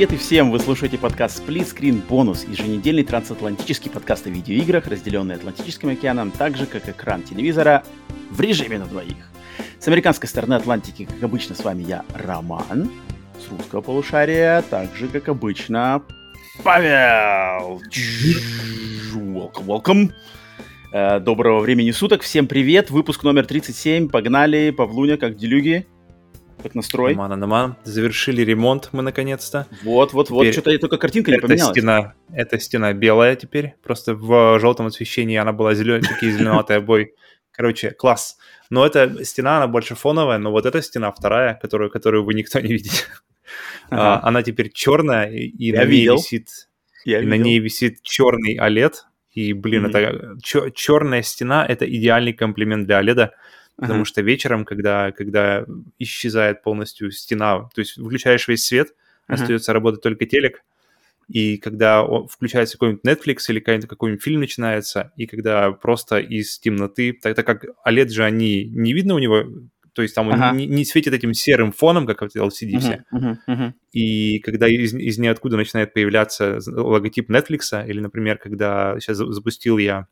Привет и всем! Вы слушаете подкаст Split Screen Bonus, еженедельный трансатлантический подкаст о видеоиграх, разделенный Атлантическим океаном, так же, как экран телевизора в режиме на двоих. С американской стороны Атлантики, как обычно, с вами я, Роман, с русского полушария, также, как обычно, Павел! Welcome, welcome! Э, доброго времени суток, всем привет, выпуск номер 37, погнали, Павлуня, как делюги? Как настрой? Наман, наман. Завершили ремонт мы наконец-то. Вот, вот, вот. Что-то только картинка не поменялась. Стена, эта стена белая теперь. Просто в желтом освещении она была зеленая, такие зеленоватые обои. Короче, класс. Но эта стена, она больше фоновая, но вот эта стена вторая, которую, которую вы никто не видите, а, ага. она теперь черная, и, и на ней висит... Я и на ней висит черный OLED, и, блин, mm-hmm. это черная стена — это идеальный комплимент для OLED, Потому uh-huh. что вечером, когда, когда исчезает полностью стена, то есть выключаешь весь свет, uh-huh. остается работать только телек, и когда включается какой-нибудь Netflix или какой-нибудь, какой-нибудь фильм начинается, и когда просто из темноты, так, так как OLED же они не видно у него, то есть там uh-huh. он не, не светит этим серым фоном, как в LCD uh-huh. все. Uh-huh. Uh-huh. И когда из, из ниоткуда начинает появляться логотип Netflix, или, например, когда сейчас запустил я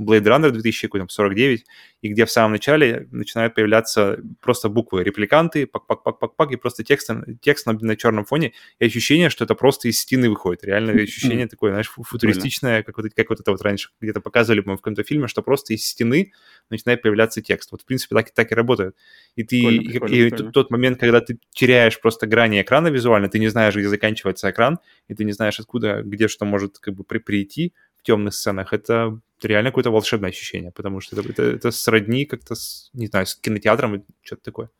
Blade Runner 2049, и где в самом начале начинают появляться просто буквы репликанты, пак-пак-пак-пак-пак, и просто текст, текст на, на черном фоне, и ощущение, что это просто из стены выходит. Реально ощущение такое, знаешь, футуристичное, как вот, как вот это вот раньше где-то показывали, по-моему, в каком-то фильме, что просто из стены начинает появляться текст. Вот, в принципе, так, так и работает. И ты, прикольно, и, прикольно, и прикольно. тот момент, когда ты теряешь просто грани экрана визуально, ты не знаешь, где заканчивается экран, и ты не знаешь, откуда, где что может как бы при, прийти, в темных сценах, это реально какое-то волшебное ощущение, потому что это, это, это сродни как-то, с, не знаю, с кинотеатром, что-то такое.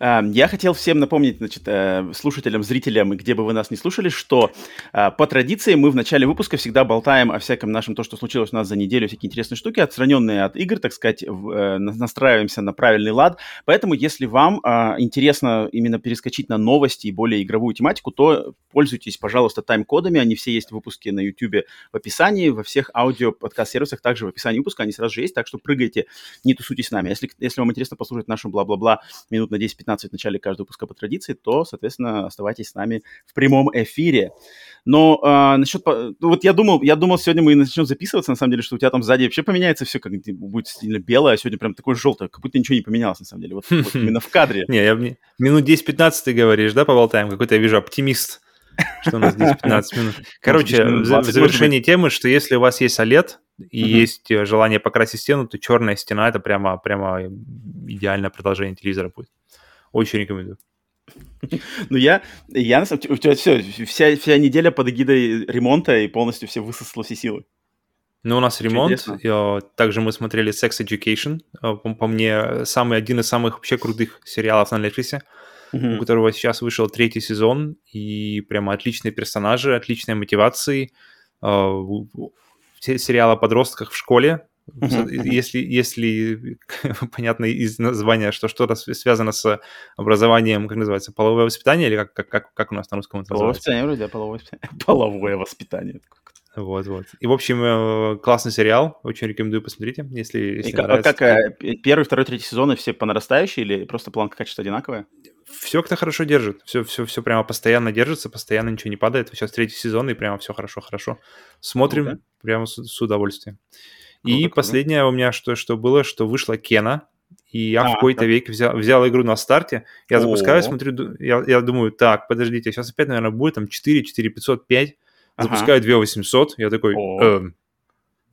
Я хотел всем напомнить, значит, э, слушателям, зрителям, где бы вы нас не слушали, что э, по традиции мы в начале выпуска всегда болтаем о всяком нашем, то, что случилось у нас за неделю, всякие интересные штуки, отстраненные от игр, так сказать, э, настраиваемся на правильный лад. Поэтому, если вам а, интересно именно перескочить на новости и более игровую тематику, то пользуйтесь, пожалуйста, тайм-кодами. Они все есть в выпуске на YouTube в описании, во всех аудио-подкаст-сервисах также в описании выпуска, они сразу же есть, так что прыгайте, не тусуйтесь с нами. Если, если вам интересно послушать нашу бла бла-бла минут на 10-15 в начале каждого выпуска по традиции, то, соответственно, оставайтесь с нами в прямом эфире. Но а, насчет... Ну, вот я думал, я думал, сегодня мы начнем записываться, на самом деле, что у тебя там сзади вообще поменяется все, как будет сильно белое, а сегодня прям такое желтое, как будто ничего не поменялось, на самом деле, вот, вот именно в кадре. Не, я минут 10-15 ты говоришь, да, поболтаем? Какой-то я вижу оптимист что у нас здесь 15 минут. Короче, в завершении темы, что если у вас есть OLED и есть э, желание покрасить стену, то черная стена это прямо, прямо идеальное продолжение телевизора будет. Очень рекомендую. Ну, я, я на самом деле, у тебя все, вся, вся неделя под эгидой ремонта и полностью все высосало все силы. Ну, у нас ремонт. И, также мы смотрели Sex Education. По, по мне, самый, один из самых вообще крутых сериалов на Netflix mm-hmm. у которого сейчас вышел третий сезон, и прямо отличные персонажи, отличные мотивации. Э, сериал о подростках в школе. Если, если понятно из названия, что что-то связано с образованием, как называется, половое воспитание, или как, как, как, как у нас на русском это половое называется? Воспитание, вроде, половое воспитание. Половое воспитание. Вот, вот. И, в общем, э, классный сериал. Очень рекомендую посмотрите, если, если и нравится. Как, э, первый, второй, третий сезоны все по нарастающей или просто планка качества одинаковая? Все как-то хорошо держит. Все, все, все прямо постоянно держится, постоянно ничего не падает. Сейчас третий сезон, и прямо все хорошо-хорошо. Смотрим okay. прямо с, с удовольствием. Круто, и последнее у меня, что, что было, что вышла Кена, и я а, в какой-то да. век взял, взял игру на старте, я запускаю, смотрю, я, я думаю, так, подождите, сейчас опять, наверное, будет там 4, 4, 500, 5, запускаю ага. 2 800, я такой, эм,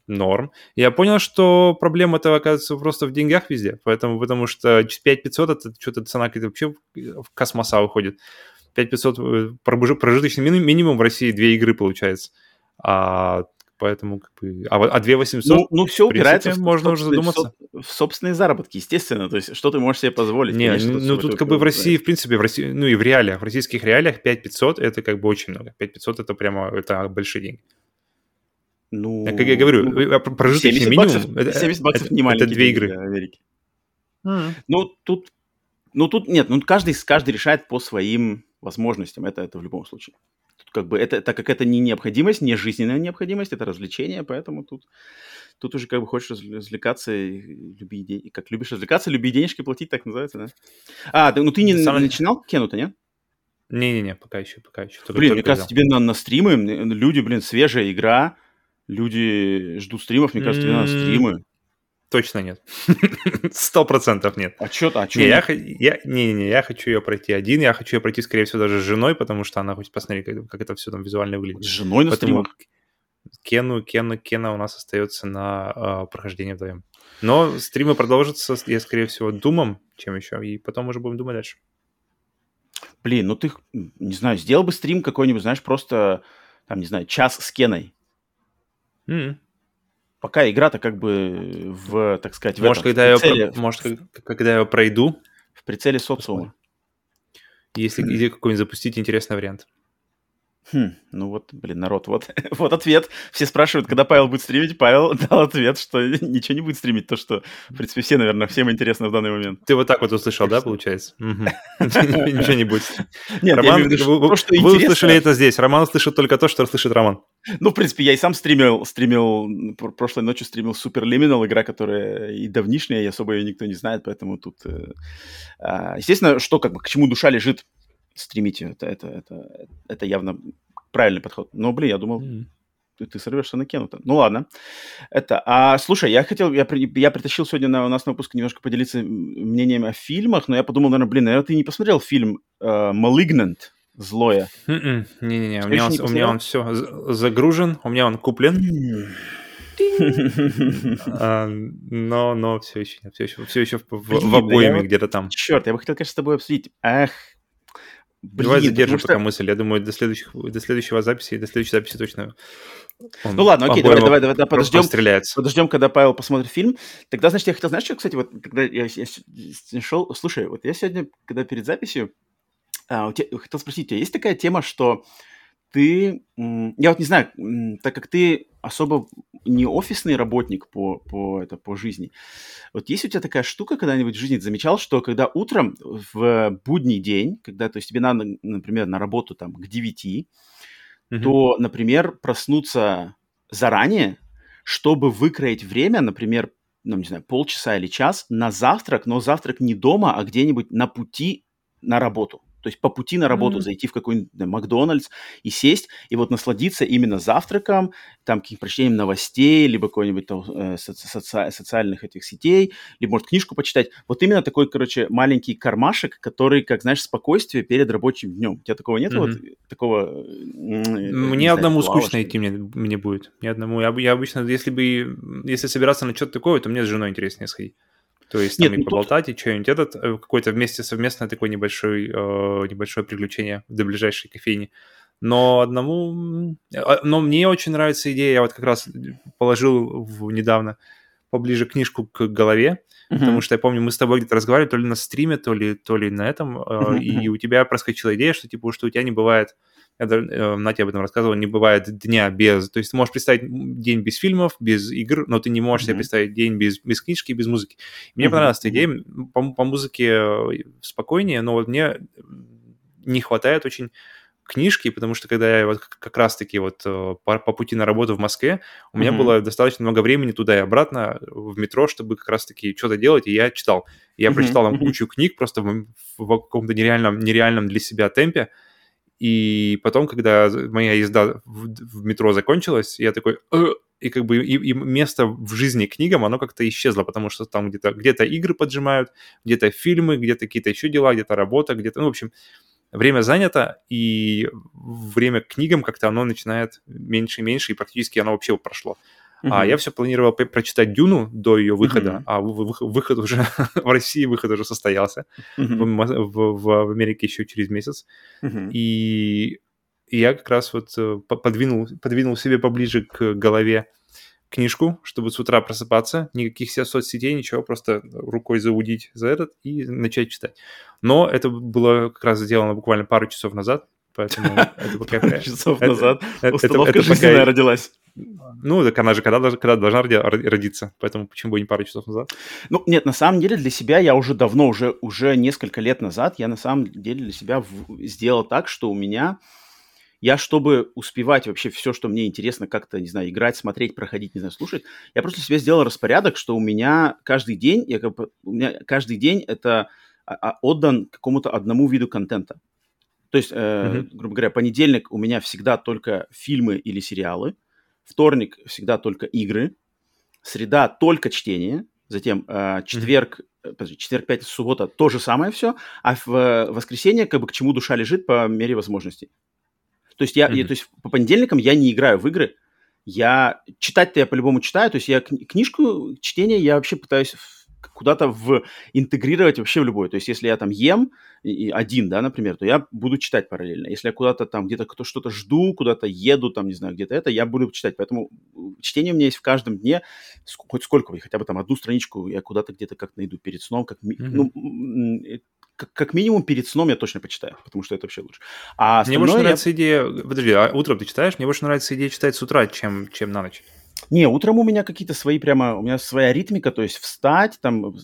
норм. Я понял, что проблема это оказывается просто в деньгах везде, поэтому, потому что 5500 это что-то цена какая-то вообще в космоса выходит. 5500 э, прожиточный минимум в России две игры получается. А, поэтому как бы... А, а 2800... Ну, ну все упирается, в, можно уже задуматься. В, в собственные заработки, естественно. То есть что ты можешь себе позволить? Не, конечно, ну тут как бы в России, в принципе, в России, ну и в реалиях, в российских реалиях 5500 это как бы очень много. 5500 это прямо, это большие деньги. Ну, как я говорю, ну, прожиточный минимум. Баксов, это, 70 баксов это, не это две игры. Америки. Mm. Ну, тут, ну, тут нет, ну, каждый, каждый решает по своим возможностям. Это, это в любом случае. Тут как бы это, так как это не необходимость, не жизненная необходимость, это развлечение, поэтому тут, тут уже как бы хочешь развлекаться, люби деньги, как любишь развлекаться, люби денежки платить, так называется, да? А, ну ты не, Сам... не начинал Кену-то, нет? Не-не-не, пока еще, пока еще. Только, блин, только мне кажется, тебе на, на стримы, люди, блин, свежая игра, люди ждут стримов, мне кажется, на стримы. Точно нет. Сто процентов нет. А что-то, а что? Не, я, я, не, не, я хочу ее пройти один, я хочу ее пройти, скорее всего, даже с женой, потому что она хочет посмотреть, как, как это все там визуально выглядит. С женой на Поэтому стримах? Кену, Кену, Кена у нас остается на э, прохождение вдвоем. Но стримы продолжатся, я, скорее всего, думом, чем еще, и потом уже будем думать дальше. Блин, ну ты, не знаю, сделал бы стрим какой-нибудь, знаешь, просто, там, не знаю, час с Кеной. Mm-hmm. Пока игра-то как бы в, так сказать, в может, этом, когда в прицеле, я, может, когда я пройду. В прицеле социума. Если mm-hmm. какой-нибудь запустить интересный вариант. Хм, ну вот, блин, народ, вот, вот ответ. Все спрашивают, когда Павел будет стримить. Павел дал ответ, что ничего не будет стримить. То, что, в принципе, все, наверное, всем интересно в данный момент. Ты вот так вот услышал, да, получается? Ничего не будет. Нет, Роман, вы услышали это здесь. Роман услышит только то, что слышит Роман. Ну, в принципе, я и сам стримил, стримил, прошлой ночью стримил Super Liminal, игра, которая и давнишняя, и особо ее никто не знает, поэтому тут... Э, а, естественно, что, как бы, к чему душа лежит, стримите. Это, это, это, это явно правильный подход. Но, блин, я думал, mm-hmm. ты, ты сорвешься на Кену-то. Ну ладно. Это, а слушай, я хотел, я, я притащил сегодня на, у нас на выпуск немножко поделиться мнением о фильмах, но я подумал, наверное, блин, наверное, ты не посмотрел фильм э, Malignant, Злое. М-м, не-не-не, у меня, он, у меня он все загружен, у меня он куплен. А, но, но все еще, все еще, все еще в, в обоими где-то там. Черт, я бы хотел, конечно, с тобой обсудить. Ах, Блин, Давай задержим что... пока мысль. Я думаю, до, следующих, до следующего записи, до следующей записи точно ну ладно, окей, давай, давай, давай, давай подождем, подождем, когда Павел посмотрит фильм. Тогда, значит, я хотел, знаешь, что, кстати, вот когда я, я шел, слушай, вот я сегодня, когда перед записью, а, тебя, хотел спросить, у тебя есть такая тема, что ты, я вот не знаю, так как ты особо не офисный работник по, по, это, по жизни, вот есть у тебя такая штука когда-нибудь в жизни, замечал, что когда утром в будний день, когда, то есть тебе надо, например, на работу там к 9, mm-hmm. то, например, проснуться заранее, чтобы выкроить время, например, ну, не знаю, полчаса или час на завтрак, но завтрак не дома, а где-нибудь на пути на работу. То есть по пути на работу mm-hmm. зайти в какой-нибудь Макдональдс и сесть, и вот насладиться именно завтраком, там каким-то прочтением новостей, либо какой-нибудь там, э, соци- соци- социальных этих сетей, либо, может, книжку почитать. Вот именно такой, короче, маленький кармашек, который, как, знаешь, спокойствие перед рабочим днем. У тебя такого нет? Mm-hmm. Вот такого... Э, мне одному знаю, скучно идти мне, мне будет. Мне одному. Я, я обычно, если бы... Если собираться на что-то такое, то мне с женой интереснее сходить. То есть там Нет, и ну, поболтать, тут... и что-нибудь этот, э, какой-то вместе совместное такое небольшое, э, небольшое приключение до ближайшей кофейни. Но одному... А, но мне очень нравится идея, я вот как раз положил в, недавно поближе книжку к голове, uh-huh. потому что я помню, мы с тобой где-то разговаривали то ли на стриме, то ли, то ли на этом, uh-huh. и у тебя проскочила идея, что типа, что у тебя не бывает я э, Натя об этом рассказывал, не бывает дня без... То есть ты можешь представить день без фильмов, без игр, но ты не можешь mm-hmm. себе представить день без, без книжки, без музыки. Мне mm-hmm. понравилась эта идея. По, по музыке э, спокойнее, но вот мне не хватает очень книжки, потому что когда я вот как раз-таки вот э, по, по пути на работу в Москве, у mm-hmm. меня было достаточно много времени туда и обратно в метро, чтобы как раз-таки что-то делать, и я читал. Я mm-hmm. прочитал там кучу книг просто в, в каком-то нереальном, нереальном для себя темпе, и потом, когда моя езда в, в метро закончилась, я такой... Э", и как бы и, и место в жизни книгам, оно как-то исчезло, потому что там где-то где игры поджимают, где-то фильмы, где-то какие-то еще дела, где-то работа, где-то... Ну, в общем, время занято, и время к книгам как-то оно начинает меньше и меньше, и практически оно вообще прошло. Uh-huh. А я все планировал прочитать Дюну до ее выхода, uh-huh. а выход уже в России выход уже состоялся, uh-huh. в, в, в Америке еще через месяц. Uh-huh. И, и я как раз вот э, подвинул, подвинул себе поближе к голове книжку, чтобы с утра просыпаться, никаких соцсетей, ничего, просто рукой заудить за этот и начать читать. Но это было как раз сделано буквально пару часов назад, поэтому это пока... Пару часов назад установка жизненная родилась. Ну, так она же когда, когда должна родиться, поэтому почему бы не пару часов назад? Ну, нет, на самом деле для себя я уже давно, уже, уже несколько лет назад, я на самом деле для себя сделал так, что у меня, я чтобы успевать вообще все, что мне интересно как-то, не знаю, играть, смотреть, проходить, не знаю, слушать, я просто себе сделал распорядок, что у меня каждый день, я как бы, у меня каждый день это а, а, отдан какому-то одному виду контента. То есть, э, грубо говоря, понедельник у меня всегда только фильмы или сериалы, вторник всегда только игры, среда только чтение, затем э, четверг, mm-hmm. подожди, четверг, пятница, суббота то же самое все, а в э, воскресенье как бы к чему душа лежит по мере возможностей. То есть я, mm-hmm. я, то есть по понедельникам я не играю в игры, я читать-то я по-любому читаю, то есть я книжку чтения я вообще пытаюсь куда-то в интегрировать вообще в любой. То есть если я там ем и, один, да, например, то я буду читать параллельно. Если я куда-то там где-то кто что-то жду, куда-то еду, там, не знаю, где-то это, я буду читать. Поэтому чтение у меня есть в каждом дне, хоть сколько, хотя бы там одну страничку я куда-то где-то как найду перед сном, как, mm-hmm. ну, как, как минимум перед сном я точно почитаю, потому что это вообще лучше. А мне больше нравится я... идея... Подожди, а утром ты читаешь? Мне больше нравится идея читать с утра, чем, чем на ночь. Не, утром у меня какие-то свои прямо... У меня своя ритмика, то есть встать, там,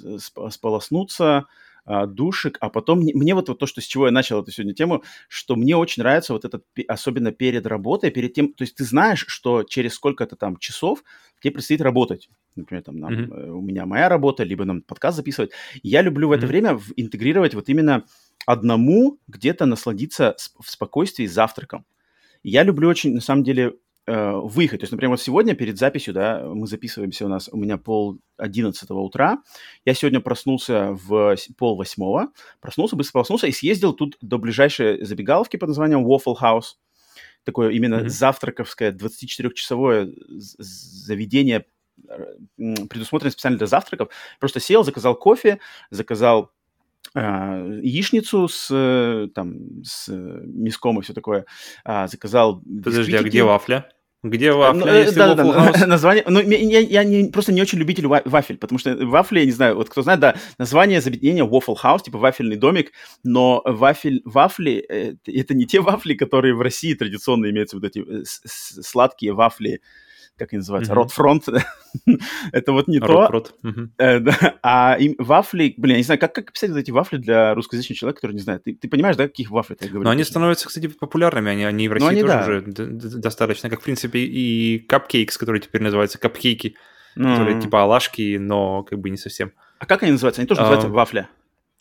сполоснуться, а, душик, а потом мне вот, вот то, что с чего я начал эту сегодня тему, что мне очень нравится вот этот, особенно перед работой, перед тем, то есть ты знаешь, что через сколько-то там часов тебе предстоит работать. Например, там нам, mm-hmm. у меня моя работа, либо нам подкаст записывать. Я люблю в это mm-hmm. время интегрировать вот именно одному где-то насладиться в спокойствии завтраком. Я люблю очень, на самом деле, э, выехать. То есть, например, вот сегодня перед записью, да, мы записываемся у нас, у меня пол одиннадцатого утра. Я сегодня проснулся в пол восьмого, проснулся, быстро проснулся и съездил тут до ближайшей забегаловки под названием Waffle House. Такое именно mm-hmm. завтраковское 24-часовое заведение, предусмотрено специально для завтраков. Просто сел, заказал кофе, заказал а, яичницу с, э, там, с миском и все такое, а, заказал Подожди, а где вафля? Где вафля, ну, если да, да, да, название, ну, я, я не, просто не очень любитель вафель, потому что вафли, я не знаю, вот кто знает, да, название заведения Waffle House, типа вафельный домик, но вафель, вафли, это, это не те вафли, которые в России традиционно имеются, вот эти э, сладкие вафли, как они называются, ротфронт, это вот не то. Э, да. А им, вафли, блин, я не знаю, как, как писать вот эти вафли для русскоязычного человека, который не знает. Ты, ты понимаешь, да, каких вафли ты говоришь? Но они становятся, кстати, популярными, они, они в России они, тоже да. уже достаточно, как, в принципе, и капкейкс, которые теперь называются капкейки, mm-hmm. которые типа оладушки, но как бы не совсем. А как они называются? Они тоже называются uh, вафля.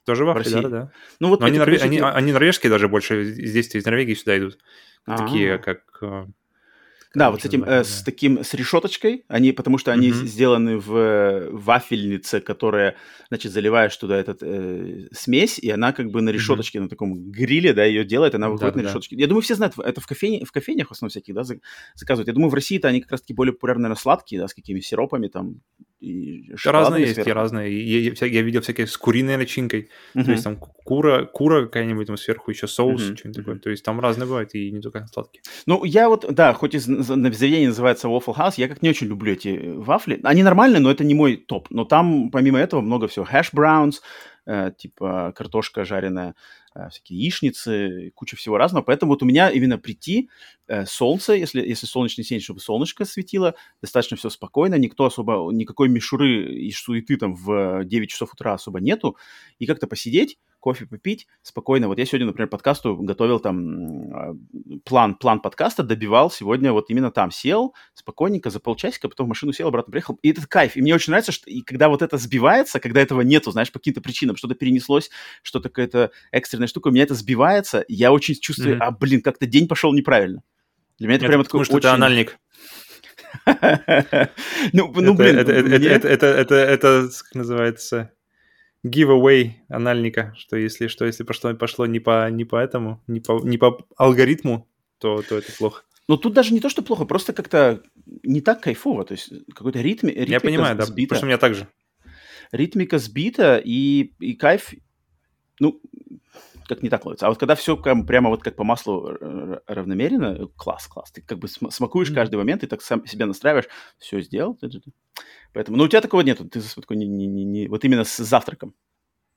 Тоже вафли, да, да. Ну, вот они, норве... они, они норвежские даже больше, здесь из Норвегии сюда идут. А-а-а. Такие, как э, да, вот с этим, э, с таким, с решеточкой, они, потому что они mm-hmm. сделаны в вафельнице, которая, значит, заливаешь туда этот э, смесь, и она как бы на решеточке, mm-hmm. на таком гриле, да, ее делает, она выходит да, на решеточке. Я думаю, все знают, это в, кофейне, в кофейнях в основном всяких, да, заказывают. Я думаю, в России-то они как раз-таки более популярны, наверное, сладкие, да, с какими сиропами там, и разные есть, сверху. разные. Я, я, видел всякие с куриной начинкой. Uh-huh. То есть там кура, кура какая-нибудь, там сверху еще соус, uh-huh. что-нибудь uh-huh. такое. То есть там разные бывают, и не только сладкие. Ну, я вот, да, хоть из заведения называется Waffle House, я как не очень люблю эти вафли. Они нормальные, но это не мой топ. Но там, помимо этого, много всего. Hash browns, э, типа картошка жареная, э, всякие яичницы, куча всего разного. Поэтому вот у меня именно прийти, э, солнце, если, если солнечный день, чтобы солнышко светило, достаточно все спокойно, никто особо, никакой мишуры и суеты там в 9 часов утра особо нету, и как-то посидеть, кофе попить спокойно. Вот я сегодня, например, подкасту готовил там а, план, план подкаста, добивал сегодня вот именно там. Сел спокойненько за полчасика, потом в машину сел, обратно приехал. И этот кайф. И мне очень нравится, что и когда вот это сбивается, когда этого нету, знаешь, по каким-то причинам, что-то перенеслось, что-то какая-то экстренная штука, у меня это сбивается, я очень чувствую, mm-hmm. а, блин, как-то день пошел неправильно. Для меня это, это прямо такой очень... это анальник. Ну, ну блин. Это, это, это, это, как называется, giveaway анальника, что если что, если пошло, пошло не по, не по этому, не по, не по алгоритму, то, то это плохо. Но тут даже не то, что плохо, просто как-то не так кайфово, то есть какой-то ритм, Я понимаю, да, сбита. потому что у меня так же. Ритмика сбита, и, и кайф, ну, как не так ловится. А вот когда все прямо вот как по маслу равномеренно, класс, класс. Ты как бы смакуешь mm-hmm. каждый момент, и так сам себя настраиваешь, все сделал. Поэтому, ну, у тебя такого нету, ты такой не, не, не, не, вот именно с завтраком.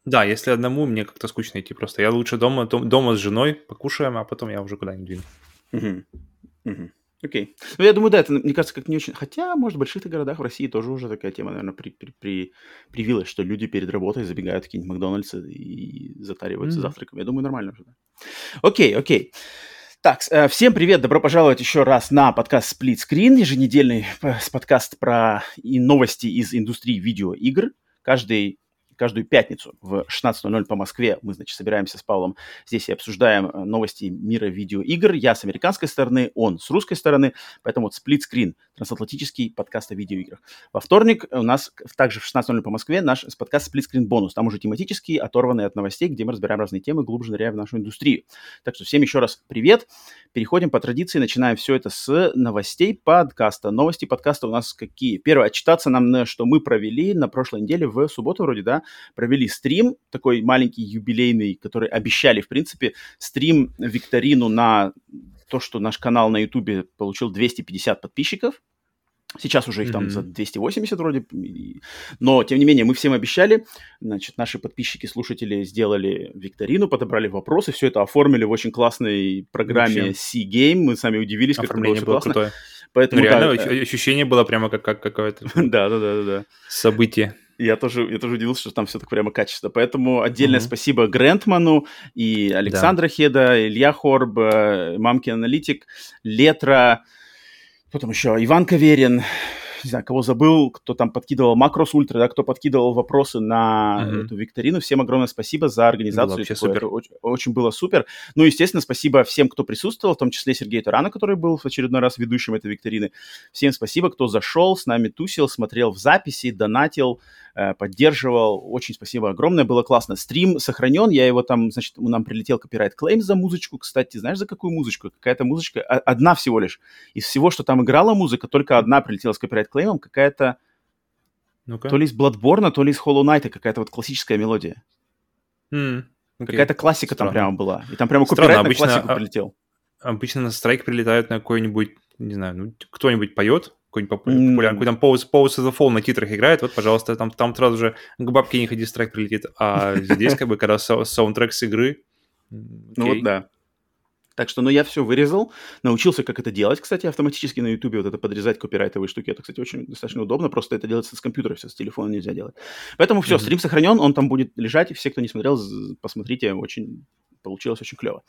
Да, если одному, мне как-то скучно идти просто. Я лучше дома, дома с женой покушаем, а потом я уже куда-нибудь двину. Угу. Угу. Окей. Ну, я думаю, да, это, мне кажется, как не очень... Хотя, может, в больших городах в России тоже уже такая тема, наверное, при, при, при, привилась, что люди перед работой забегают в какие-нибудь Макдональдсы и затариваются mm-hmm. завтраком. Я думаю, нормально уже. Окей, окей. Так, э, всем привет, добро пожаловать еще раз на подкаст Split Screen, еженедельный подкаст про и новости из индустрии видеоигр. Каждый каждую пятницу в 16.00 по Москве мы, значит, собираемся с Павлом здесь и обсуждаем э, новости мира видеоигр. Я с американской стороны, он с русской стороны, поэтому вот сплит-скрин, трансатлантический подкаст о видеоиграх. Во вторник у нас также в 16.00 по Москве наш подкаст сплит-скрин бонус. Там уже тематический, оторванный от новостей, где мы разбираем разные темы, глубже ныряя в нашу индустрию. Так что всем еще раз привет. Переходим по традиции, начинаем все это с новостей подкаста. Новости подкаста у нас какие? Первое, отчитаться нам, что мы провели на прошлой неделе в субботу вроде, да, провели стрим, такой маленький юбилейный, который обещали, в принципе, стрим викторину на то, что наш канал на Ютубе получил 250 подписчиков. Сейчас уже их mm-hmm. там за 280 вроде, но тем не менее мы всем обещали, значит, наши подписчики, слушатели сделали викторину, подобрали вопросы, все это оформили в очень классной программе C-Game, мы сами удивились, как Оформление это было, было классно. крутое. Поэтому, ну, реально, да, ощущение было прямо как, как какое-то да, да, да, да. событие. Я тоже, я тоже удивился, что там все так прямо качественно. Поэтому отдельное mm-hmm. спасибо Грентману и Александра да. Хеда, Илья Хорб, э, Мамки Аналитик, Летра, кто там еще, Иван Каверин, не знаю, кого забыл, кто там подкидывал Макрос Ультра, да, кто подкидывал вопросы на mm-hmm. эту викторину. Всем огромное спасибо за организацию. Вообще супер. Очень, очень было супер. Ну, естественно, спасибо всем, кто присутствовал, в том числе Сергею Тарана, который был в очередной раз ведущим этой викторины. Всем спасибо, кто зашел, с нами тусил, смотрел в записи, донатил, поддерживал. Очень спасибо огромное, было классно. Стрим сохранен, я его там, значит, нам прилетел копирайт клейм за музычку. Кстати, знаешь, за какую музычку? Какая-то музычка, одна всего лишь. Из всего, что там играла музыка, только одна прилетела с копирайт клеймом, какая-то ну то ли из Bloodborne, то ли из Hollow Knight, какая-то вот классическая мелодия. Mm, okay. Какая-то классика Странно. там прямо была. И там прямо копирайт на классику а, прилетел. Обычно на страйк прилетают на какой-нибудь, не знаю, ну, кто-нибудь поет, какой-нибудь популярный, mm. какой там Pose, Pose the Fall на титрах играет, вот, пожалуйста, там, там сразу же к бабке не ходи, страйк прилетит. А здесь как бы когда саундтрек с игры... Ну вот да. Так что, ну, я все вырезал, научился, как это делать, кстати, автоматически на YouTube, вот это подрезать копирайтовые штуки. Это, кстати, очень достаточно удобно, просто это делается с компьютера, все, с телефона нельзя делать. Поэтому все, mm-hmm. стрим сохранен, он там будет лежать, и все, кто не смотрел, посмотрите, очень получилось очень клево.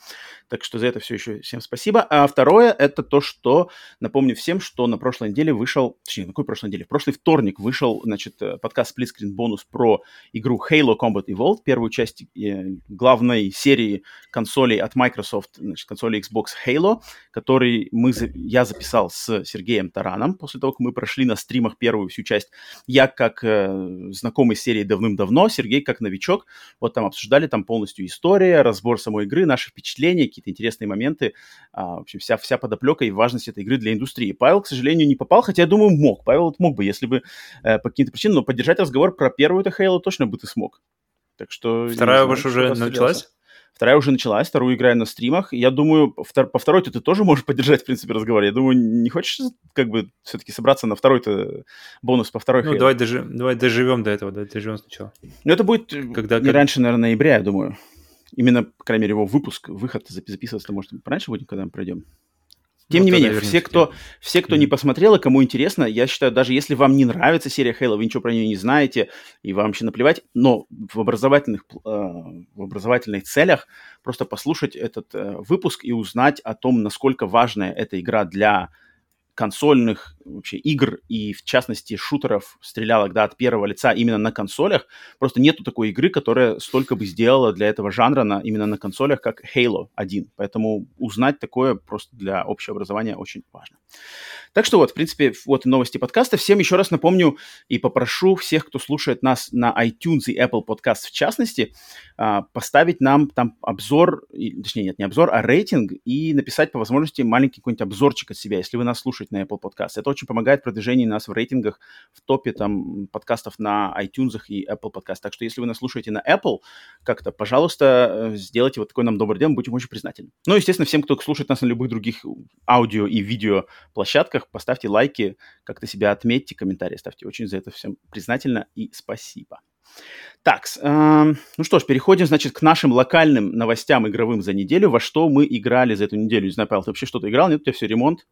Так что за это все еще всем спасибо. А второе, это то, что, напомню всем, что на прошлой неделе вышел, точнее, на какой прошлой неделе? В прошлый вторник вышел, значит, э, подкаст Split Screen бонус про игру Halo Combat Evolved, первую часть э, главной серии консолей от Microsoft, значит, консоли Xbox Halo, который мы, я записал с Сергеем Тараном после того, как мы прошли на стримах первую всю часть. Я как э, знакомый с серией давным-давно, Сергей как новичок, вот там обсуждали там полностью история, разбор самой игры, наши впечатления, какие-то интересные моменты, а, в общем, вся, вся подоплека и важность этой игры для индустрии. Павел, к сожалению, не попал, хотя, я думаю, мог. Павел мог бы, если бы э, по каким-то причинам, но поддержать разговор про первую это Halo точно бы ты смог. Так что... Вторая ваша уже началась? Вторая уже началась, вторую играю на стримах. Я думаю, втор- по второй-то ты тоже можешь поддержать, в принципе, разговор. Я думаю, не хочешь как бы все-таки собраться на второй-то бонус по второй? Ну, давай, дожи- давай доживем до этого, давай доживем сначала. Ну, это будет Когда, не как... раньше, наверное, ноября, я думаю. Именно, по крайней мере, его выпуск, выход записываться может раньше будет, когда мы пройдем. Тем ну, не менее, все, кто, все, кто mm-hmm. не посмотрел и кому интересно, я считаю, даже если вам не нравится серия Halo, вы ничего про нее не знаете, и вам вообще наплевать, но в образовательных, э, в образовательных целях просто послушать этот э, выпуск и узнать о том, насколько важная эта игра для консольных вообще игр и, в частности, шутеров, стрелялок, да, от первого лица именно на консолях. Просто нету такой игры, которая столько бы сделала для этого жанра на, именно на консолях, как Halo 1. Поэтому узнать такое просто для общего образования очень важно. Так что вот, в принципе, вот новости подкаста. Всем еще раз напомню и попрошу всех, кто слушает нас на iTunes и Apple Podcast в частности, а, поставить нам там обзор, точнее, нет, не обзор, а рейтинг, и написать по возможности маленький какой-нибудь обзорчик от себя, если вы нас слушаете на Apple Podcast. Это очень помогает в продвижении нас в рейтингах в топе там подкастов на iTunes и Apple Podcast. Так что если вы нас слушаете на Apple как-то, пожалуйста, э, сделайте вот такой нам добрый день, будем очень признательны. Ну, естественно, всем, кто слушает нас на любых других аудио и видео площадках, комментариях, поставьте лайки, как-то себя отметьте, комментарии ставьте. Очень за это всем признательно и спасибо. Так, э, ну что ж, переходим, значит, к нашим локальным новостям игровым за неделю. Во что мы играли за эту неделю? Не знаю, Павел, ты вообще что-то играл? Нет, у тебя все ремонт?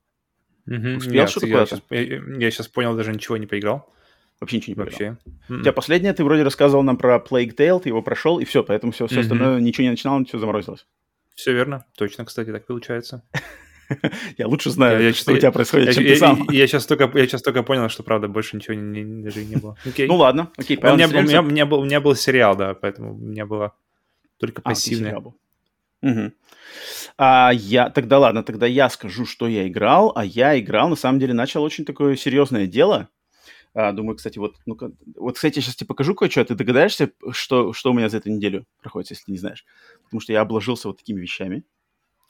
Угу, Успел что-то я, сейчас, я, я сейчас понял, даже ничего не поиграл. Вообще ничего не поиграл. Вообще. У тебя последнее, ты вроде рассказывал нам про Plague Tale, ты его прошел, и все, поэтому все, все mm остальное, ничего не начинал, ничего заморозилось. Все верно, точно, кстати, так получается. Я лучше знаю, Я- я что чё- у тебя происходит, Я, чем я- ты сам. я сейчас только, я сейчас только понял, что правда больше ничего не, не- даже и не было. Окей. Ну ладно, окей. у, меня, у, меня, у, меня был, у меня был сериал, да, поэтому у меня было только А, пассивное. сериал был. Мгм. А, я, тогда ладно, тогда я скажу, что я играл, а я играл, на самом деле, начал очень такое серьезное дело. А, думаю, кстати, вот, ну вот, кстати, я сейчас тебе покажу кое-что, а ты догадаешься, что, что у меня за эту неделю проходит, если ты не знаешь? Потому что я обложился вот такими вещами.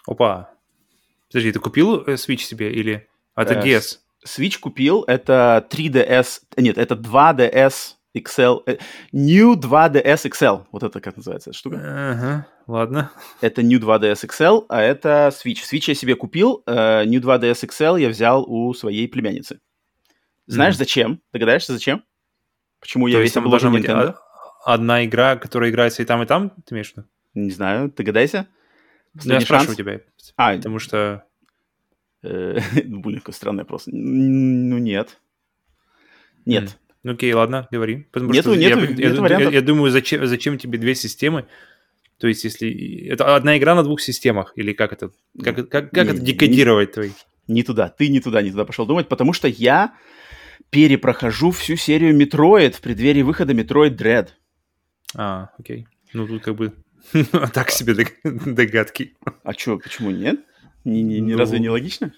Опа. Подожди, ты купил э, Switch себе или... А, это DS? Switch купил, это 3DS, нет, это 2DS XL, э, New 2DS XL, вот это как называется эта штука. Ага, ладно. Это New 2DS XL, а это Switch. Switch я себе купил, э, New 2DS XL я взял у своей племянницы. Знаешь, Мгм. зачем? Догадаешься, зачем? Почему я То весь есть там обложен быть Nintendo? одна игра, которая играется и там, и там, ты имеешь в виду? Не знаю, догадайся. Ну, я спрашиваю тебя, А, потому что... э, блин, какой странный вопрос. Ну, нет. Нет. Ну окей, ладно, говори. Потому Нету- что нету- я, нету я- думаю, зачем, зачем тебе две системы? То есть, если... Это одна игра на двух системах? Или как это? Как, как, как Не- это декодировать твои? Не туда. Ты не туда, не туда пошел думать, потому что я перепрохожу всю серию Metroid в преддверии выхода Metroid Dread. А, окей. Ну, тут как бы... Так себе дог- догадки. А чё, почему нет? Не, не Ну, разве не логично?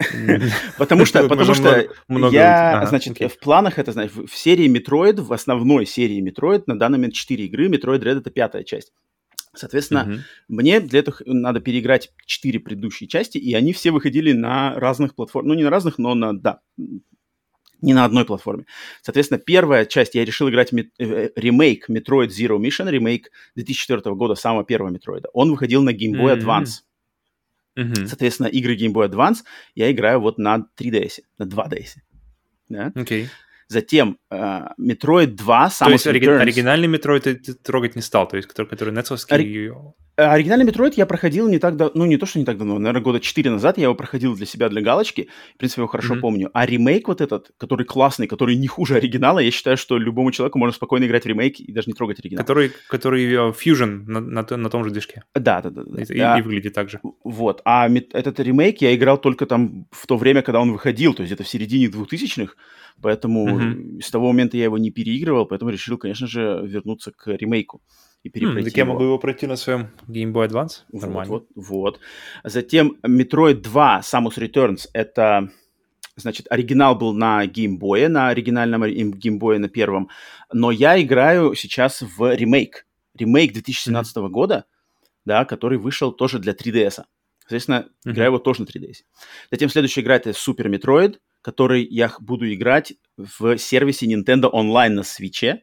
Потому что, потому что я, значит, в планах это, знаешь, в серии Metroid, в основной серии Metroid на данный момент 4 игры, Metroid Dread это пятая часть. Соответственно, Мгм. мне для этого надо переиграть 4 предыдущие части, и они все выходили на разных платформах. Ну, не на разных, но на, да, не на одной платформе. Соответственно, первая часть я решил играть мет- э, э, ремейк Metroid Zero Mission, ремейк 2004 года, самого первого Метроида. Он выходил на Game Boy М. Advance. Мгм. Соответственно, игры Game Boy Advance я играю вот на 3DS, на 2DS. Да? Окей. Затем э, Metroid 2, То Samus есть Returns. оригинальный метро ты, ты трогать не стал, то есть который, который нетсовский... Э, Оригинальный Metroid я проходил не так давно, ну не то, что не так давно, наверное, года 4 назад я его проходил для себя, для галочки, в принципе, его хорошо Мгм. помню. А ремейк вот этот, который классный, который не хуже оригинала, я считаю, что любому человеку можно спокойно играть в ремейк и даже не трогать оригинал. Который, который э, Fusion на, на, на том же движке. Да, да, да. да. И, А, и выглядит так же. Вот. А этот ремейк я играл только там в то время, когда он выходил, то есть это в середине 2000-х, поэтому Мгм. с того момента я его не переигрывал, поэтому решил, конечно же, вернуться к ремейку и Хм, перепройти так я его. могу его пройти на своем Game Boy Advance. Нормально. вот, вот. Затем Metroid 2 Samus Returns это Значит, оригинал был на Game Boy, на оригинальном ори- Game Boy на первом, но я играю сейчас в ремейк. Ремейк 2017 года, да, который вышел тоже для 3DS. Соответственно, Мгм. играю его тоже на 3DS. Затем следующая игра это Super Metroid, который я буду играть в сервисе Nintendo Online на Switch.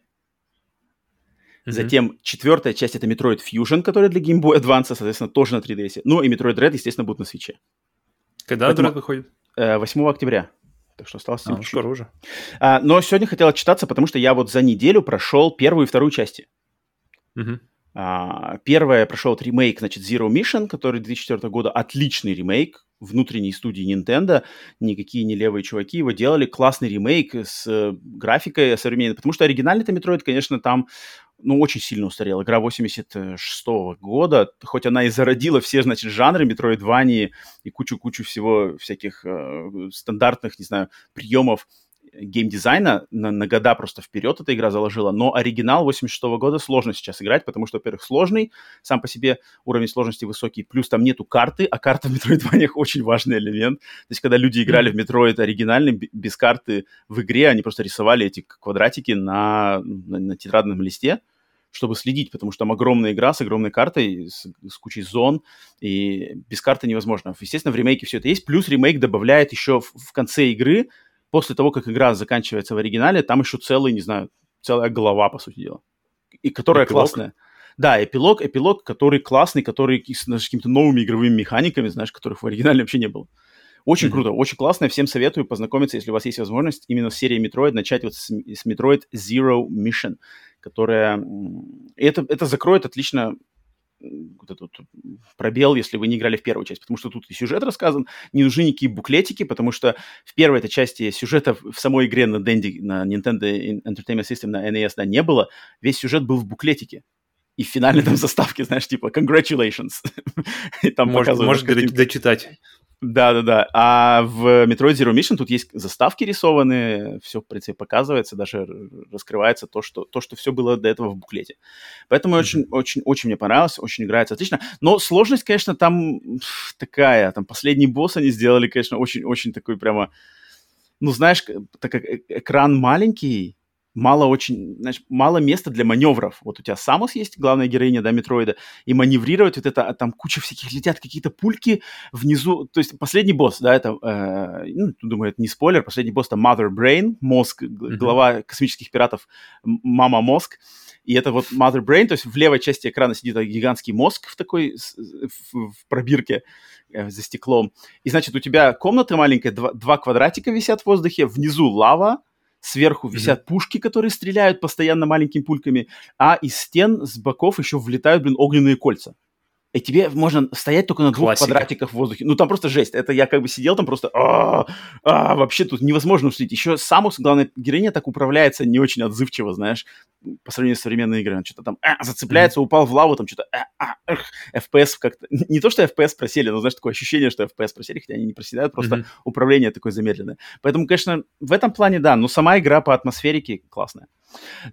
Мгм. Затем четвертая часть это Metroid Fusion, который для Game Boy Advance, соответственно, тоже на 3DS. Ну и Metroid Dread, естественно, будет на Switch. Когда поэтому- Dread выходит? Э, 8 октября. Так что осталось А, чуть-чуть. уже. А, но сегодня хотел отчитаться, потому что я вот за неделю прошел первую и вторую части. Мгм. А, первая прошел вот ремейк, значит, Zero Mission, который 2004 года. Отличный ремейк внутренней студии Nintendo. Никакие не левые чуваки его делали. Классный ремейк с э, графикой современной. Потому что оригинальный-то Metroid, конечно, там ну, очень сильно устарел. Игра 86 года, хоть она и зародила все, значит, жанры Metroidvania и кучу-кучу всего всяких э, стандартных, не знаю, приемов геймдизайна на, на года просто вперед эта игра заложила, но оригинал 86 года сложно сейчас играть, потому что, во-первых, сложный, сам по себе уровень сложности высокий, плюс там нету карты, а карта в Metroidvania очень важный элемент. То есть, когда люди играли в Metroid оригинальный, без карты в игре, они просто рисовали эти квадратики на, на, на тетрадном листе, чтобы следить, потому что там огромная игра с огромной картой, с, с кучей зон, и без карты невозможно. Естественно, в ремейке все это есть, плюс ремейк добавляет еще в, в конце игры, после того, как игра заканчивается в оригинале, там еще целый, не знаю, целая голова, по сути дела, и которая Эпилог? классная. Да, эпилог, эпилог, который классный, который с, знаешь, какими-то новыми игровыми механиками, знаешь, которых в оригинале вообще не было. Очень Мгм. круто, очень классно. Всем советую познакомиться, если у вас есть возможность, именно с серией Metroid, начать вот с, с Metroid Zero Mission, которая... и Это, это закроет отлично вот этот пробел, если вы не играли в первую часть, потому что тут и сюжет рассказан, не нужны никакие буклетики, потому что в первой этой части сюжета в самой игре на Dendy, на Nintendo Entertainment System, на NES, да, не было. Весь сюжет был в буклетике. И в финальной там заставке, знаешь, типа «Congratulations». И там Может, показывают может дочитать. Да-да-да. А в Metroid Zero Mission тут есть заставки рисованные, все, в принципе, показывается, даже раскрывается то, что, то, что все было до этого в буклете. Поэтому mm-hmm. очень, очень, очень мне понравилось, очень играется отлично. Но сложность, конечно, там такая. Там последний босс они сделали, конечно, очень-очень такой прямо... Ну, знаешь, так как э, экран маленький, мало очень, значит, мало места для маневров. Вот у тебя Самус есть, главная героиня, да, Метроида, и маневрировать вот это, а там куча всяких летят какие-то пульки внизу, то есть последний босс, да, это, э, ну, думаю, это не спойлер, последний босс это Mother Brain, мозг, mm-hmm. глава космических пиратов, мама мозг, и это вот Mother Brain, то есть в левой части экрана сидит гигантский мозг в такой, в, в пробирке, э, за стеклом. И, значит, у тебя комната маленькая, два, два квадратика висят в воздухе, внизу лава, Сверху mm-hmm. висят пушки, которые стреляют постоянно маленькими пульками, а из стен с боков еще влетают, блин, огненные кольца и тебе можно стоять только на двух Классика. квадратиках в воздухе. Ну, там просто жесть. Это я как бы сидел там просто... А, а, вообще тут невозможно уследить. Еще Самус, главная героиня, так управляется не очень отзывчиво, знаешь, по сравнению с современной игрой. Он что-то там а, зацепляется, mm-hmm. упал в лаву, там что-то... А, а, эх, FPS как-то... Не то, что FPS просели, но, знаешь, такое ощущение, что FPS просели, хотя они не проседают, просто mm-hmm. управление такое замедленное. Поэтому, конечно, в этом плане, да, но сама игра по атмосферике классная.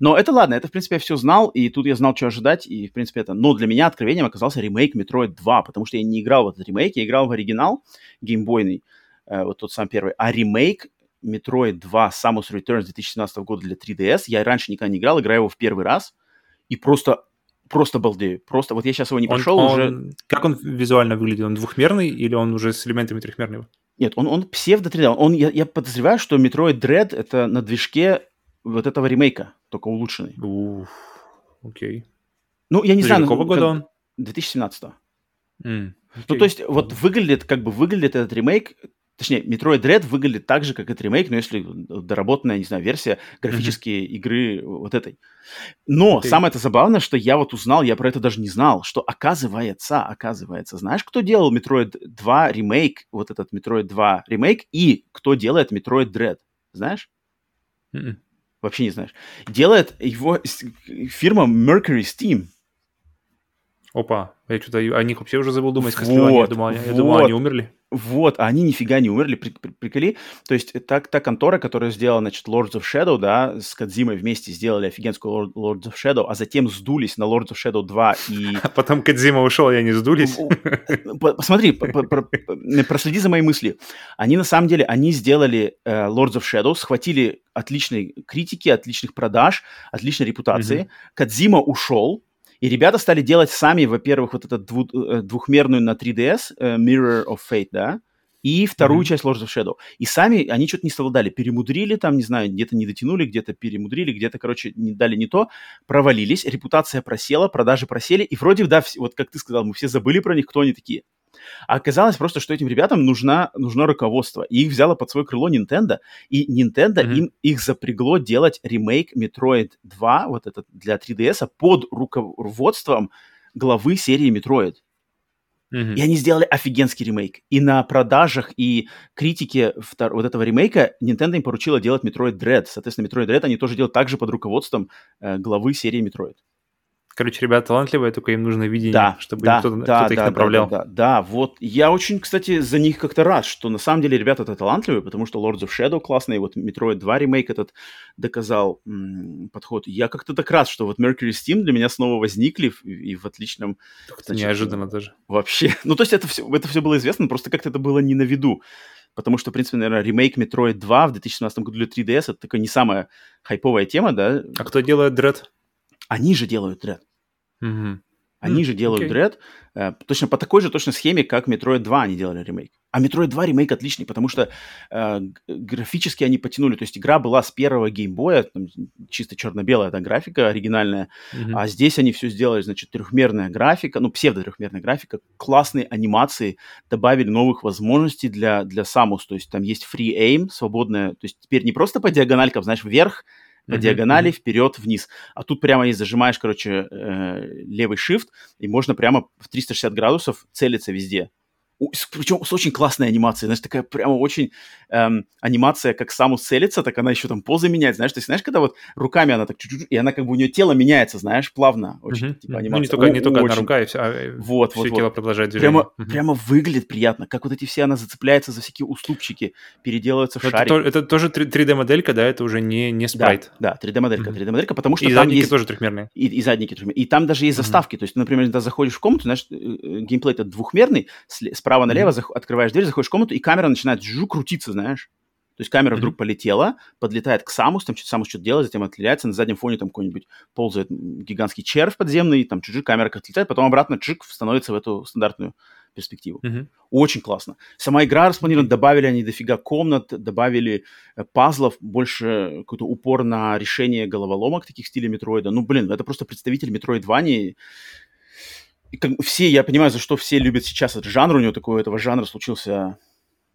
Но это ладно, это, в принципе, я все знал, и тут я знал, что ожидать, и, в принципе, это... Но для меня откровением оказался ремейк Metroid 2, потому что я не играл в этот ремейк, я играл в оригинал геймбойный, э, вот тот сам первый, а ремейк Metroid 2 Samus Returns 2017 года для 3DS, я раньше никогда не играл, играю его в первый раз, и просто просто балдею. Просто вот я сейчас его не прошел он, уже. Он, как он визуально выглядит? Он двухмерный или он уже с элементами трехмерного? Нет, он, он псевдо 3D. Он, я, я подозреваю, что Metroid Dread это на движке вот этого ремейка, только улучшенный. Уф, окей. Ну, я не Подожди, знаю. Какого года он? 2017. Mm, ну, то есть, вот выглядит, как бы выглядит этот ремейк, точнее, Metroid Dread выглядит так же, как этот ремейк, но если доработанная, не знаю, версия графические mm-hmm. игры вот этой. Но okay. самое это забавное, что я вот узнал, я про это даже не знал, что оказывается, оказывается, знаешь, кто делал Metroid 2 ремейк, вот этот Metroid 2 ремейк, и кто делает Metroid Dread, знаешь? Mm-mm. Вообще не знаешь. Делает его фирма Mercury Steam. Опа, я что-то о них вообще уже забыл думать. Вот, я думал, я вот, думал, они умерли. Вот, а они нифига не умерли, при, при, приколи. То есть та, та контора, которая сделала, значит, Lords of Shadow, да, с Кадзимой вместе сделали офигенскую Lords of Shadow, а затем сдулись на Lords of Shadow 2 и... А потом Кадзима ушел, и они сдулись. Посмотри, проследи за мои мысли. Они, на самом деле, они сделали э, Lords of Shadow, схватили отличной критики, отличных продаж, отличной репутации. Кадзима ушел, и ребята стали делать сами, во-первых, вот этот дву- э, двухмерную на 3DS, uh, э, Mirror of Fate, да, и вторую mm-hmm. часть Lords of Shadow. И сами они что-то не совладали, перемудрили там, не знаю, где-то не дотянули, где-то перемудрили, где-то, короче, не дали не то, провалились, репутация просела, продажи просели, и вроде, да, вот как ты сказал, мы все забыли про них, кто они такие. А оказалось просто, что этим ребятам нужна, нужно руководство. И их взяло под свое крыло Nintendo, и Nintendo mm-hmm. им их запрягло делать ремейк Metroid 2, вот этот для 3DS, под руководством главы серии Metroid. Mm-hmm. И они сделали офигенский ремейк. И на продажах и критике втор- вот этого ремейка Nintendo им поручила делать Metroid Dread. Соответственно, Metroid Dread они тоже делают также под руководством э, главы серии Metroid. Короче, ребята талантливые, только им нужно видение, да, чтобы да, кто-то, да, кто-то да, их направлял. Да, да, да, да, вот. Я очень, кстати, за них как-то рад, что на самом деле ребята-то талантливые, потому что Lords of Shadow классный, вот Metroid 2 ремейк этот доказал м- подход. Я как-то так рад, что вот Mercury Steam для меня снова возникли и, и в отличном... Значит, неожиданно даже. Вообще. Ну, то есть это все, это все было известно, просто как-то это было не на виду. Потому что, в принципе, наверное, ремейк Metroid 2 в 2017 году для 3DS это такая не самая хайповая тема, да? А кто делает Dread? Они же делают Dread. Угу. Они mm, же делают okay. Dread э, точно по такой же точно схеме, как Metroid 2 они делали ремейк. А Metroid 2 ремейк отличный, потому что э, графически они потянули. То есть игра была с первого геймбоя, там, чисто черно-белая эта графика оригинальная, mm-hmm. а здесь они все сделали, значит, трехмерная графика, ну, псевдо-трехмерная графика, классные анимации, добавили новых возможностей для, для Samus. То есть там есть free aim, свободная, то есть теперь не просто по диагональкам, знаешь, вверх, по mm-hmm. диагонали, вперед, вниз. А тут прямо и зажимаешь, короче, э, левый shift, и можно прямо в 360 градусов целиться везде. Причем с очень классной анимацией, знаешь, такая прямо очень эм, анимация, как Самус целится, так она еще там позы меняет, знаешь, то есть, знаешь, когда вот руками она так чуть-чуть, и она как бы у нее тело меняется, знаешь, плавно, очень, uh-huh. типа анимация. Ну, не только, О, не только очень... одна рука, и все, а вот, все вот, тело вот. продолжает движение. Прямо, uh-huh. прямо выглядит приятно, как вот эти все, она зацепляется за всякие уступчики, переделывается в это шарик. То, это тоже 3D-моделька, да, это уже не, не спрайт. Да, да 3D-моделька, uh-huh. 3D-моделька, потому что и там задники есть... тоже трехмерные. И, и задники трехмерные. И там даже есть uh-huh. заставки, то есть, например, когда заходишь в комнату, знаешь, э, э, геймплей это двухмерный, справа налево mm-hmm. открываешь дверь, заходишь в комнату, и камера начинает жу крутиться, знаешь. То есть камера mm-hmm. вдруг полетела, подлетает к Самус, там что-то Самус что-то делает, затем отделяется, на заднем фоне там какой-нибудь ползает гигантский червь подземный, там чуть-чуть камера как отлетает, потом обратно чик становится в эту стандартную перспективу. Mm-hmm. Очень классно. Сама игра распланирована, добавили они дофига комнат, добавили э, пазлов, больше какой-то упор на решение головоломок таких стиля Метроида. Ну, блин, это просто представитель Метроидвании и как, все, я понимаю, за что все любят сейчас этот жанр, у него такой этого жанра случился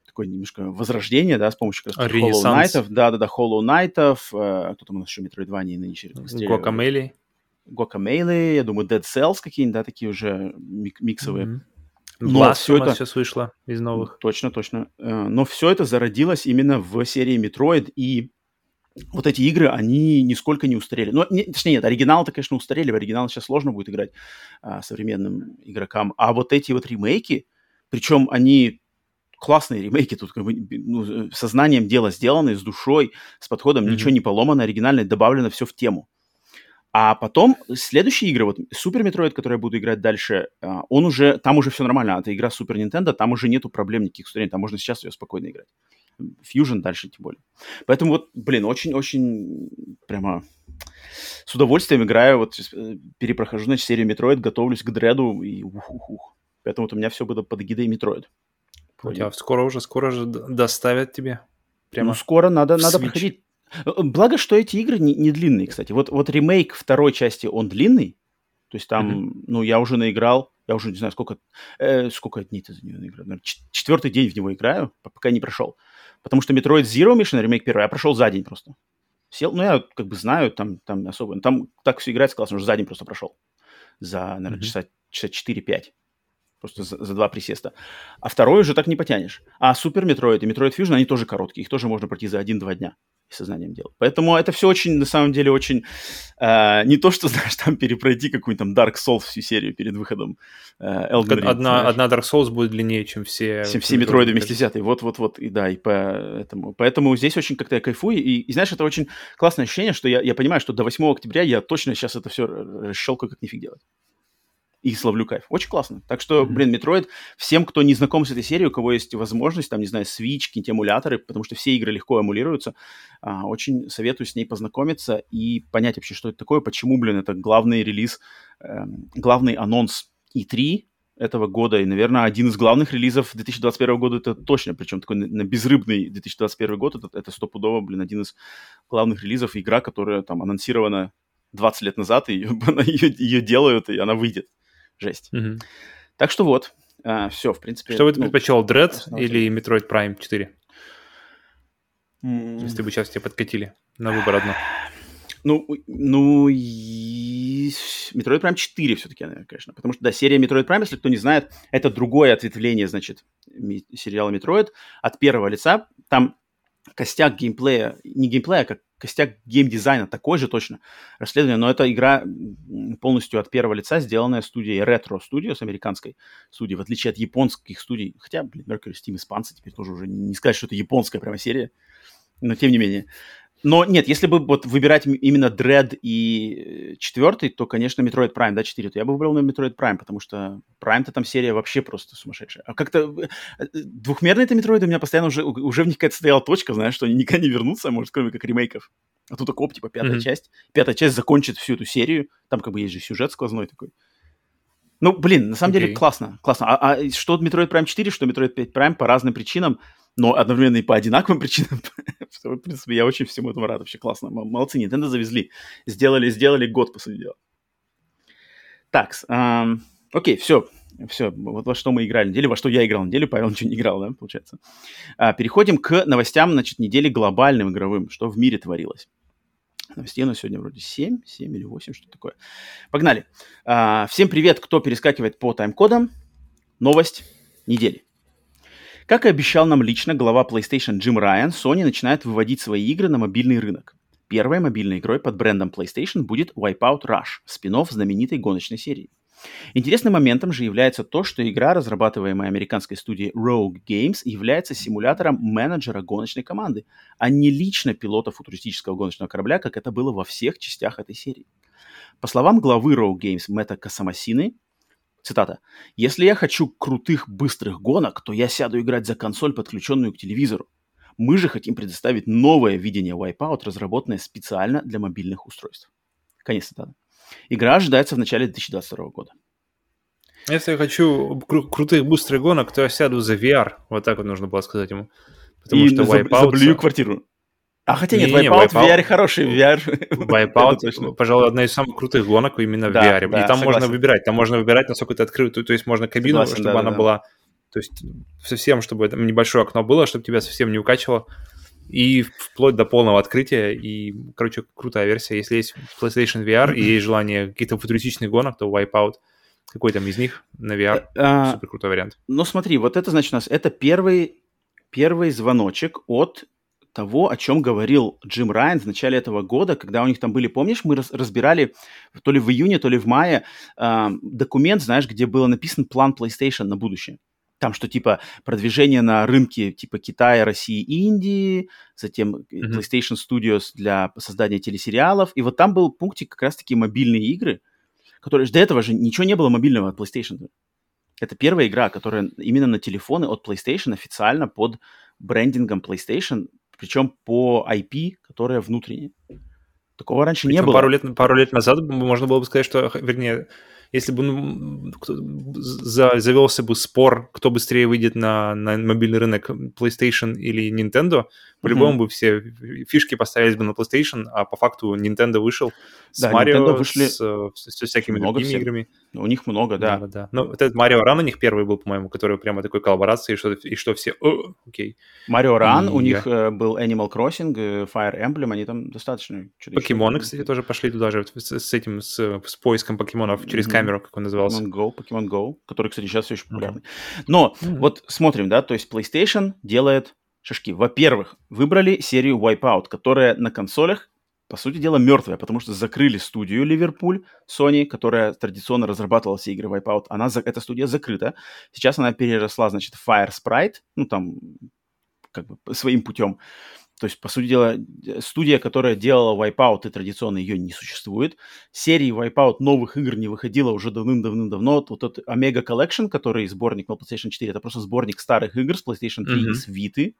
такое немножко возрождение, да, с помощью как раз Hollow Knight, да-да-да, Hollow Knight, э, кто там у нас еще Metroidvania нынче? Guacamelee. Guacamelee, я думаю, Dead Cells какие-нибудь, да, такие уже мик- миксовые. Mm-hmm. Но все это сейчас вышло из новых. Точно, точно. Э, но все это зародилось именно в серии Metroid, и вот эти игры, они нисколько не устарели. Ну, не, точнее, нет, оригинал-то, конечно, устарели. В оригинал сейчас сложно будет играть а, современным игрокам. А вот эти вот ремейки, причем они классные ремейки, тут как бы ну, со знанием дела сделаны, с душой, с подходом, mm-hmm. ничего не поломано, оригинально добавлено все в тему. А потом следующие игры, вот Super Metroid, который я буду играть дальше, а, он уже, там уже все нормально, это игра Super Nintendo, там уже нету проблем никаких там можно сейчас ее спокойно играть. Fusion дальше тем более. Поэтому вот, блин, очень-очень прямо с удовольствием играю, вот э, перепрохожу, значит, серию Metroid, готовлюсь к Dread у и ух-ух-ух. Поэтому вот у меня все будет под эгидой Metroid. У тебя скоро уже, скоро же доставят тебе. Прямо ну, скоро надо, надо проходить. Э, э, благо, что эти игры не, не длинные, кстати. Вот, вот ремейк второй части, он длинный. То есть там, mm-hmm. ну, я уже наиграл, я уже не знаю, сколько, э, сколько дней ты за него наиграл. Наверное, четвертый день в него играю, пока не прошел. Потому что Metroid Zero Mission, ремейк первый, я прошел за день просто. Сел, ну, я как бы знаю, там, там особо. Там так все играется классно, уже за день просто прошел. За, наверное, mm-hmm. часа, часа 4-5. Просто за, за два присеста. А второй уже так не потянешь. А Супер Metroid и Metroid Fusion, они тоже короткие. Их тоже можно пройти за один-два дня сознанием дела. Поэтому это все очень, на самом деле, очень... Э, не то, что, знаешь, там перепройти какую-нибудь там Dark Souls всю серию перед выходом э, Elden Ring. Одна, одна Dark Souls будет длиннее, чем все... Чем все метроиды вместе взятые. Вот-вот-вот. И да, и поэтому... Поэтому здесь очень как-то я кайфую. И, и знаешь, это очень классное ощущение, что я, я понимаю, что до 8 октября я точно сейчас это все расщелкаю, как нифиг делать и словлю кайф. Очень классно. Так что, блин, Metroid, всем, кто не знаком с этой серией, у кого есть возможность, там, не знаю, Switch, какие-то эмуляторы, потому что все игры легко эмулируются, а, очень советую с ней познакомиться и понять вообще, что это такое, почему, блин, это главный релиз, э, главный анонс E3 этого года, и, наверное, один из главных релизов 2021 года, это точно, причем такой на, безрыбный 2021 год, это, это стопудово, блин, один из главных релизов, игра, которая там анонсирована 20 лет назад, и ее, ее делают, и она выйдет жесть. Угу. Так что вот, а, все, в принципе. Что бы ты ну, предпочел, Dread или Metroid Prime 4? Mm. Если бы сейчас тебе подкатили на выбор одно. Ну, ну, и... Metroid Prime 4 все-таки, наверное, конечно. Потому что, да, серия Metroid Prime, если кто не знает, это другое ответвление, значит, сериала Metroid от первого лица. Там костяк геймплея, не геймплея, а как костяк геймдизайна такой же точно расследование, но это игра полностью от первого лица, сделанная студией Retro Studios, американской студии, в отличие от японских студий, хотя, блин, Mercury Steam испанцы теперь тоже уже не сказать, что это японская прямо серия, но тем не менее. Но нет, если бы вот выбирать именно Dread и э, четвертый, то, конечно, Metroid Prime, да, 4, то я бы выбрал на Metroid Prime, потому что Prime-то там серия вообще просто сумасшедшая. А как-то э, двухмерные-то Metroid у меня постоянно уже, уже в них какая-то стояла точка, знаешь, что они никогда не вернутся, может, кроме как ремейков. А тут такой, типа, пятая mm-hmm. часть. Пятая часть закончит всю эту серию. Там как бы есть же сюжет сквозной такой. Ну, блин, на самом okay. деле классно, классно. А, а что Metroid Prime 4, что Metroid 5 Prime по разным причинам но одновременно и по одинаковым причинам. в принципе, я очень всему этому рад. Вообще классно. Молодцы, Nintendo завезли. Сделали, сделали год, по дела. Так, окей, все. Все, вот во что мы играли неделю, во что я играл неделю, Павел ничего не играл, да, получается. А, переходим к новостям, значит, недели глобальным игровым, что в мире творилось. Новостей у нас сегодня вроде 7, 7 или 8, что такое. Погнали. А, всем привет, кто перескакивает по тайм-кодам. Новость недели. Как и обещал нам лично глава PlayStation Джим Райан, Sony начинает выводить свои игры на мобильный рынок. Первой мобильной игрой под брендом PlayStation будет Wipeout Rush, спин знаменитой гоночной серии. Интересным моментом же является то, что игра, разрабатываемая американской студией Rogue Games, является симулятором менеджера гоночной команды, а не лично пилота футуристического гоночного корабля, как это было во всех частях этой серии. По словам главы Rogue Games Мэтта Касамасины, цитата, «Если я хочу крутых, быстрых гонок, то я сяду играть за консоль, подключенную к телевизору. Мы же хотим предоставить новое видение Wipeout, разработанное специально для мобильных устройств». Конец цитаты. Игра ожидается в начале 2022 года. Если я хочу кру- крутых быстрых гонок, то я сяду за VR. Вот так вот нужно было сказать ему. Потому И что Wipeout... заблюю квартиру. А хотя нет, не, Wipeout, Wipeout в VR хороший, VR. Wipeout, пожалуй, одна из самых крутых гонок именно в VR. Да, и там согласен. можно выбирать, там можно выбирать, насколько это открыто. То есть можно кабину, согласен, чтобы да, она да. была... То есть совсем, чтобы это небольшое окно было, чтобы тебя совсем не укачивало. И вплоть до полного открытия. И, короче, крутая версия. Если есть PlayStation VR и есть желание каких-то футуристичных гонок, то Wipeout какой там из них на VR. А, Супер крутой вариант. Ну смотри, вот это значит у нас это первый, первый звоночек от того, о чем говорил Джим Райан в начале этого года, когда у них там были, помнишь, мы разбирали то ли в июне, то ли в мае э, документ, знаешь, где было написан план PlayStation на будущее. Там что типа продвижение на рынке типа Китая, России, Индии, затем mm-hmm. PlayStation Studios для создания телесериалов. И вот там был пунктик как раз-таки мобильные игры, которые... До этого же ничего не было мобильного от PlayStation. Это первая игра, которая именно на телефоны от PlayStation официально под брендингом PlayStation причем по IP, которая внутренняя. Такого раньше причем не было. Пару лет, пару лет назад можно было бы сказать, что, вернее, если бы ну, завелся бы спор, кто быстрее выйдет на, на мобильный рынок, PlayStation или Nintendo, по-любому mm-hmm. бы все фишки поставились бы на PlayStation, а по факту Nintendo вышел с да, Mario, вышли... с, с, с всякими много другими всех. играми. У них много, да. Да, да. Ну, вот этот Mario Run у них первый был, по-моему, который прямо такой коллаборации, и что, и что все, О, окей. Mario Run, и у них э, был Animal Crossing, э, Fire Emblem, они там достаточно... Покемоны, кстати, тоже пошли туда же с, с этим, с, с поиском покемонов через mm-hmm. Камеру, как он назывался. Pokemon Go, Pokemon Go, который, кстати, сейчас очень популярный. Mm-hmm. Но mm-hmm. вот смотрим, да, то есть PlayStation делает шашки. Во-первых, выбрали серию Wipeout, которая на консолях, по сути дела, мертвая, потому что закрыли студию Ливерпуль, Sony, которая традиционно разрабатывала все игры Wipeout. Она, эта студия закрыта. Сейчас она переросла, значит, Fire Sprite, ну, там, как бы своим путем. То есть, по сути дела, студия, которая делала Wipeout, и традиционно ее не существует. Серии Wipeout новых игр не выходила уже давным-давным-давно. Вот этот Omega Collection, который сборник на PlayStation 4, это просто сборник старых игр с PlayStation 3 mm-hmm. и с Vita.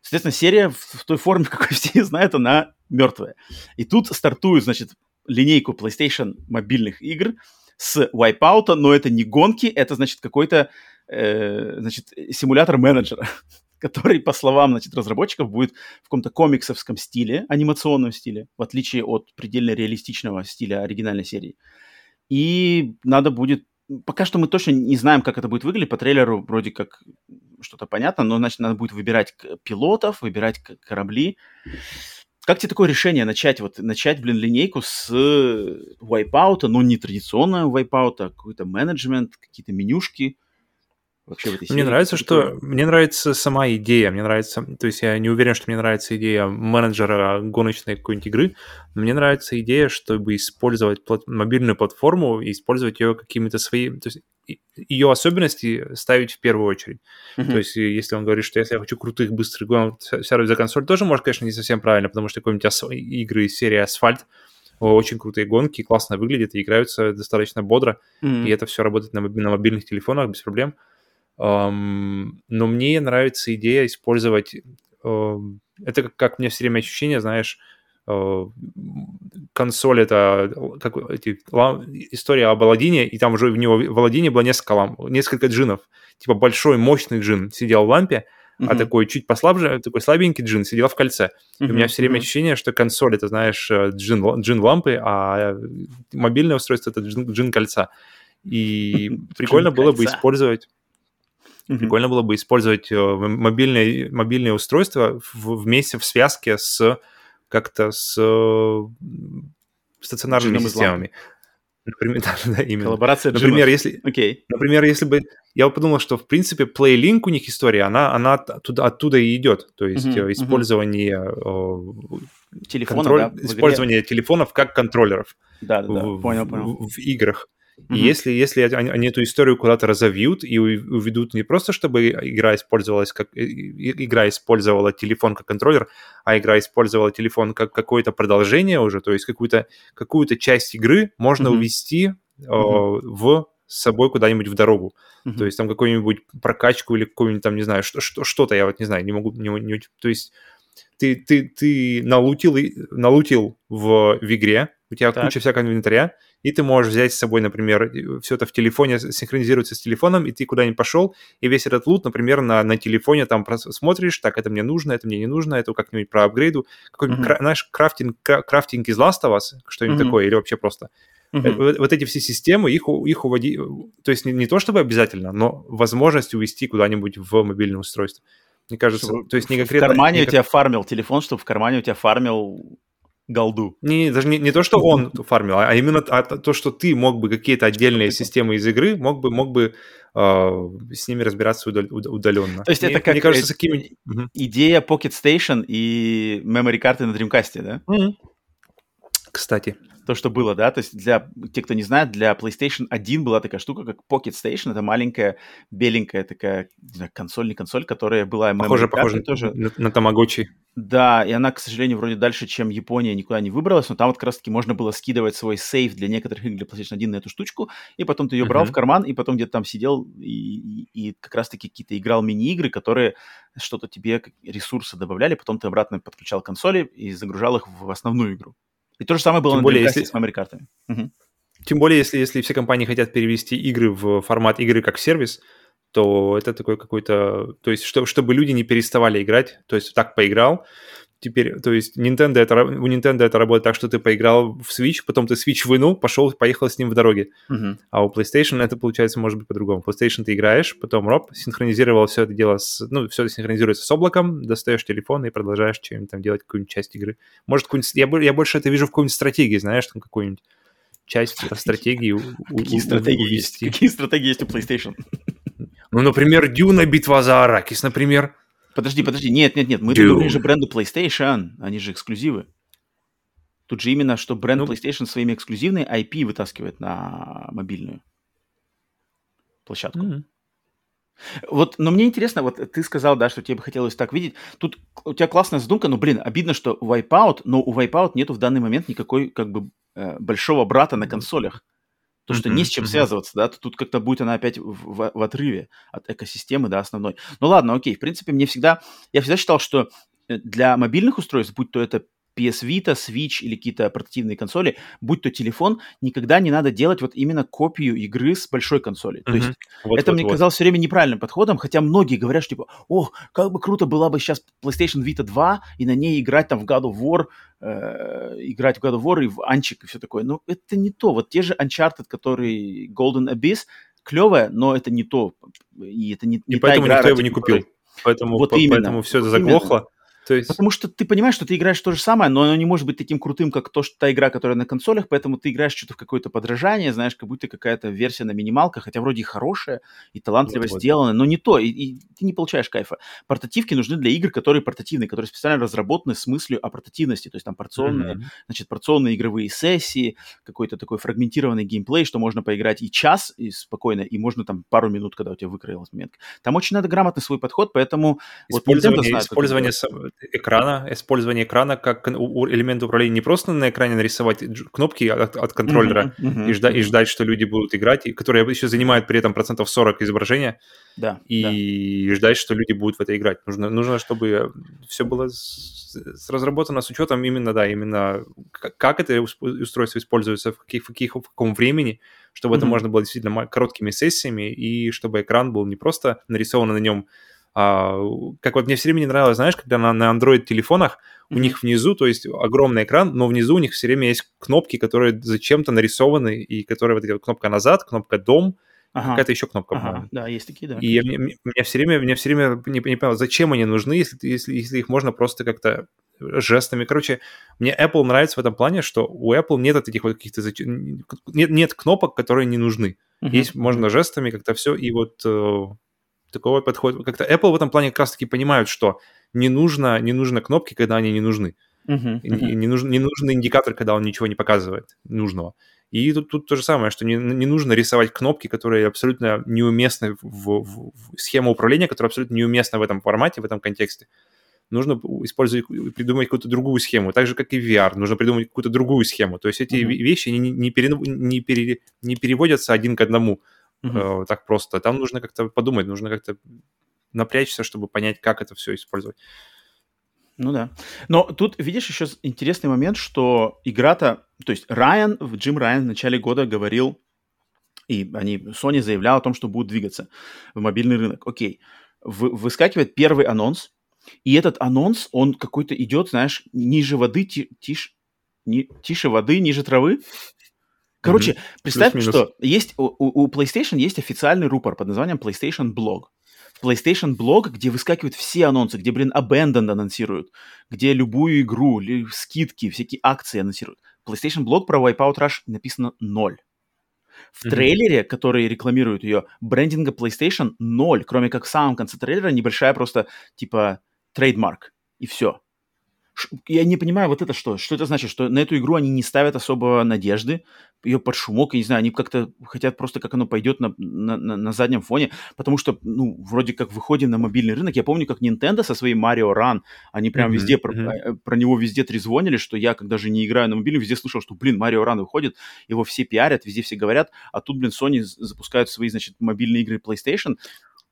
Соответственно, серия в, в той форме, какой все знают, она мертвая. И тут стартуют, значит, линейку PlayStation мобильных игр с Wipeout, но это не гонки, это, значит, какой-то, э, значит, симулятор менеджера, который, по словам, значит, разработчиков, будет в каком-то комиксовском стиле, анимационном стиле, в отличие от предельно реалистичного стиля оригинальной серии. И надо будет Пока что мы точно не знаем, как это будет выглядеть. По трейлеру вроде как что-то понятно, но, значит, надо будет выбирать пилотов, выбирать корабли. Как тебе такое решение начать, вот, начать, блин, линейку с вайпаута, но не традиционного вайпаута, а какой-то менеджмент, какие-то менюшки? Вообще в этой. Мне нравится, что... Мне нравится сама идея, мне нравится... То есть я не уверен, что мне нравится идея менеджера гоночной какой-нибудь игры, мне нравится идея, чтобы использовать плат... мобильную платформу и использовать ее какими-то своими... То есть ее особенности ставить в первую очередь. Mm-hmm. То есть, если он говорит, что если я хочу крутых, быстрых гонок, сядуть за консоль, тоже, может, конечно, не совсем правильно, потому что какой-нибудь ос... игры из серии Асфальт, очень крутые гонки, классно выглядят и играются достаточно бодро, mm-hmm. и это все работает на, на мобильных телефонах без проблем. Um, но мне нравится идея использовать... Uh, это как, мне все время ощущение, знаешь, uh, консоль это как, эти, история об Аладдине, и там уже в него в Аладдине было несколько, ламп, несколько джинов. Типа большой, мощный джин сидел в лампе, uh-huh. а такой чуть послабже, такой слабенький джин сидел в кольце. Uh-huh. И у меня все время uh-huh. ощущение, что консоль это, знаешь, э, джин, джин лампы, а мобильное устройство это джин, джин кольца. И прикольно было бы использовать Mm-hmm. Прикольно было бы использовать э, мобильные, мобильные устройства в, вместе в связке с как-то с стационарными системами. Например, да, да, именно. Коллаборация Например, если, Окей. например, если бы... Я подумал, что, в принципе, PlayLink у них история, она, она оттуда, оттуда и идет. То есть мгм. использование, э, Телефона, контроль- да, в использование телефонов как контроллеров Да, да, да. в, Понял, в- понял. в играх. И Мгм. если, если они, эту историю куда-то разовьют и уведут не просто, чтобы игра использовалась как игра использовала телефон как контроллер, а игра использовала телефон как какое-то продолжение уже, то есть какую-то какую-то часть игры можно Мгм. увести э, в с собой куда-нибудь в дорогу. Мгм. То есть там какую-нибудь прокачку или какую-нибудь там, не знаю, что, что, что-то, я вот не знаю, не могу, не, не- то есть ты, ты, ты налутил, налутил в, в игре, у тебя Так. куча всякого инвентаря, и ты можешь взять с собой, например, все это в телефоне синхронизируется с телефоном, и ты куда-нибудь пошел, и весь этот лут, например, на, на телефоне там смотришь, так, это мне нужно, это мне не нужно, это как-нибудь проапгрейду, какой-нибудь, Мгм. кра- знаешь, крафтинг, кра- крафтинг из Last of Us, что-нибудь Мгм. такое, или вообще просто. Э, Мгм. Вот, вот эти все системы, их, их уводи... То есть не, не то чтобы обязательно, но возможность увести куда-нибудь в мобильное устройство. Мне кажется, Чтобы то есть не в конкретно... кармане не у тебя фармил телефон, чтобы в кармане у тебя фармил голду. Не, не, даже не, не то, что он фармил, а именно а то, что ты мог бы какие-то отдельные системы из игры, мог бы, мог бы э, с ними разбираться удал- уд- удаленно. То есть Мне- это как Мне кажется, э, идея Pocket Station и memory карты на Dreamcast, да? Кстати. То, что было, да? То есть для тех, кто не знает, для PlayStation 1 была такая штука, как Pocket Station. Это маленькая, беленькая такая, не знаю, консоль, не консоль, которая была Похоже, похоже тоже. на, на Тамагочи. Да, и она, к сожалению, вроде дальше, чем Япония, никуда не выбралась, но там вот как раз-таки можно было скидывать свой сейф для некоторых игр для PlayStation 1 на эту штучку, и потом ты ее брал Мгм. в карман, и потом где-то там сидел и, и- и как раз-таки какие-то играл мини-игры, которые что-то тебе, ресурсы добавляли, потом ты обратно подключал консоли и загружал их в основную игру. И то же самое было Тем на более, если- с memory-картами. Мгм. Тем более, если, если все компании хотят перевести игры в формат игры как сервис, то это такой какой-то... То есть, что, чтобы люди не переставали играть, то есть так поиграл, теперь, то есть Nintendo это, у Nintendo это работает так, что ты поиграл в Switch, потом ты Switch вынул, пошел, поехал с ним в дороге. Мгм. А у PlayStation это получается может быть по-другому. PlayStation ты играешь, потом роп, синхронизировал все это дело с... Ну, все это синхронизируется с облаком, достаешь телефон и продолжаешь что-нибудь там делать, какую-нибудь часть игры. Может, какую-нибудь... Я, я больше это вижу в какой-нибудь стратегии, знаешь, там какую-нибудь часть стратегии Какие стратегии есть? Какие стратегии есть у PlayStation? Ну, например, Дюна битва за Аракис, например. Подожди, подожди, нет, нет, нет, мы говорим же бренды PlayStation, они же эксклюзивы. Тут же именно, что бренд Ну. PlayStation своими эксклюзивные IP вытаскивает на мобильную площадку. М. Вот, но мне интересно, вот ты сказал, да, что тебе бы хотелось так видеть. Тут у тебя классная задумка, но, блин, обидно, что Wipeout, но у Wipeout нету в данный момент никакой, как бы, э, большого брата на консолях. То, что не с чем связываться, да, то тут как-то будет она опять в, в- в отрыве от экосистемы, да, основной. Ну ладно, окей, в принципе, мне всегда, я всегда считал, что э, для мобильных устройств, будь то это PS Vita, Switch или какие-то портативные консоли, будь то телефон, никогда не надо делать вот именно копию игры с большой консоли. То есть. Вот, это вот, мне вот. казалось все время неправильным подходом, хотя многие говорят, что типа, ох, как бы круто была бы сейчас PlayStation Vita 2 и на ней играть там в God of War, э, играть в God of War и в Анчик и все такое. Но это не то. Вот те же Uncharted, который Golden Abyss, клевая, но это не то. И это не, И не та поэтому игра, никто его не купил. Поэтому, Вот по- именно, поэтому все это вот именно. То есть... Потому что ты понимаешь, что ты играешь то же самое, но оно не может быть таким крутым, как то, что та игра, которая на консолях, поэтому ты играешь что-то в какое-то подражание, знаешь, как будто какая-то версия на минималках, хотя вроде и хорошая, и талантливо Вот-вот. сделана, но не то, и, и ты не получаешь кайфа. Портативки нужны для игр, которые портативные, которые специально разработаны с мыслью о портативности, то есть там порционные, Мгм. значит, порционные игровые сессии, какой-то такой фрагментированный геймплей, что можно поиграть и час и спокойно, и можно там пару минут, когда у тебя выкроилась момент. Там очень надо грамотно свой подход, поэтому вот Nintendo Использование, знает, как это использование экрана, использование экрана как элемент управления не просто на экране нарисовать кнопки от, от контроллера Мгм, мгм, и, жда- и ждать, что люди будут играть, и которые еще занимают при этом процентов 40 изображения, Да, да. и ждать, что люди будут в это играть. Нужно, нужно чтобы все было с, с- разработано с учетом именно, да, именно как это устройство используется, в, каких, в, каких, в каком времени, чтобы это Мгм. можно было действительно короткими сессиями, и чтобы экран был не просто нарисован на нем, а, как вот мне все время не нравилось, знаешь, когда на, на Android-телефонах у них внизу, то есть огромный экран, но внизу у них все время есть кнопки, которые зачем-то нарисованы, и которые вот эта кнопка назад, кнопка дом, Ага. какая-то еще кнопка, Ага, по-моему. да, есть такие, да. И мне, мне- меня все время, меня все время не, не понял, зачем они нужны, если, если, если их можно просто как-то жестами. Короче, мне Apple нравится в этом плане, что у Apple нет таких вот каких-то... Нет, нет кнопок, которые не нужны. Uh-huh. Есть, можно жестами как-то все, и вот э, такого подхода. Как-то Apple в этом плане как раз-таки понимают, что не нужно, не нужно кнопки, когда они не нужны. Uh-huh. Не, не, нужен, не нужен индикатор, когда он ничего не показывает нужного. И тут, тут то же самое, что не, не нужно рисовать кнопки, которые абсолютно неуместны в, в, в схему управления, которая абсолютно неуместна в этом формате, в этом контексте. Нужно использовать, придумать какую-то другую схему, так же, как и VR. Нужно придумать какую-то другую схему. То есть эти mm-hmm. вещи не, не, пере, не, пере, не переводятся один к одному mm-hmm. э, так просто. Там нужно как-то подумать, нужно как-то напрячься, чтобы понять, как это все использовать. Ну да. Но тут, видишь, еще интересный момент, что игра-то... То есть Райан, Джим Райан в начале года говорил, и они, Sony заявлял о том, что будут двигаться в мобильный рынок. Окей. Вы, выскакивает первый анонс, и этот анонс, он какой-то идет, знаешь, ниже воды, ти, тише, ни, тише воды, ниже травы. Короче, mm-hmm. представь, Плюс-минус. что есть у, у PlayStation есть официальный рупор под названием PlayStation Blog. PlayStation блог, где выскакивают все анонсы, где, блин, Abandoned анонсируют, где любую игру, скидки, всякие акции анонсируют. PlayStation блог про Wipeout Rush написано ноль. В mm-hmm. трейлере, который рекламирует ее, брендинга PlayStation ноль, кроме как в самом конце трейлера небольшая просто, типа, трейдмарк. И все я не понимаю, вот это что? Что это значит? Что на эту игру они не ставят особо надежды, ее под шумок, я не знаю, они как-то хотят просто, как оно пойдет на, на, на заднем фоне, потому что, ну, вроде как выходим на мобильный рынок. Я помню, как Nintendo со своей Mario Run, они прям mm-hmm, везде, mm-hmm. Про, про него везде трезвонили, что я, когда же не играю на мобильном, везде слышал, что, блин, Mario Run выходит, его все пиарят, везде все говорят, а тут, блин, Sony запускают свои, значит, мобильные игры PlayStation,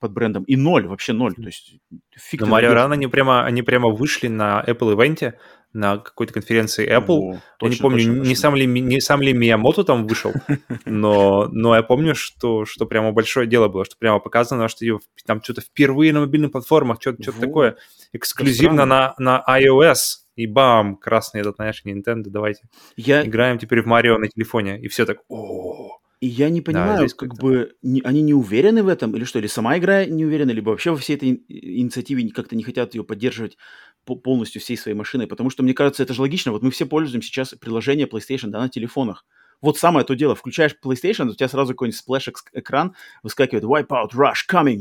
под брендом, и ноль, вообще ноль. То есть фиг Но Mario Run, они прямо, они прямо вышли на Apple ивенте, на какой-то конференции Apple. О, я не помню, точно, не, сам ли, не сам ли Миямото там вышел, но, но я помню, что, что прямо большое дело было, что прямо показано, что ее там что-то впервые на мобильных платформах, что-то, что-то такое, эксклюзивно на, на iOS. И бам, красный этот, знаешь, Nintendo, давайте. Я... Играем теперь в Марио на телефоне. И все так, о и я не понимаю, да, как бы не, они не уверены в этом, или что, или сама игра не уверена, либо вообще во всей этой инициативе как-то не хотят ее поддерживать полностью всей своей машиной, потому что, мне кажется, это же логично. Вот мы все пользуем сейчас приложение PlayStation да, на телефонах. Вот самое то дело. Включаешь PlayStation, у тебя сразу какой-нибудь splash-экран выскакивает Wipeout, Rush, Coming,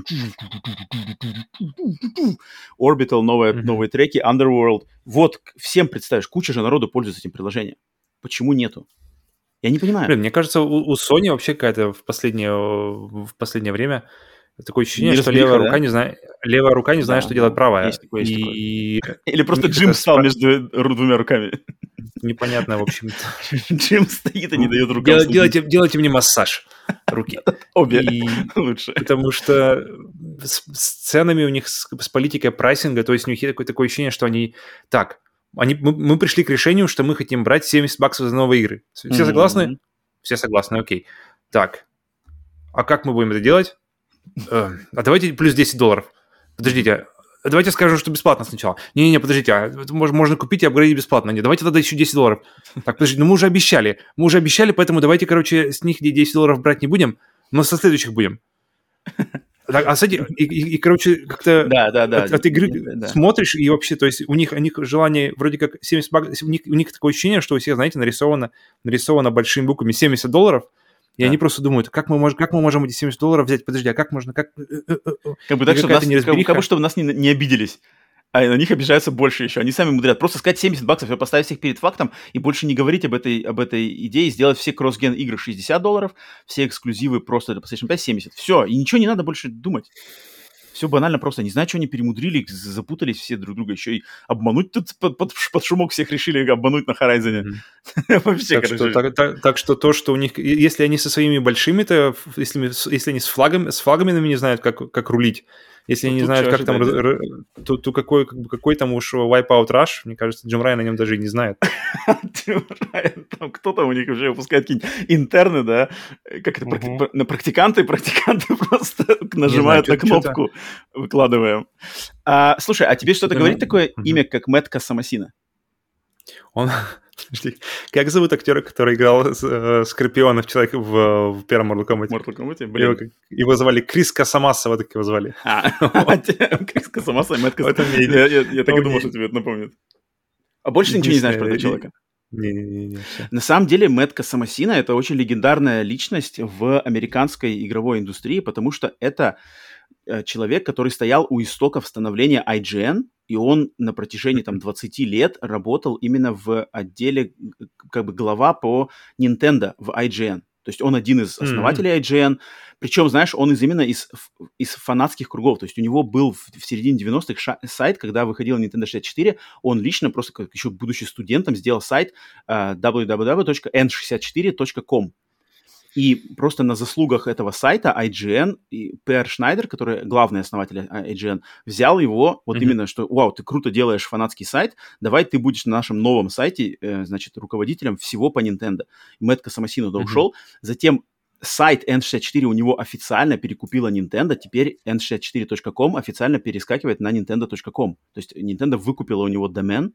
Orbital, новые, mm-hmm. новые треки, Underworld. Вот, всем представишь, куча же народу пользуется этим приложением. Почему нету? Я не понимаю. Блин, мне кажется, у, у Sony вообще какая-то в последнее, в последнее время такое ощущение, не что левая да? рука не знает, левая рука не да, знает, что делает правая. Есть такое, есть и... Или просто Джим стал между двумя руками. Непонятно, в общем. Джим стоит и не дает рукам. Дел, делайте, делайте мне массаж руки. Обе и... лучше. Потому что с, с ценами у них, с, с политикой прайсинга, то есть у них есть такое, такое ощущение, что они... Так, они, мы, мы пришли к решению, что мы хотим брать 70 баксов за новые игры. Все mm-hmm. согласны? Все согласны, окей. Так, а как мы будем это делать? Э, а давайте плюс 10 долларов. Подождите, давайте скажем, что бесплатно сначала. Не-не-не, подождите, а можно, можно купить и апгрейдить бесплатно. Не, давайте тогда еще 10 долларов. Так, подождите, ну мы уже обещали. Мы уже обещали, поэтому давайте, короче, с них 10 долларов брать не будем, но со следующих будем. А кстати, и, и, и короче, как-то да, да, да, от, от игры да. смотришь, и вообще, то есть у них, у них желание вроде как 70 баксов, у них, у них такое ощущение, что у всех, знаете, нарисовано, нарисовано большими буквами 70 долларов, и да. они просто думают, как мы, можем, как мы можем эти 70 долларов взять? Подожди, а как можно? Как, э, э, э, как бы так, чтобы нас, как, как бы, чтобы нас не, не обиделись а на них обижаются больше еще. Они сами мудрят. Просто сказать 70 баксов, и поставить всех перед фактом, и больше не говорить об этой, об этой идее, сделать все кроссген игры 60 долларов, все эксклюзивы просто для PlayStation 5 70. Все, и ничего не надо больше думать. Все банально просто. Не знаю, что они перемудрили, запутались все друг друга. Еще и обмануть тут под, под, под шумок всех решили обмануть на Horizon. Вообще, так, что, так, так, так что то, что у них... Если они со своими большими-то, если, если они с флагами, с флагами не знают, как, как рулить, если ну, не знают, как там, то, то какой, как бы, какой там уж Wipeout Rush, мне кажется, Джим Райан о нем даже и не знает. Джим Райан, там кто там у них уже выпускает какие-нибудь интерны, да? Как это, на практиканты, практиканты просто нажимают на кнопку, выкладываем. А, слушай, а тебе что-то говорит такое имя, как Мэтт Касамасина? Он, Подожди. Как зовут актера, который играл э, Скорпиона в, человек, в, в первом Mortal Kombat? Mortal Kombat? Блин. Его, его звали Крис Касамаса, вот так его звали. А, Крис Касамаса и Мэтт Касамаса. Я так и думал, что тебе это напомнит. А больше ничего не знаешь про этого человека? Не-не-не. На самом деле Мэтт Касамасина — это очень легендарная личность в американской игровой индустрии, потому что это э, человек, который стоял у истоков становления IGN, и он на протяжении там 20 лет работал именно в отделе, как бы глава по Nintendo в IGN. То есть он один из основателей. IGN. Причем, знаешь, он из именно из, из фанатских кругов. То есть у него был в, в середине 90-х сайт, когда выходил Nintendo 64, он лично просто, как еще будучи студентом, сделал сайт uh, www.n64.com. И просто на заслугах этого сайта IGN и Пэр Шнайдер, который главный основатель IGN, взял его, вот mm-hmm. именно, что, вау, ты круто делаешь фанатский сайт, давай ты будешь на нашем новом сайте, э, значит, руководителем всего по Nintendo. Мэтт Касамасину mm-hmm. ушел, затем сайт N64 у него официально перекупила Nintendo, теперь n64.com официально перескакивает на nintendo.com. То есть Nintendo выкупила у него домен,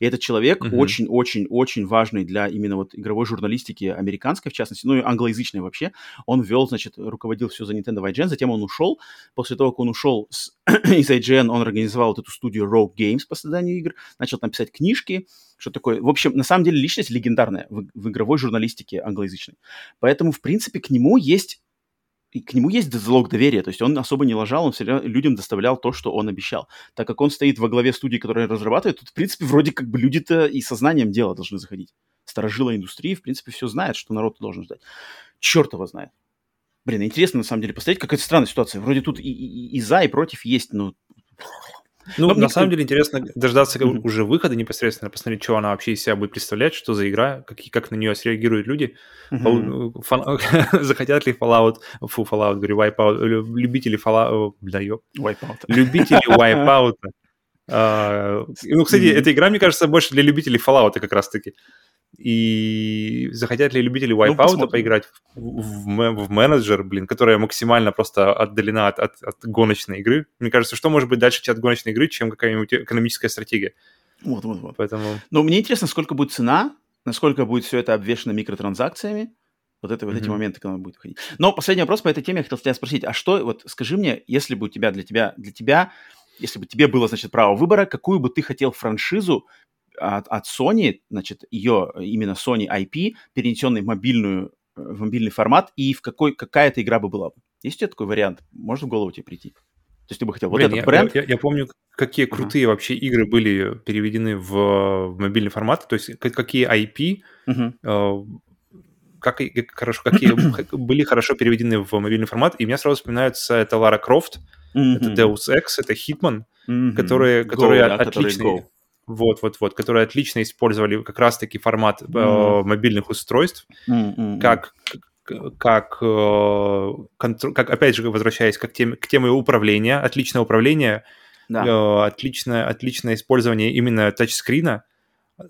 и этот человек очень-очень-очень mm-hmm. важный для именно вот игровой журналистики американской, в частности, ну и англоязычной вообще. Он вел, значит, руководил все за Nintendo в IGN, затем он ушел. После того, как он ушел с, из IGN, он организовал вот эту студию Rogue Games по созданию игр, начал там писать книжки, что такое. В общем, на самом деле личность легендарная в, в игровой журналистике англоязычной. Поэтому, в принципе, к нему есть и к нему есть залог доверия, то есть он особо не лажал, он всегда людям доставлял то, что он обещал. Так как он стоит во главе студии, которая разрабатывает, тут, в принципе, вроде как бы люди-то и сознанием дела должны заходить. Старожила индустрии, в принципе, все знает, что народ должен ждать. Черт его знает. Блин, интересно, на самом деле, посмотреть, какая-то странная ситуация. Вроде тут и, и, и за, и против есть, но ну, Но на самом деле интересно дождаться mm-hmm. уже выхода непосредственно, посмотреть, что она вообще из себя будет представлять, что за игра, как, как на нее среагируют люди, mm-hmm. Фан... захотят ли Fallout, фу, Fallout, говорю, Wipeout, любители Fallout, бля, ёп, Wipeout. любители Wipeout. Uh, ну, кстати, mm-hmm. эта игра, мне кажется, больше для любителей Fallout как раз-таки. И захотят ли любители ну, Wipeout ну, поиграть в, в, в менеджер, блин, которая максимально просто отдалена от, от, от гоночной игры? Мне кажется, что может быть дальше от гоночной игры, чем какая-нибудь экономическая стратегия? Вот, вот, вот. Поэтому... Но мне интересно, сколько будет цена, насколько будет все это обвешено микротранзакциями. Вот это вот mm-hmm. эти моменты, когда он будет выходить. Но последний вопрос по этой теме я хотел тебя спросить. А что, вот скажи мне, если бы у тебя, для тебя, для тебя, если бы тебе было, значит, право выбора, какую бы ты хотел франшизу от, от Sony, значит, ее именно Sony IP, перенесенный в, мобильную, э, в мобильный формат, и в какой, какая эта игра бы была бы? Есть у тебя такой вариант? Может в голову тебе прийти? То есть ты бы хотел Блин, вот этот я, бренд? Я, я, я помню, какие крутые uh-huh. вообще игры были переведены в, в мобильный формат, то есть какие IP, uh-huh. э, как, хорошо, какие были хорошо переведены в мобильный формат, и мне сразу вспоминается это Лара Крофт, uh-huh. это Deus Ex, это Hitman, uh-huh. которые, которые Go, да, отличные. Вот, вот, которые отлично использовали как раз-таки формат mm. э, мобильных устройств, mm-hmm. как как, э, контр... как, опять же, возвращаясь к теме, к теме управления, отличное управление, да. э, отличное, отличное использование именно тачскрина,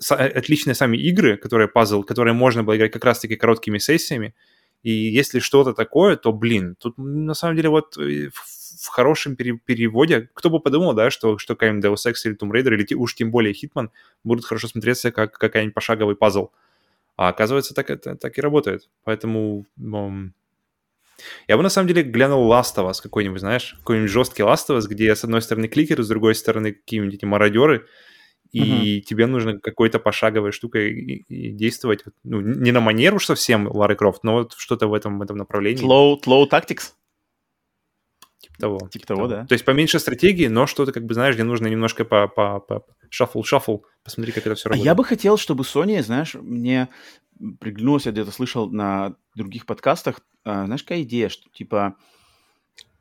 с, отличные сами игры, которые пазл, которые можно было играть как раз-таки короткими сессиями, и если что-то такое, то, блин, тут на самом деле вот э, в хорошем пере- переводе, кто бы подумал, да, что, что какая-нибудь Deus Ex или Tomb Raider, или уж тем более Hitman будут хорошо смотреться как какая-нибудь пошаговый пазл. А оказывается, так это так и работает. Поэтому um, я бы на самом деле глянул Last of Us какой-нибудь, знаешь, какой-нибудь жесткий Last of Us, где с одной стороны кликеры, с другой стороны какие-нибудь эти мародеры, и uh-huh. тебе нужно какой-то пошаговой штукой и, и действовать, ну, не на манеру совсем Лары Крофт, но вот что-то в этом, в этом направлении. Slow, slow Tactics? Того. Типа, типа того, того, да. То есть поменьше стратегии, но что-то, как бы, знаешь, где нужно немножко по, по, по шаффл-шаффл, посмотри, как это все работает. А я бы хотел, чтобы Sony, знаешь, мне приглянулось, я где-то слышал на других подкастах, а, знаешь, какая идея, что типа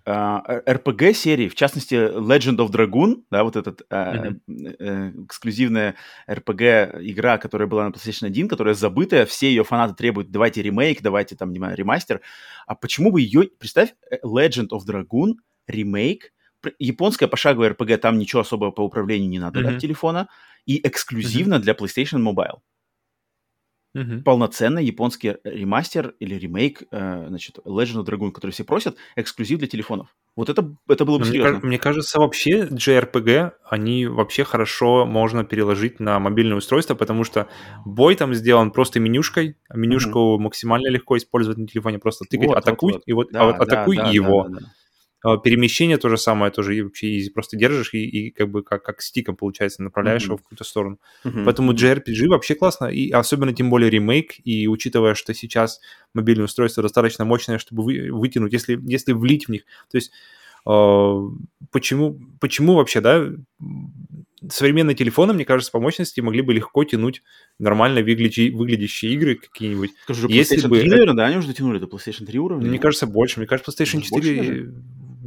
RPG серии, в частности Legend of Dragoon, да, вот этот mm-hmm. э, эксклюзивная RPG игра, которая была на PlayStation 1, которая забытая, все ее фанаты требуют, давайте ремейк, давайте там, не знаю, ремастер. А почему бы ее, представь, Legend of Dragoon ремейк, японская пошаговая RPG, там ничего особого по управлению не надо mm-hmm. от телефона, и эксклюзивно mm-hmm. для PlayStation Mobile. Mm-hmm. Полноценный японский ремастер или ремейк, э, значит, Legend of Dragoon, который все просят, эксклюзив для телефонов. Вот это, это было бы мне, серьезно. Мне кажется, вообще JRPG, они вообще хорошо можно переложить на мобильное устройство, потому что бой там сделан просто менюшкой, а менюшку mm-hmm. максимально легко использовать на телефоне, просто тыкать вот, атакуй, вот, вот. и вот, да, а вот атакуй да, и да, его. Да, да, да перемещение то же самое, тоже и вообще easy. Просто держишь и, и как бы как, как стиком, получается, направляешь mm-hmm. его в какую-то сторону. Mm-hmm. Поэтому JRPG вообще классно, и особенно тем более ремейк, и учитывая, что сейчас мобильное устройство достаточно мощное, чтобы вы, вытянуть, если, если влить в них. То есть э, почему, почему вообще, да, современные телефоны, мне кажется, по мощности могли бы легко тянуть нормально выглядящие, выглядящие игры какие-нибудь. Скажу, Если PlayStation бы... 3, наверное, да, они уже дотянули до PlayStation 3 уровня? Мне кажется, больше. Мне кажется, PlayStation 4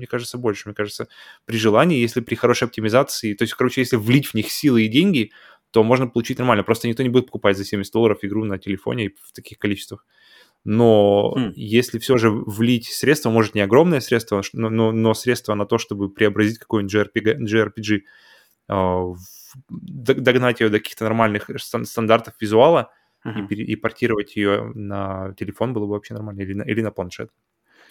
мне кажется, больше. Мне кажется, при желании, если при хорошей оптимизации, то есть, короче, если влить в них силы и деньги, то можно получить нормально. Просто никто не будет покупать за 70 долларов игру на телефоне в таких количествах. Но mm. если все же влить средства, может, не огромное средство, но, но, но средства на то, чтобы преобразить какой-нибудь JRPG, JRPG э, догнать ее до каких-то нормальных стандартов визуала uh-huh. и, и портировать ее на телефон было бы вообще нормально, или на, или на планшет.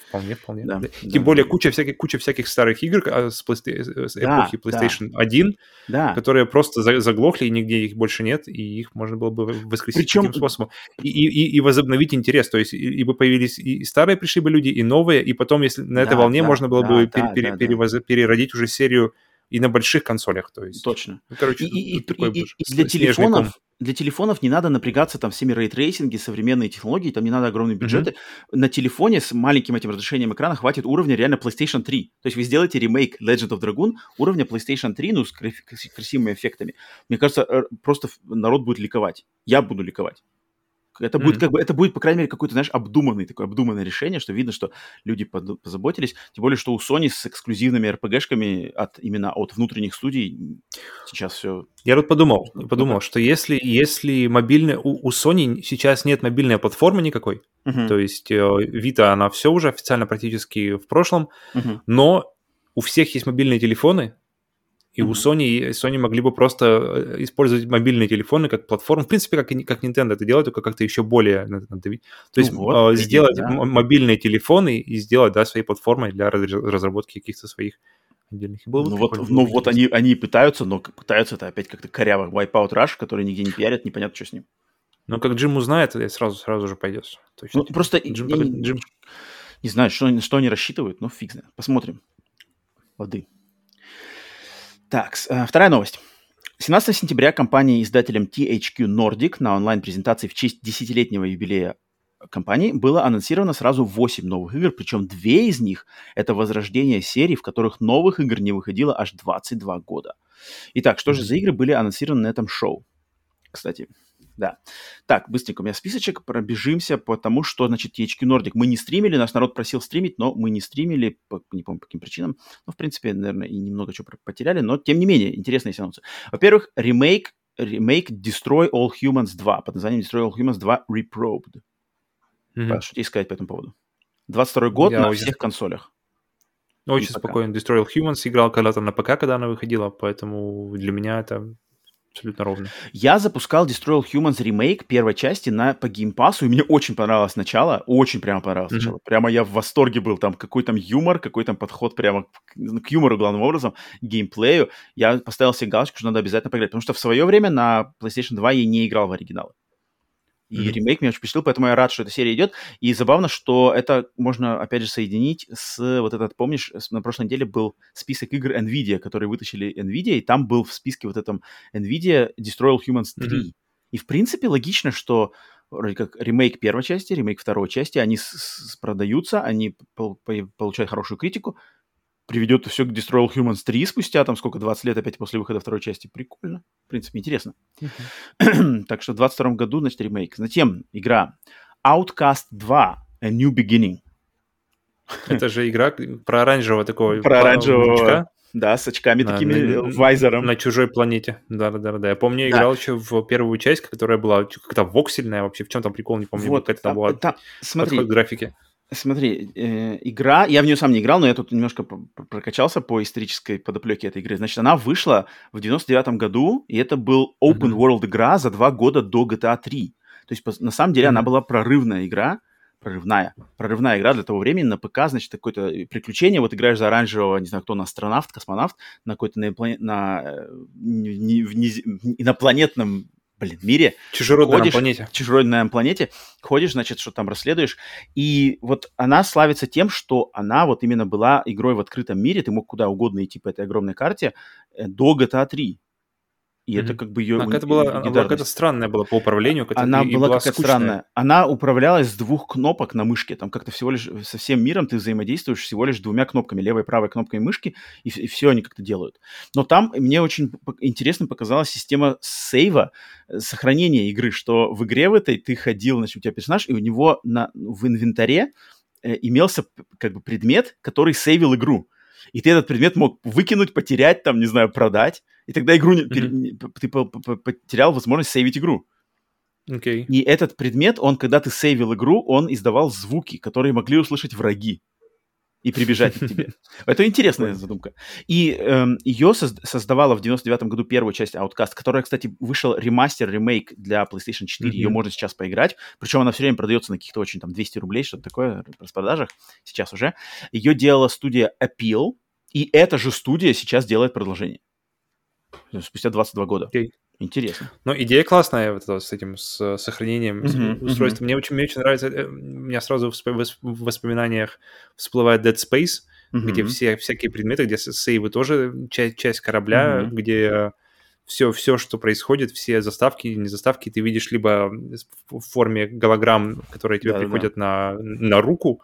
Вполне, вполне. Да, Тем да, более куча всяких, куча всяких старых игр а, с, PlayStation, с эпохи да, PlayStation да. 1, да. которые просто заглохли, и нигде их больше нет, и их можно было бы воскресить Причем... таким способом. И, и, и возобновить интерес. То есть, и бы появились и старые пришли бы люди, и новые, и потом, если на этой да, волне да, можно было да, бы да, пер, да, пере, да. переродить уже серию и на больших консолях, то есть. Точно. Ну, короче, и, и, такой и, и для телефонов, для телефонов не надо напрягаться там всеми рейтрейсинги, современные технологии, там не надо огромные бюджеты. Mm-hmm. На телефоне с маленьким этим разрешением экрана хватит уровня реально PlayStation 3. То есть вы сделаете ремейк Legend of Dragoon уровня PlayStation 3, ну, с красивыми эффектами. Мне кажется, просто народ будет ликовать. Я буду ликовать. Это mm-hmm. будет как бы, это будет, по крайней мере, какой-то, знаешь, обдуманный, такое обдуманное решение, что видно, что люди позаботились. Тем более, что у Sony с эксклюзивными RPG-шками от, именно от внутренних студий сейчас все... Я вот подумал, подумал, что если, если мобильная... У, у Sony сейчас нет мобильной платформы никакой, mm-hmm. то есть э, Vita, она все уже официально практически в прошлом, mm-hmm. но у всех есть мобильные телефоны, и у Sony, Sony могли бы просто э, использовать мобильные телефоны как платформу. В принципе, как, как Nintendo это делает, только как-то еще более надавить. То есть ну вот, э, сделать да. мобильные телефоны и сделать да, своей платформой для разработки каких-то своих отдельных. Было ну вот, ну вот они, они пытаются, но пытаются это опять как-то коряво. Wipeout Rush, который нигде не пиарят, непонятно, что с ним. Ну, как Джим узнает, сразу, сразу же пойдет. Точно. Ну, просто Джим, не, Джим... не знаю, что, что они рассчитывают, но фиг знает. Посмотрим. Воды. Так, э, вторая новость. 17 сентября компания-издателем THQ Nordic на онлайн-презентации в честь десятилетнего юбилея компании было анонсировано сразу 8 новых игр, причем две из них — это возрождение серий, в которых новых игр не выходило аж 22 года. Итак, что же за игры были анонсированы на этом шоу? Кстати, да. Так, быстренько у меня списочек, пробежимся по тому, что, значит, THQ Nordic мы не стримили, наш народ просил стримить, но мы не стримили, по, не помню, по каким причинам. Ну, в принципе, наверное, и немного чего потеряли, но, тем не менее, интересные анонсы. Во-первых, ремейк, ремейк Destroy All Humans 2 под названием Destroy All Humans 2 Reprobed. Mm-hmm. Что тебе сказать по этому поводу? 22 год Я на очень... всех консолях. Очень спокойно. Destroy All Humans играл когда-то на ПК, когда она выходила, поэтому для меня это абсолютно ровно. Я запускал Destroy All Humans ремейк первой части на, по геймпасу, и мне очень понравилось начало, очень прямо понравилось mm-hmm. начало. Прямо я в восторге был, там какой там юмор, какой там подход прямо к, к юмору главным образом, геймплею. Я поставил себе галочку, что надо обязательно поиграть, потому что в свое время на PlayStation 2 я не играл в оригинал. И mm-hmm. ремейк меня очень впечатлил, поэтому я рад, что эта серия идет. И забавно, что это можно, опять же, соединить с вот этот, помнишь, на прошлой неделе был список игр NVIDIA, которые вытащили NVIDIA, и там был в списке вот этом NVIDIA Destroy All Humans 3. Mm-hmm. И, в принципе, логично, что вроде как ремейк первой части, ремейк второй части, они с- с- продаются, они пол- получают хорошую критику, приведет все к Destroy All Humans 3 спустя, там сколько, 20 лет опять после выхода второй части. Прикольно. В принципе, интересно. Uh-huh. так что в 22 году, значит, ремейк. Затем игра Outcast 2 A New Beginning. Это же игра про оранжевого такого... Про оранжевого... Очка. Да, с очками да, такими, на, вайзером. На чужой планете. Да, да, да, да. Я помню, я да. играл еще в первую часть, которая была как-то воксельная вообще. В чем там прикол, не помню. Вот, как это там, была. Там, смотри, графики. Смотри, э, игра, я в нее сам не играл, но я тут немножко прокачался по исторической подоплеке этой игры. Значит, она вышла в 99 году, и это был open world игра за два года до GTA 3. То есть, на самом деле, mm-hmm. она была прорывная игра, прорывная, прорывная игра для того времени на ПК, значит, какое-то приключение, вот играешь за оранжевого, не знаю, кто, на астронавт, космонавт, на какой-то на, на, на, э, инопланетном блин, мире. Чужеродной ходишь, планете. Чужеродной планете. Ходишь, значит, что там расследуешь. И вот она славится тем, что она вот именно была игрой в открытом мире. Ты мог куда угодно идти по этой огромной карте э, до GTA 3. И mm-hmm. это как бы ее... Она какая-то была, она была какая-то странная была по управлению. Она была, была какая-то странная. Она управлялась с двух кнопок на мышке. Там как-то всего лишь со всем миром ты взаимодействуешь всего лишь двумя кнопками, левой и правой кнопкой мышки, и, и все они как-то делают. Но там мне очень интересно показалась система сейва, э, сохранения игры, что в игре в этой ты ходил, значит, у тебя персонаж, и у него на, в инвентаре э, имелся как бы предмет, который сейвил игру и ты этот предмет мог выкинуть, потерять, там, не знаю, продать, и тогда игру не, mm-hmm. ты потерял возможность сейвить игру. Okay. И этот предмет, он, когда ты сейвил игру, он издавал звуки, которые могли услышать враги и прибежать к тебе. Это интересная задумка. И эм, ее создавала в 99-м году первую часть Outcast, которая, кстати, вышел ремастер, ремейк для PlayStation 4. Ее можно сейчас поиграть. Причем она все время продается на каких-то очень там 200 рублей, что-то такое, в распродажах сейчас уже. Ее делала студия Appeal, и эта же студия сейчас делает продолжение. Спустя 22 года. Okay. Интересно. Ну, идея классная вот это, с этим, с сохранением uh-huh, устройства. Uh-huh. Мне, очень, мне очень нравится, э, у меня сразу в воспоминаниях всплывает Dead Space, uh-huh. где все всякие предметы, где сейвы тоже часть, часть корабля, uh-huh. где все, все, что происходит, все заставки, не заставки, ты видишь либо в форме голограмм, которые тебе да, приходят да. На, на руку,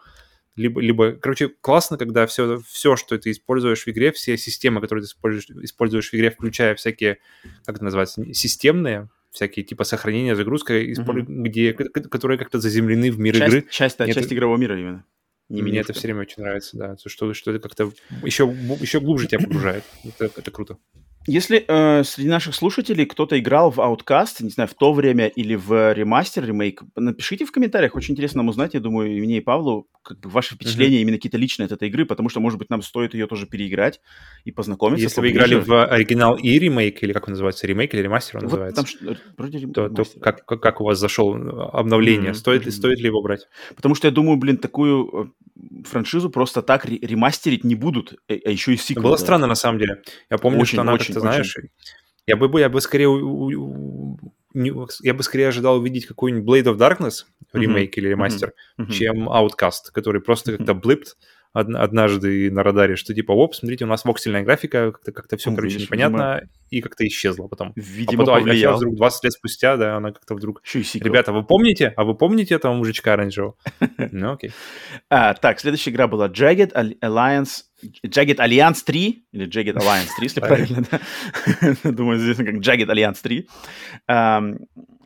либо, либо, короче, классно, когда все, все, что ты используешь в игре, все системы, которые ты используешь, используешь в игре, включая всякие, как это называется, системные, всякие типа сохранения, загрузка, mm-hmm. где, которые как-то заземлены в мир часть, игры. Часть, да, часть игрового мира именно. Не Мне это все время очень нравится, да, что, что это как-то еще, еще глубже тебя погружает. Это, это круто. Если э, среди наших слушателей кто-то играл в Outcast, не знаю, в то время или в ремастер, ремейк, напишите в комментариях. Очень интересно нам узнать, я думаю, и мне, и Павлу, как бы ваши впечатления mm-hmm. именно какие-то личные от этой игры, потому что, может быть, нам стоит ее тоже переиграть и познакомиться. Если вы играли в оригинал и ремейк, или как он называется, ремейк или ремастер он вот называется, там, э, вроде то, то как, как, как у вас зашел обновление? Mm-hmm. Стоит, mm-hmm. стоит ли его брать? Потому что я думаю, блин, такую э, франшизу просто так ремастерить не будут, а еще и сиквел. Было да. странно, на самом деле. Я помню, очень, что она очень, ты знаешь, я бы, я бы скорее я бы скорее ожидал увидеть какой-нибудь Blade of Darkness ремейк mm-hmm. или ремастер, mm-hmm. чем Outcast, который просто mm-hmm. как-то блипт однажды на радаре, что типа, оп, смотрите, у нас воксельная графика, как-то, как-то все, ну, короче, видишь, непонятно, видимо, и как-то исчезла потом. Видимо, а потом, повлиял. А вдруг 20 лет спустя, да, она как-то вдруг... Ребята, вы помните? А вы помните этого мужичка оранжевого? Ну, окей. А, так, следующая игра была Jagged Alliance Jagged Alliance 3, или Jagged Alliance 3, если правильно, да? Думаю, известно как Jagged Alliance 3.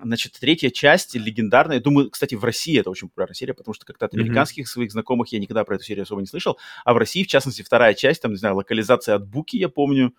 Значит, третья часть легендарная. Думаю, кстати, в России это очень популярная серия, потому что как-то от американских своих знакомых я никогда про эту серию особо не слышал. А в России, в частности, вторая часть, там, не знаю, локализация от Буки, я помню,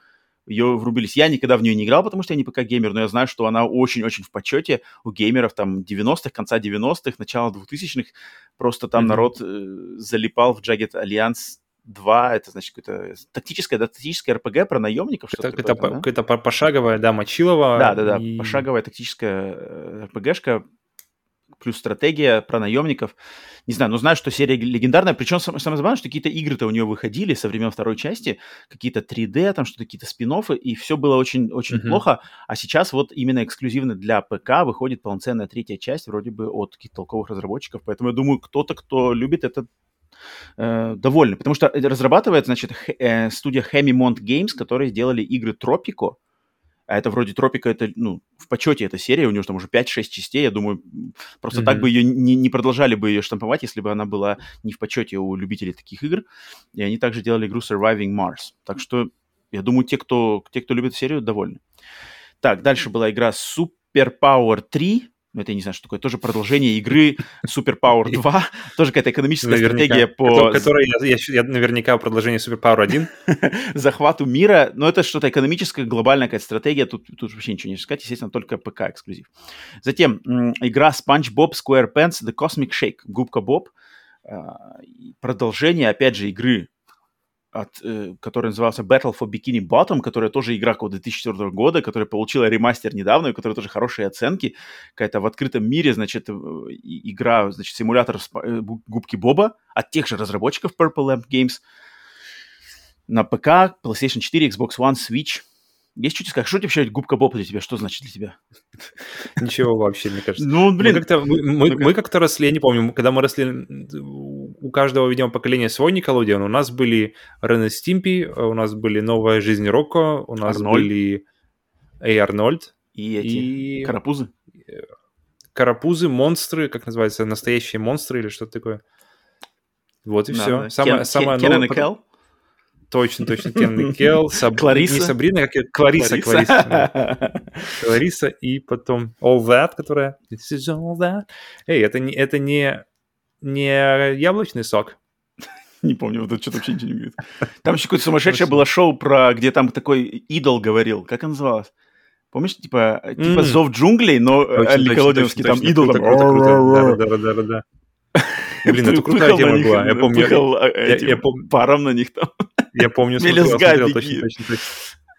ее врубились. Я никогда в нее не играл, потому что я не ПК-геймер, но я знаю, что она очень-очень в почете у геймеров там 90-х, конца 90-х, начала 2000-х. Просто там mm-hmm. народ э, залипал в Jagged Alliance 2, это, значит, какое-то тактическое, да, тактическое РПГ про наемников. Это, это, да? это пошаговая, да, мочилово. Да, да, да, и... пошаговая тактическая э, РПГшка, плюс стратегия про наемников. Не знаю, но знаю, что серия легендарная. Причем самое забавное, что какие-то игры-то у нее выходили со времен второй части, какие-то 3D, там что-то, какие-то спин и все было очень, очень mm-hmm. плохо. А сейчас вот именно эксклюзивно для ПК выходит полноценная третья часть, вроде бы от каких-то толковых разработчиков. Поэтому я думаю, кто-то, кто любит этот э, довольны, потому что разрабатывает, значит, х, э, студия Hemimont Games, которые сделали игры Tropico, а это вроде Тропика, это, ну, в почете эта серия, у нее там уже 5-6 частей, я думаю, просто mm-hmm. так бы ее не, не продолжали бы ее штамповать, если бы она была не в почете у любителей таких игр, и они также делали игру Surviving Mars, так что я думаю, те, кто, те, кто любит серию, довольны. Так, дальше была игра Super Power 3, ну, это я не знаю, что такое, тоже продолжение игры Super Power 2, тоже какая-то экономическая наверняка. стратегия по... Которая, я, я, я наверняка продолжение Super Power 1. Захвату мира, но это что-то экономическая, глобальная какая-то стратегия, тут, тут вообще ничего не искать, естественно, только ПК эксклюзив. Затем игра SpongeBob SquarePants The Cosmic Shake, губка Боб, а, продолжение, опять же, игры от, э, который назывался Battle for Bikini Bottom, которая тоже игра какого 2004 года, которая получила ремастер недавно, и которая тоже хорошие оценки. Какая-то в открытом мире, значит, э, игра, значит, симулятор э, губки Боба от тех же разработчиков Purple Lamp Games на ПК, PlayStation 4, Xbox One, Switch. Есть что тебе сказать? Что вообще губка Боб для тебя? Что значит для тебя? Ничего вообще, мне кажется. Ну, блин. Мы как-то, мы, мы, мы как-то росли, я не помню, когда мы росли, у каждого, видимо, поколения свой Николодион. У нас были Рен и Стимпи, у нас были Новая жизнь Рокко, у нас Арнольд. были Эй Арнольд. И эти И- карапузы? Карапузы, монстры, как называется, настоящие монстры или что-то такое. Вот и Да, все. да. Самое, Кен- самое Кен- новое- и Кел? Точно, точно. Кен и Кел, Саб- Клариса. Не Сабрина, как ее- Клариса, Клариса. да. Клариса и потом All That, которая... This is all that. Эй, это не, это не, не яблочный сок. Не помню, вот это что-то вообще ничего не говорит. Там еще какое-то сумасшедшее было шоу про, где там такой идол говорил. Как он называлось? Помнишь, типа, типа М. «Зов джунглей», но э, точно, там идол. Круто, там, круто, круто. «Ра-ра-ра-ра». Да, да, да, да, да. Блин, это крутая тема была. Я помню, э, паром на них там. я помню, смотрел, точно, точно, точно.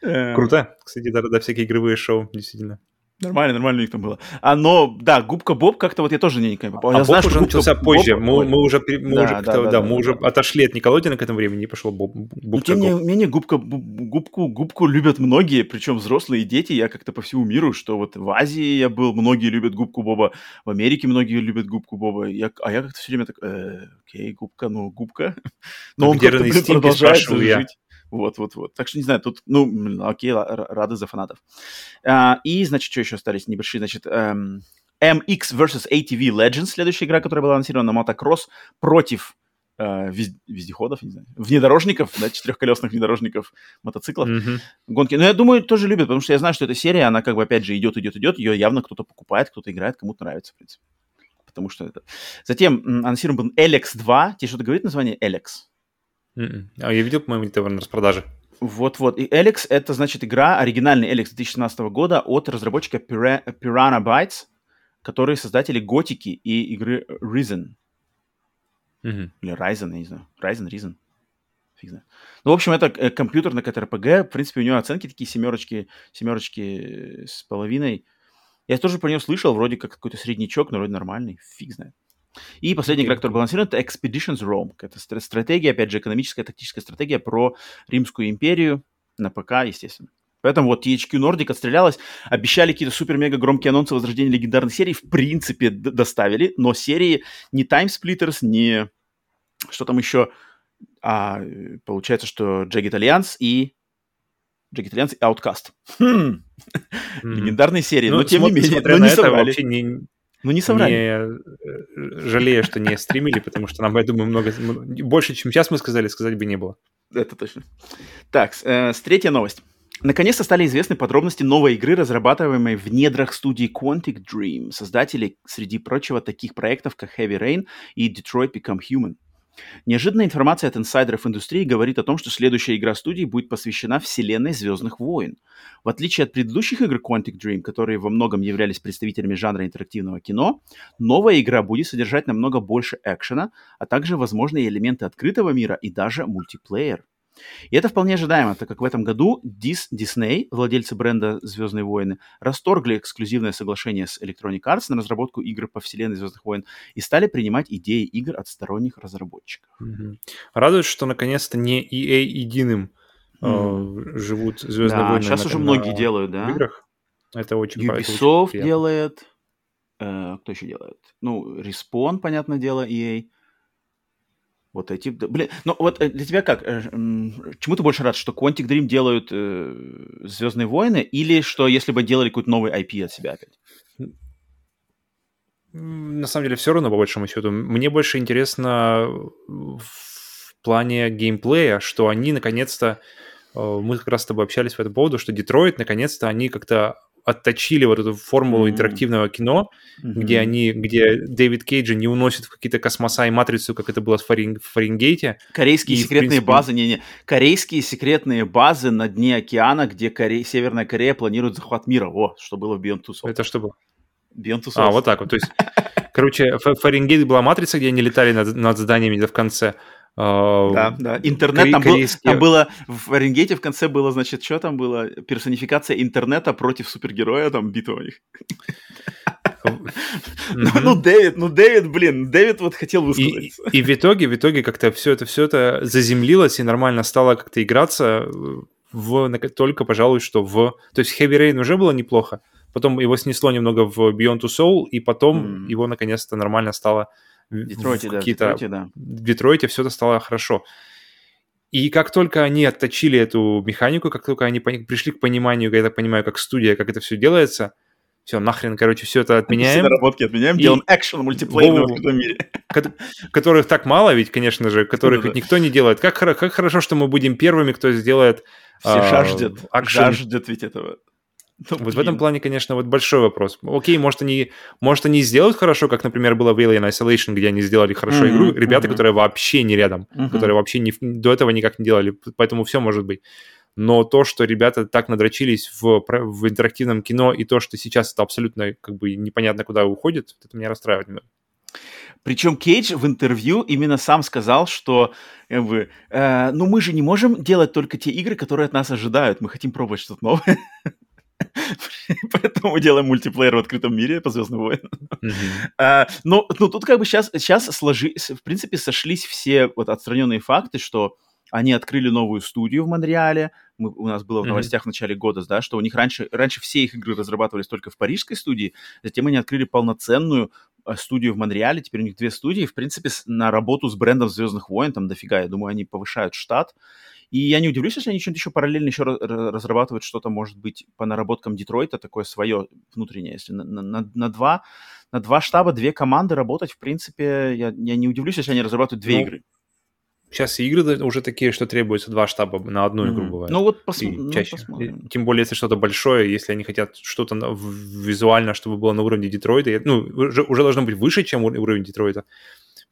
Э, Круто. Кстати, да, да, всякие игровые шоу, действительно. Нормально, нормально у них там было. А, но, да, Губка Боб как-то вот я тоже не попал. А Я Боб знаю, что уже Губка начался Боб- позже. Мы, уже, мы Да, уже, да, как-то, да, да, да, мы да, уже да. отошли от Николодина к этому времени, и пошел Боб, Но Бубка тем не менее, губка, губку, губку любят многие, причем взрослые и дети. Я как-то по всему миру, что вот в Азии я был, многие любят губку Боба, в Америке многие любят губку Боба. Я, а я как-то все время так, э, окей, губка, ну, губка. Но А он где как-то, блин, продолжает я. Жить. Вот, вот, вот. Так что не знаю, тут, ну, окей, рады за фанатов. А, и, значит, что еще остались небольшие, значит, эм, MX vs ATV Legends, следующая игра, которая была анонсирована на мотокросс против э, вез- вездеходов, не знаю, внедорожников, да, четырехколесных внедорожников, мотоциклов, Мгм. гонки. Но я думаю, тоже любят, потому что я знаю, что эта серия, она как бы опять же идет, идет, идет, ее явно кто-то покупает, кто-то играет, кому-то нравится, в принципе. Потому что это... Затем анонсирован был Alex 2. Тебе что-то говорит название Alex? Мгм. А я видел, по-моему, это на распродаже. Вот-вот. И Alex — это, значит, игра, оригинальный Alex 2017 года от разработчика Pira- Piranha Bytes, которые создатели Готики и игры Risen. Мгм. Или Ryzen, я не знаю. Ryzen, Risen. Фиг знает. Ну, в общем, это э, компьютерный КТРПГ. В принципе, у него оценки такие семерочки, семерочки с половиной. Я тоже про него слышал, вроде как какой-то среднячок, но вроде нормальный. Фиг знает. И последняя игра, которая балансирует, это Expeditions Rome. Это стра- стратегия, опять же, экономическая, тактическая стратегия про Римскую империю на ПК, естественно. Поэтому вот THQ Nordic отстрелялась, обещали какие-то супер-мега громкие анонсы возрождения легендарных серий, в принципе, доставили, но серии не Time Splitters, не что там еще, а, получается, что Jagged Alliance и Jagged Alliance и Outcast. Хм. Мгм. Легендарные серии, Ну, но тем не смо- менее, смотря но не это, соврали. вообще не, Ну не соврали. не э, жалею, что не стримили, потому что нам, я думаю, много, больше, чем сейчас мы сказали, сказать бы не было. Это точно. Так, э, с третья новость. Наконец-то стали известны подробности новой игры, разрабатываемой в недрах студии Quantic Dream, создателей, среди прочего, таких проектов, как Heavy Rain и Detroit Become Human. Неожиданная информация от инсайдеров индустрии говорит о том, что следующая игра студии будет посвящена вселенной Звездных войн. В отличие от предыдущих игр Quantic Dream, которые во многом являлись представителями жанра интерактивного кино, новая игра будет содержать намного больше экшена, а также возможные элементы открытого мира и даже мультиплеер. И это вполне ожидаемо, так как в этом году Дис, Disney, владельцы бренда «Звездные войны», расторгли эксклюзивное соглашение с Electronic Arts на разработку игр по вселенной «Звездных войн» и стали принимать идеи игр от сторонних разработчиков. Мгм. Радует, что наконец-то не EA единым э, Мгм. живут Звездные Да, войны. сейчас на- уже на- многие делают, в да. играх. Это очень очень Ubisoft приятно. делает. э, кто еще делает? Ну, Respawn, понятное дело, EA. Вот эти... Блин, ну вот э, для тебя как? э, Чему ты больше рад, что Quantic Dream делают э, Звездные войны, или что если бы делали какой-то новый IP от себя опять? На самом деле все равно, по большому счету. Мне больше интересно в плане геймплея, что они наконец-то, э, мы как раз с тобой общались по этому поводу, что Детройт, наконец-то, они как-то отточили вот эту формулу М. интерактивного кино, где Мгм. они, где Дэвид Кейджа не уносит в какие-то космоса и матрицу, как это было в, Фарин- в Фаренгейте. Корейские И, секретные принципе- базы, не-не, корейские секретные базы на дне океана, где Коре... Северная Корея планирует захват мира. О, что было в Beyond Two Souls. Это что было? Beyond Two А, вот так вот. То есть, короче, Фаренгейт была матрица, где они летали над, над зданиями где в конце. Да, да. Интернет, там, был- там было, в Фаренгейте в конце было, значит, что там было? Персонификация интернета против супергероя, там битва у них. Ну, Мгм. Ну, Дэвид, ну, Дэвид, блин, Дэвид вот хотел высказаться. и в итоге, в итоге как-то все это, все это заземлилось и нормально стало как-то играться. в, только, пожалуй, что в... То есть Heavy Rain уже было неплохо, потом его снесло немного в Beyond Two Soul, и потом mm. его наконец-то нормально стало Детройте, да, в Детройте, да. В Детройте все это стало хорошо. И как только они отточили эту механику, как только они пришли к пониманию, я так понимаю, как студия, как это все делается, все, нахрен, короче, все это отменяем. Все наработки отменяем, и... делаем экшен мультиплеер в этом мире. Которых так мало ведь, конечно же, которых ведь никто не делает. Как, как хорошо, что мы будем первыми, кто сделает Все а, жаждет, жаждет ведь этого. Ну, вот в этом плане, конечно, вот большой вопрос. Окей, может они, может они сделают хорошо, как, например, было в Alien Isolation, где они сделали хорошо mm-hmm, игру. Ребята, mm-hmm. которые вообще не рядом, mm-hmm. которые вообще не, до этого никак не делали, поэтому все может быть. Но то, что ребята так надрочились в, в интерактивном кино, и то, что сейчас это абсолютно как бы непонятно куда уходит, это меня расстраивает немного. Причем Кейдж в интервью именно сам сказал, что как бы, э, ну мы же не можем делать только те игры, которые от нас ожидают. Мы хотим пробовать что-то новое. Поэтому делаем мультиплеер в открытом мире по Звездным войнам. А, но ну, тут как бы сейчас, сейчас сложи, в принципе, сошлись все вот отстраненные факты, что они открыли новую студию в Монреале. Мы, у нас было в новостях mm-hmm. в начале года, да, что у них раньше, раньше все их игры разрабатывались только в парижской студии, затем они открыли полноценную а, студию в Монреале, теперь у них две студии, в принципе, на работу с брендом Звездных войн, там дофига, я думаю, они повышают штат, и я не удивлюсь, если они что-нибудь еще параллельно еще разрабатывают что-то, может быть, по наработкам Детройта, такое свое внутреннее. Если на, на, на, два, на два штаба, две команды работать, в принципе, я, я не удивлюсь, если они разрабатывают две ну, игры. Сейчас игры уже такие, что требуется два штаба на одну mm-hmm. игру бывает. Ну вот посм... ну, чаще. посмотрим. Тем более, если что-то большое, если они хотят что-то визуально, чтобы было на уровне Детройта, ну, уже, уже должно быть выше, чем уровень Детройта,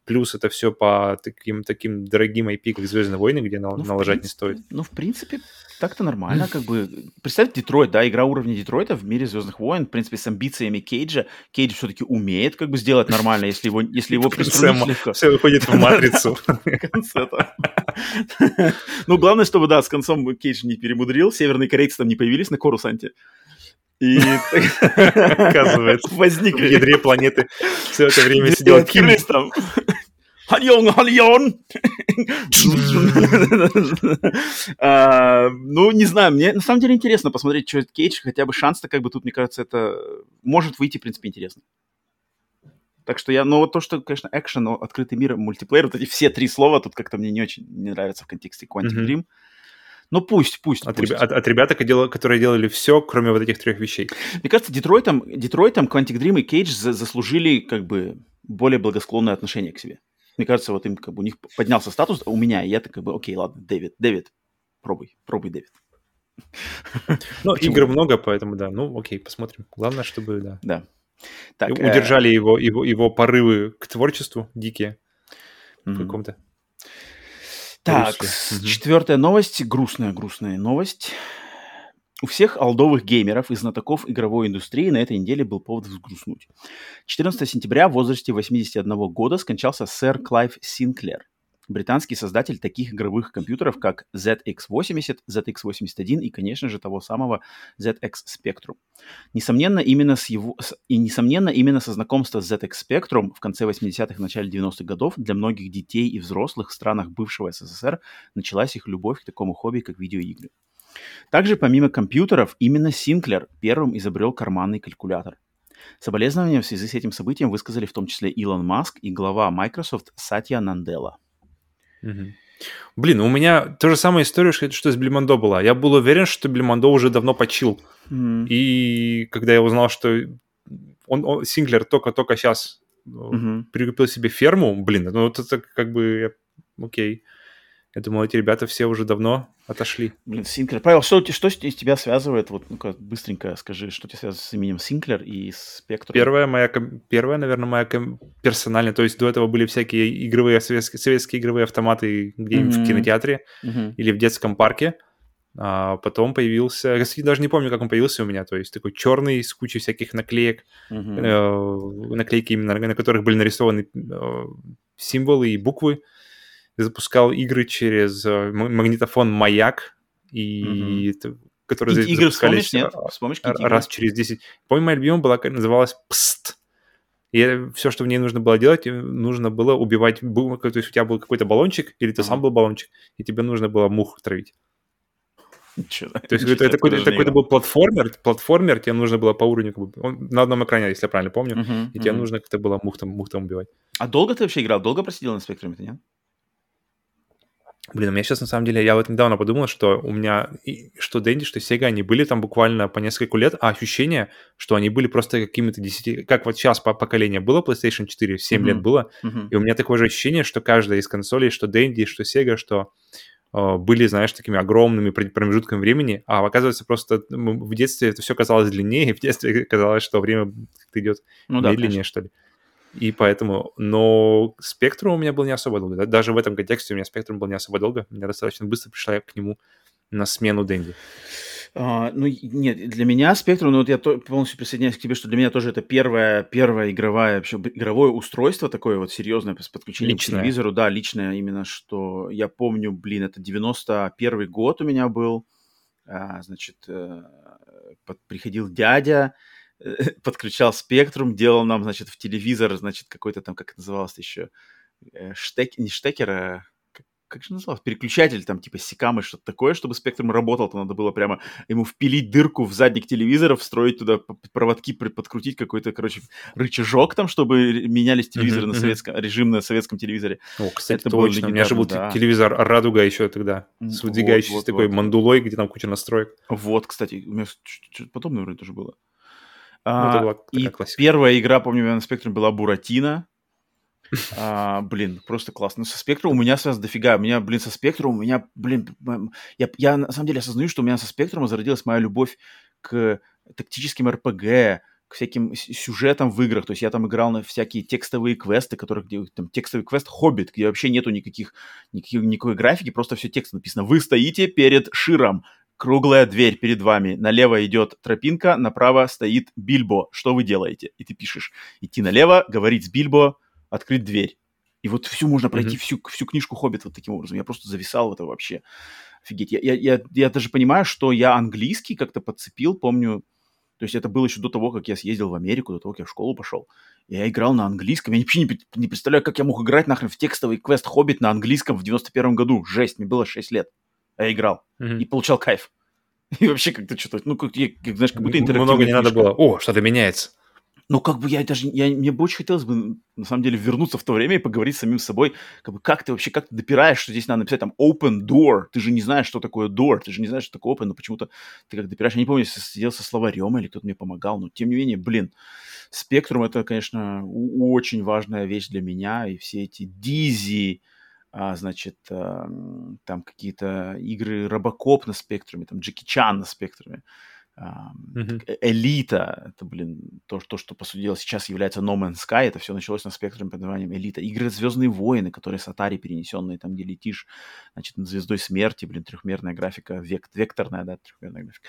Плюс это все по таким, таким дорогим IP, как «Звездные войны», где ну, налажать принципе, не стоит. Ну, в принципе, так-то нормально. Как бы Представь Детройт, да, игра уровня Детройта в мире «Звездных войн», в принципе, с амбициями Кейджа. Кейдж все-таки умеет как бы сделать нормально, если его, если его приструнить Все выходит в матрицу. Ну, главное, чтобы, да, с концом Кейдж не перемудрил, северные корейцы там не появились на Корусанте. И, оказывается, возникли. В ядре планеты все это время сидел Ким. там. Хальон, хальон! А, ну, не знаю, мне на самом деле интересно посмотреть, что это Кейдж, хотя бы шанс-то, как бы тут, мне кажется, это может выйти, в принципе, интересно. Так что я, ну вот то, что, конечно, экшен, открытый мир, мультиплеер, вот эти все три слова тут как-то мне не очень не нравятся в контексте Quantic Dream. Mm-hmm. Ну пусть, пусть. От, пусть. От, от ребят, которые делали все, кроме вот этих трех вещей. Мне кажется, Детройтом, Детройтом Quantic Dream и Кейдж заслужили как бы более благосклонное отношение к себе. Мне кажется, вот им как бы у них поднялся статус, а у меня, и я так как бы, окей, ладно, Дэвид, Дэвид, пробуй, пробуй, Дэвид. Ну, игр много, поэтому да. Ну, окей, посмотрим. Главное, чтобы, да. Да. Так, удержали э... его, его, его порывы к творчеству дикие mm-hmm. в каком-то так, угу. четвертая новость, грустная-грустная новость. У всех алдовых геймеров и знатоков игровой индустрии на этой неделе был повод взгрустнуть. 14 сентября в возрасте 81 года скончался сэр Клайв Синклер британский создатель таких игровых компьютеров, как ZX80, ZX81 и, конечно же, того самого ZX Spectrum. Несомненно, именно с его, и, несомненно, именно со знакомства с ZX Spectrum в конце 80-х, начале 90-х годов для многих детей и взрослых в странах бывшего СССР началась их любовь к такому хобби, как видеоигры. Также, помимо компьютеров, именно Синклер первым изобрел карманный калькулятор. Соболезнования в связи с этим событием высказали в том числе Илон Маск и глава Microsoft Сатья Нанделла. Угу. Блин, у меня та же самая история, что, что с Блимондо была. Я был уверен, что Блимондо уже давно почил. Mm. И когда я узнал, что он, он Синклер только-только сейчас mm-hmm. прикупил себе ферму, блин, ну вот это как бы окей. Я думал, эти ребята все уже давно отошли. Блин, Синклер. Павел, что, что из тебя связывает? Вот, ну-ка, быстренько скажи, что тебя связывает с именем Синклер и Спектр? Первая моя, первая, наверное, моя персональная. То есть до этого были всякие игровые, советские, советские игровые автоматы где-нибудь mm-hmm. в кинотеатре mm-hmm. или в детском парке. А потом появился, я даже не помню, как он появился у меня, то есть такой черный с кучей всяких наклеек, mm-hmm. э, наклейки именно, на которых были нарисованы э, символы и буквы запускал игры через э, магнитофон «Маяк», и mm-hmm. которые и, игры вспомнишь, нет? Вспомнишь раз игры? через 10. Помню, моя любимая была, называлась «Пст». И все, что в ней нужно было делать, э, нужно было убивать, то есть у тебя был какой-то баллончик, или ты uh-huh. сам был баллончик, и тебе нужно было мух травить. То есть это какой-то был платформер, платформер, тебе нужно было по уровню, на одном экране, если я правильно помню, и тебе нужно как-то было мухтом, мухтом убивать. А долго ты вообще играл? Долго просидел на спектруме, ты нет? Блин, у меня сейчас на самом деле, я вот недавно подумал, что у меня, что Дэнди, что Сега, они были там буквально по несколько лет, а ощущение, что они были просто какими-то десяти... Как вот сейчас по поколение было PlayStation 4, 7 mm-hmm. лет было, mm-hmm. и у меня такое же ощущение, что каждая из консолей, что Дэнди, что Сега, что э, были, знаешь, такими огромными промежутками времени, а оказывается просто в детстве это все казалось длиннее, и в детстве казалось, что время идет ну, медленнее, да, что ли. И поэтому, но спектрум у меня был не особо долго. Даже в этом контексте у меня спектрум был не особо долго. Я достаточно быстро пришла к нему на смену Дэнди. Uh, ну, нет, для меня спектрум, ну, вот я то, полностью присоединяюсь к тебе, что для меня тоже это первое, первое игровое, вообще, игровое устройство такое вот серьезное с подключением личное. к телевизору. Да, личное именно, что я помню, блин, это 91 год у меня был. А, значит, э, под, приходил дядя, подключал спектрум, делал нам, значит, в телевизор, значит, какой-то там, как это называлось еще, э, штек, не штекер, а как, же называлось, переключатель там, типа секамы, что-то такое, чтобы спектрум работал, то надо было прямо ему впилить дырку в задник телевизора, встроить туда проводки, подкрутить какой-то, короче, рычажок там, чтобы менялись телевизоры mm-hmm, на советском, mm-hmm. режим на советском телевизоре. О, кстати, это точно, у меня же был да. телевизор «Радуга» еще тогда, с выдвигающейся вот, вот, такой вот. мандулой, где там куча настроек. Вот, кстати, у меня что-то подобное вроде тоже было. Ну, а, и классика. первая игра, помню, на спектруме была Буратино. А, блин, просто классно. Со спектром у меня сразу дофига. У меня, блин, со спектром у меня, блин, я, я на самом деле осознаю, что у меня со спектром зародилась моя любовь к тактическим РПГ, к всяким сюжетам в играх. То есть я там играл на всякие текстовые квесты, которые где там текстовый квест Хоббит, где вообще нету никаких, никаких никакой графики, просто все текст написано. Вы стоите перед Широм, круглая дверь перед вами, налево идет тропинка, направо стоит Бильбо, что вы делаете? И ты пишешь, идти налево, говорить с Бильбо, открыть дверь. И вот всю можно пройти, mm-hmm. всю, всю книжку «Хоббит» вот таким образом. Я просто зависал в это вообще. Офигеть. Я, я, я, я даже понимаю, что я английский как-то подцепил, помню, то есть это было еще до того, как я съездил в Америку, до того, как я в школу пошел. Я играл на английском. Я вообще не, не представляю, как я мог играть нахрен в текстовый квест «Хоббит» на английском в 91 году. Жесть, мне было 6 лет я играл mm-hmm. и получал кайф. И вообще как-то что-то, ну, как, как, знаешь, как будто интерактивная Много не надо было. О, что-то меняется. Ну, как бы я даже, я, мне бы очень хотелось бы, на самом деле, вернуться в то время и поговорить с самим собой, как бы, как ты вообще, как ты допираешь, что здесь надо написать там open door, ты же не знаешь, что такое door, ты же не знаешь, что такое open, но почему-то ты как допираешь, я не помню, если сидел со словарем или кто-то мне помогал, но тем не менее, блин, спектрум это, конечно, очень важная вещь для меня, и все эти дизи, а, значит, а, там какие-то игры Робокоп на спектруме, там Джеки Чан на спектруме, mm-hmm. Элита, это, блин, то, то, что, по сути дела, сейчас является No Man's Sky, это все началось на спектруме под названием Элита. Игры Звездные войны, которые с Atari перенесенные, там, где летишь, значит, над Звездой Смерти, блин, трехмерная графика, век, векторная, да, трехмерная графика.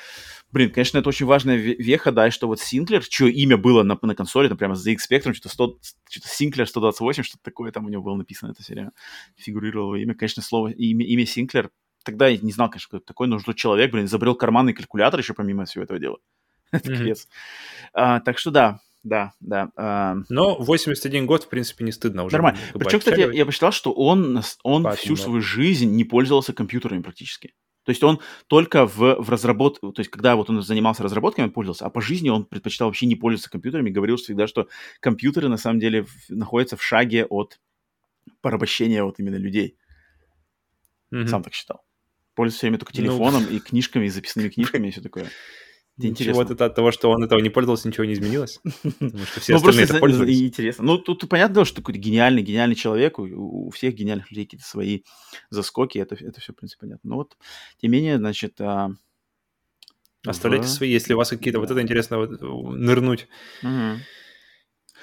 Блин, конечно, это очень важная веха, да, и что вот Синклер, чье имя было на, на консоли, там, прямо ZX Spectrum, что-то, 100, что-то Синклер 128, что-то такое там у него было написано, это все время фигурировало имя. Конечно, слово, имя, имя Синклер тогда я не знал, конечно, кто это такой, но что человек, блин, изобрел карманный калькулятор еще помимо всего этого дела. Это. А, так что да, да, да. А... Но 81 год, в принципе, не стыдно уже. Нормально. Причем, кстати, я, посчитал, что он, он всю свою жизнь не пользовался компьютерами практически. То есть он только в, в разработке, то есть когда вот он занимался разработками, он пользовался, а по жизни он предпочитал вообще не пользоваться компьютерами, говорил всегда, что компьютеры на самом деле находятся в шаге от порабощения вот именно людей. Mm-hmm. Сам так считал пользуюсь все время только ну, телефоном ну... и книжками, и записными книжками, и все такое. Это интересно. Ничего от того, что он этого не пользовался, ничего не изменилось. Потому что все ну, остальные это пользовались. Интересно. Ну, тут понятно, что такой гениальный, гениальный человек, у, всех гениальных людей какие-то свои заскоки, это, все, в принципе, понятно. Но вот, тем не менее, значит... А... Оставляйте свои, если у вас какие-то... Вот это интересно нырнуть.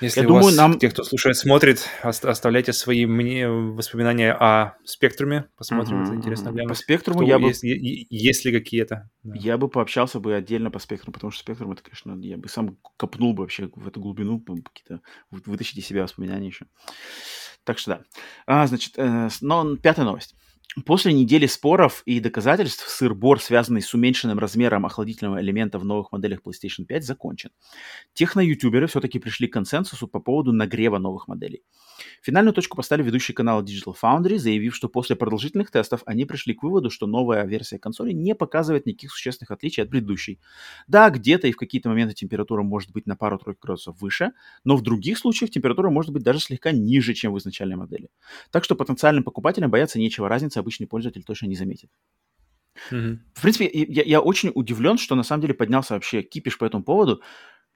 Если Я у думаю, вас, нам... те, кто слушает, смотрит, оставляйте свои мне воспоминания о спектруме. Посмотрим, mm-hmm. это интересно глянуть. По спектруму я бы... Есть, есть ли какие-то? Да. Я бы пообщался бы отдельно по спектруму, потому что спектрум, это, конечно, я бы сам копнул бы вообще в эту глубину, какие-то вытащить из себя воспоминания еще. Так что да. А, значит, э, но, пятая новость. После недели споров и доказательств сыр-бор, связанный с уменьшенным размером охладительного элемента в новых моделях PlayStation 5, закончен. Техно-ютуберы все-таки пришли к консенсусу по поводу нагрева новых моделей. Финальную точку поставили ведущий канал Digital Foundry, заявив, что после продолжительных тестов они пришли к выводу, что новая версия консоли не показывает никаких существенных отличий от предыдущей. Да, где-то и в какие-то моменты температура может быть на пару-тройку градусов выше, но в других случаях температура может быть даже слегка ниже, чем в изначальной модели. Так что потенциальным покупателям бояться нечего, разницы обычный пользователь точно не заметит. Mm-hmm. В принципе, я, я очень удивлен, что на самом деле поднялся вообще кипиш по этому поводу.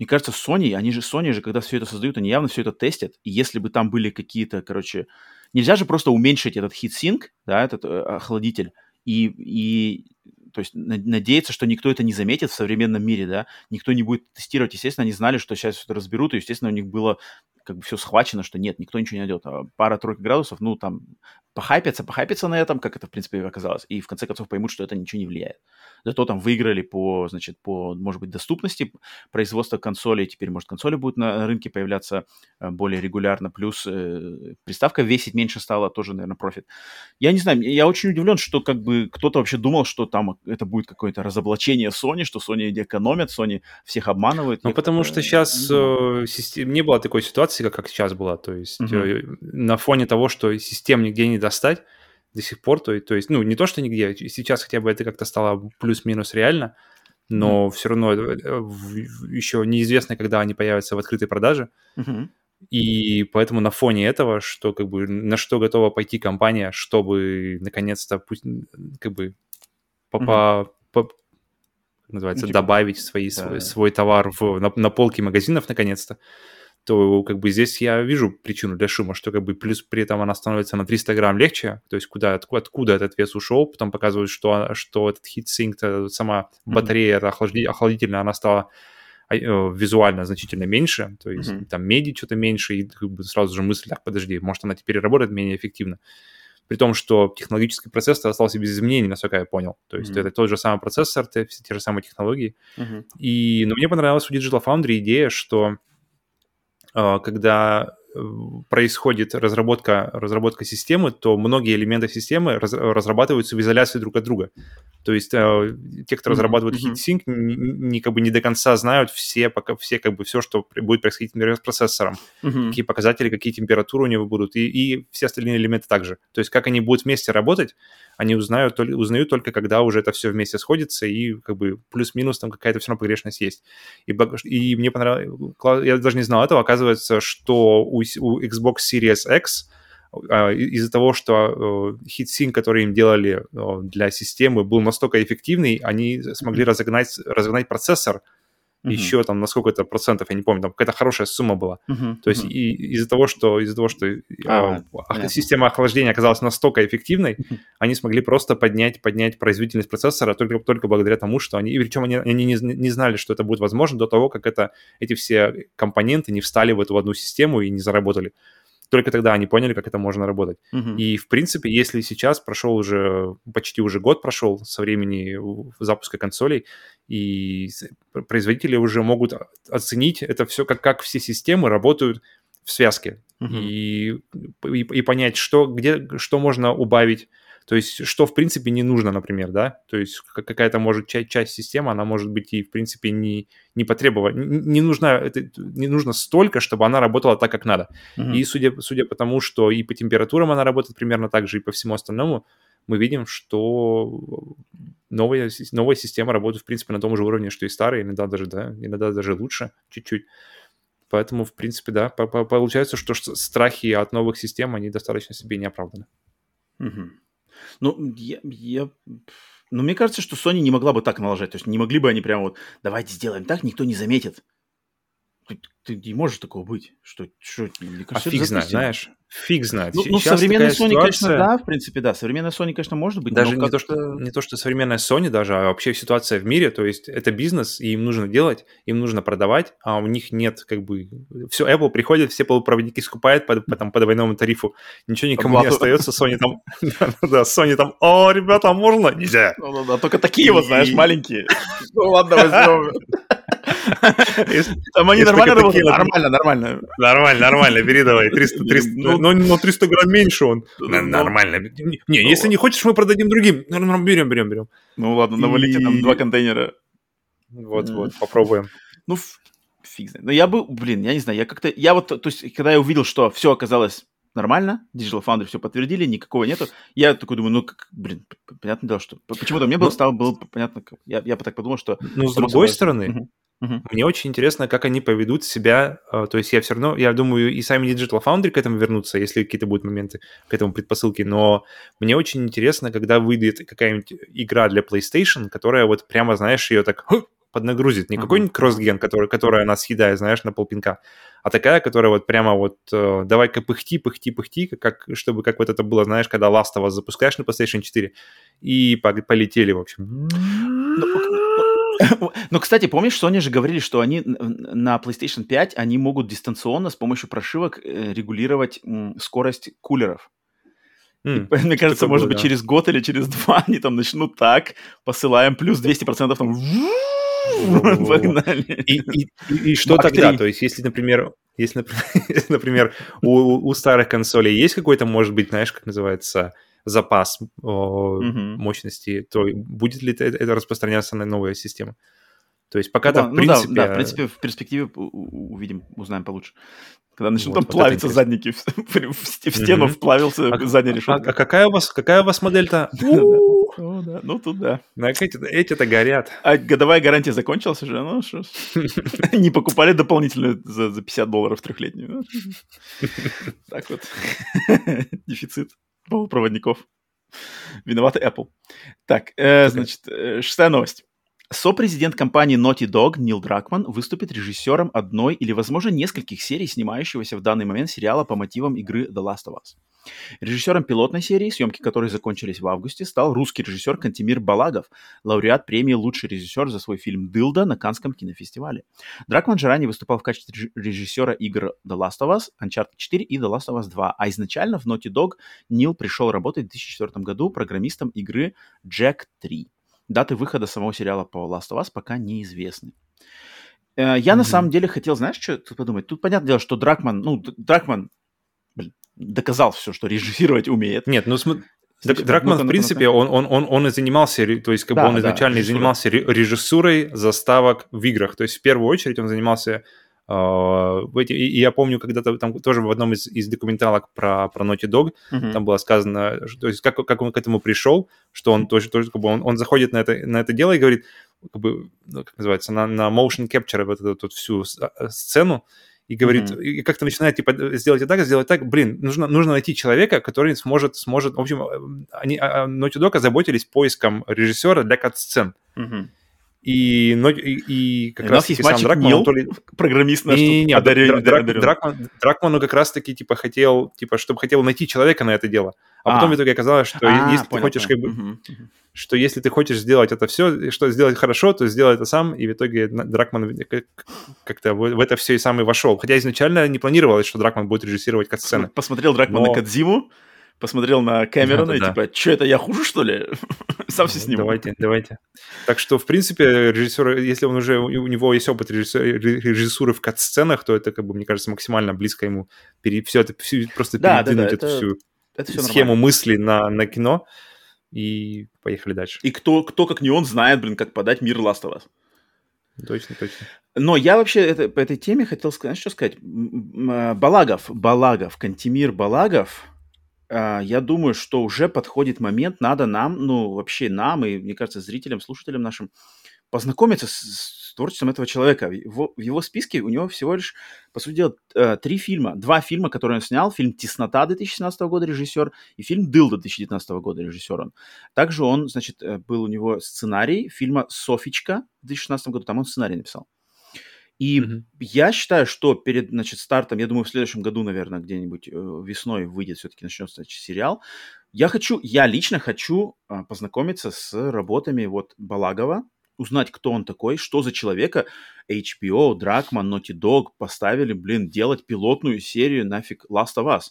Мне кажется, Sony, они же Sony же, когда все это создают, они явно все это тестят. И если бы там были какие-то, короче, нельзя же просто уменьшить этот heatsink, да, этот э, охладитель, и, и то есть надеяться, что никто это не заметит в современном мире, да, никто не будет тестировать. Естественно, они знали, что сейчас все это разберут, и, естественно, у них было как бы все схвачено, что нет, никто ничего не найдет. А пара-тройка градусов, ну, там, похайпятся, похайпятся на этом, как это, в принципе, оказалось, и в конце концов поймут, что это ничего не влияет. Зато там выиграли по, значит, по, может быть, доступности производства консолей, теперь, может, консоли будут на рынке появляться э, более регулярно, плюс э, приставка весить меньше стала, тоже, наверное, профит. Я не знаю, я очень удивлен, что как бы кто-то вообще думал, что там это будет какое-то разоблачение Sony, что Sony экономят, Sony всех обманывают. Ну, потому что сейчас э, систем... не было такой ситуации, как, как сейчас была, то есть угу. э, на фоне того, что систем нигде не достать до сих пор. То, то есть, ну, не то, что нигде, сейчас хотя бы это как-то стало плюс-минус реально, но mm все равно э, еще неизвестно, когда они появятся в открытой продаже. Mm-hmm. И поэтому на фоне этого, что как бы на что готова пойти компания, чтобы наконец-то пусть как бы по, mm-hmm. по, по называется, типа, добавить свои, да. свой, свой товар в, на, на полки магазинов наконец-то, то как бы здесь я вижу причину для шума, что как бы плюс при этом она становится на 300 грамм легче, то есть куда, откуда, откуда этот вес ушел, потом показывают, что, что этот heatsink, сама батарея mm-hmm. охлажди, охладительная, она стала а, э, визуально значительно меньше, то есть mm-hmm. там меди что-то меньше, и как бы сразу же мысль, так, подожди, может она теперь работает менее эффективно. При том, что технологический процессор остался без изменений, насколько я понял. То есть mm-hmm. это тот же самый процессор, все те же самые технологии. Mm-hmm. И, но мне понравилась у Digital Foundry идея, что а, когда э, происходит разработка, разработка системы, то многие элементы системы раз, разрабатываются в изоляции друг от друга. То есть э, те, кто разрабатывает mm-hmm. HeatSync, не, не, как бы не до конца знают все, пока, все как бы все, что будет происходить, например, с процессором, mm-hmm. какие показатели, какие температуры у него будут, и, и все остальные элементы также. То есть как они будут вместе работать, они узнают, узнают только, когда уже это все вместе сходится, и как бы плюс-минус там какая-то все равно погрешность есть. И, и мне понравилось, я даже не знал этого, оказывается, что у, у Xbox Series X а, из-за того, что HeatSync, который им делали для системы, был настолько эффективный, они смогли разогнать, разогнать процессор uh-huh. еще там на сколько-то процентов, я не помню, там какая-то хорошая сумма была. Uh-huh. То есть uh-huh. и, из-за того, что из-за того, что а, система охлаждения оказалась настолько эффективной, uh-huh. они смогли просто поднять поднять производительность процессора только только благодаря тому, что они, и причем они, они не, не знали, что это будет возможно до того, как это эти все компоненты не встали в эту одну систему и не заработали только тогда они поняли, как это можно работать. Uh-huh. И, в принципе, если сейчас прошел уже, почти уже год прошел со времени запуска консолей, и производители уже могут оценить это все, как, как все системы работают в связке. Uh-huh. И, и, и понять, что, где, что можно убавить, то есть, что, в принципе, не нужно, например, да? То есть, какая-то, может, часть, часть системы, она может быть и, в принципе, не, не потребована, не, не, нужна, это, не нужно столько, чтобы она работала так, как надо. Mm-hmm. И судя, судя по тому, что и по температурам она работает примерно так же, и по всему остальному, мы видим, что новая, новая система работает, в принципе, на том же уровне, что и старая, иногда даже, да, иногда даже лучше чуть-чуть. Поэтому, в принципе, да, получается, что страхи от новых систем, они достаточно себе не оправданы. Угу. Ну, я, я... Ну, мне кажется, что Sony не могла бы так налажать. То есть не могли бы они прямо вот, давайте сделаем так, никто не заметит. Ты, ты не можешь такого быть. Что, что а фиг знает, знаешь. Фиг знает. Ну, ну современная Sony, ситуация... конечно, да, в принципе, да. Современная Sony, конечно, может быть. Даже не, то, что, не то, что современная Sony даже, а вообще ситуация в мире. То есть это бизнес, и им нужно делать, им нужно продавать, а у них нет как бы... Все, Apple приходит, все полупроводники скупает по, по, там, по двойному тарифу. Ничего никому не остается. Sony там... Да, Sony там, о, ребята, можно? Нельзя. Да, только такие вот, знаешь, маленькие. Ну ладно, возьмем. Там они нормально работают? Нормально, нормально. Нормально, нормально, бери давай. 300, 300, ну, но 300 грамм меньше он. Нормально. Не, если не хочешь, мы продадим другим. Берем, берем, берем. Ну ладно, навалите нам два контейнера. Вот, вот, попробуем. Ну, фиг знает. Но я был, блин, я не знаю, я как-то, я вот, то есть, когда я увидел, что все оказалось нормально, Digital Foundry все подтвердили, никакого нету. Я такой думаю, ну, как, блин, понятное дело, что... Почему-то мне было, ну, стало, было понятно, я, я так подумал, что... Ну, с другой стороны, угу. Угу. Мне очень интересно, как они поведут себя. А, то есть я все равно, я думаю, и сами Digital Foundry к этому вернутся, если какие-то будут моменты к этому предпосылки. Но мне очень интересно, когда выйдет какая-нибудь игра для PlayStation, которая вот прямо, знаешь, ее так поднагрузит. Не uh-huh. какой-нибудь кроссген, который, который она съедает, знаешь, на полпинка, а такая, которая вот прямо вот э, давай-ка пыхти, пыхти, пыхти, как, чтобы как вот это было, знаешь, когда Last of Us запускаешь на PlayStation 4, и полетели, в общем. Но, кстати, помнишь, Sony же говорили, что они на PlayStation 5 они могут дистанционно с помощью прошивок э, регулировать скорость кулеров. Mm, и, мне кажется, может было, быть, да. через год или через два они там начнут так, посылаем плюс 200% там Погнали. И, и, и, и что тогда? 3. То есть, если, например, если, например, у, у старых консолей есть какой-то, может быть, знаешь, как называется, запас mm-hmm. мощности, то будет ли это, распространяться на новые системы? То есть пока-то, ну, в принципе... Ну да, да, в принципе, в перспективе увидим, узнаем получше. Когда начнут вот, там плавиться задники, в, в, в стену mm-hmm. вплавился а, задняя решетка. А, а какая у вас, какая у вас модель-то? Да. Ну, тут да. Ну, эти, эти-то горят. А годовая гарантия закончилась уже? Ну, что Не покупали дополнительную за 50 долларов трехлетнюю. Так вот. Дефицит полупроводников. Виноваты Apple. Так, э, значит, э, шестая новость. Сопрезидент компании Naughty Dog Нил Дракман выступит режиссером одной или, возможно, нескольких серий, снимающегося в данный момент сериала по мотивам игры The Last of Us. Режиссером пилотной серии, съемки которой закончились в августе, стал русский режиссер Кантимир Балагов, лауреат премии «Лучший режиссер» за свой фильм «Дылда» на Канском кинофестивале. Дракман же ранее выступал в качестве режиссера игр The Last of Us, Uncharted 4 и The Last of Us 2, а изначально в Naughty Dog Нил пришел работать в 2004 году программистом игры Jack 3. Даты выхода самого сериала по Last of Us пока неизвестны. Э, я mm-hmm. на самом деле хотел, знаешь, что тут подумать? Тут понятное дело, что Дракман, ну, Дракман блин, доказал все, что режиссировать умеет. Нет, ну смотри, Дракман, в принципе, он, он, он, он и занимался, то есть как да, бы он да, изначально и занимался режиссурой заставок в играх. То есть в первую очередь он занимался эти, и, я помню, когда-то там тоже в одном из, из документалок про, про Naughty Dog uh-huh. там было сказано, что, то есть как, как он к этому пришел, что он тоже, тоже как бы он, он заходит на это, на это дело и говорит, как бы, ну, как называется, на, на motion capture вот эту вот всю сцену, и говорит, mm-hmm. и как-то начинает, типа, сделать так, сделать так. Блин, нужно, нужно найти человека, который сможет, сможет... В общем, они, а, а, Naughty Dog озаботились поиском режиссера для кат-сцен. Mm-hmm. И, но, и, и как раз таки сам Дракман... то ли... программист наш не, не, одарен, Драк, одарен. Дракман, Дракману как раз таки, типа, хотел, типа, чтобы хотел найти человека на это дело. А, а. потом в итоге оказалось, что а, если понял, ты хочешь, понял. как бы... Угу. Что если ты хочешь сделать это все, что сделать хорошо, то сделай это сам, и в итоге Дракман как-то в это все и сам и вошел. Хотя изначально не планировалось, что Дракман будет режиссировать кат-сцены. Посмотрел Дракман Но... на Кадзиму, посмотрел на Кэмерона да, да, и типа, что это, я хуже, что ли? Сам все сниму. Давайте, давайте. Так что, в принципе, режиссер, если он уже, у него есть опыт режиссуры в кат-сценах, то это, как бы, мне кажется, максимально близко ему пере, все это все, просто да, передвинуть да, да, эту это, всю это схему нормально. мыслей на, на кино и поехали дальше. И кто, кто, как не он, знает, блин, как подать мир Last of Us. Точно, точно. Но я вообще это, по этой теме хотел сказать, что сказать. Балагов, Балагов, Кантимир Балагов, я думаю, что уже подходит момент, надо нам, ну, вообще нам и, мне кажется, зрителям, слушателям нашим познакомиться с, с творчеством этого человека. В его, в его списке у него всего лишь, по сути дела, э, три фильма. Два фильма, которые он снял. Фильм «Теснота» 2017 года режиссер и фильм «Дылда» 2019 года режиссер он. Также он, значит, э, был у него сценарий фильма «Софичка» в 2016 году. Там он сценарий написал. И mm-hmm. я считаю, что перед значит, стартом, я думаю, в следующем году, наверное, где-нибудь э, весной выйдет все-таки начнется значит, сериал. Я хочу, я лично хочу а, познакомиться с работами вот Балагова, узнать, кто он такой, что за человека HBO, Дракман, Naughty Dog поставили, блин, делать пилотную серию нафиг Last of Us.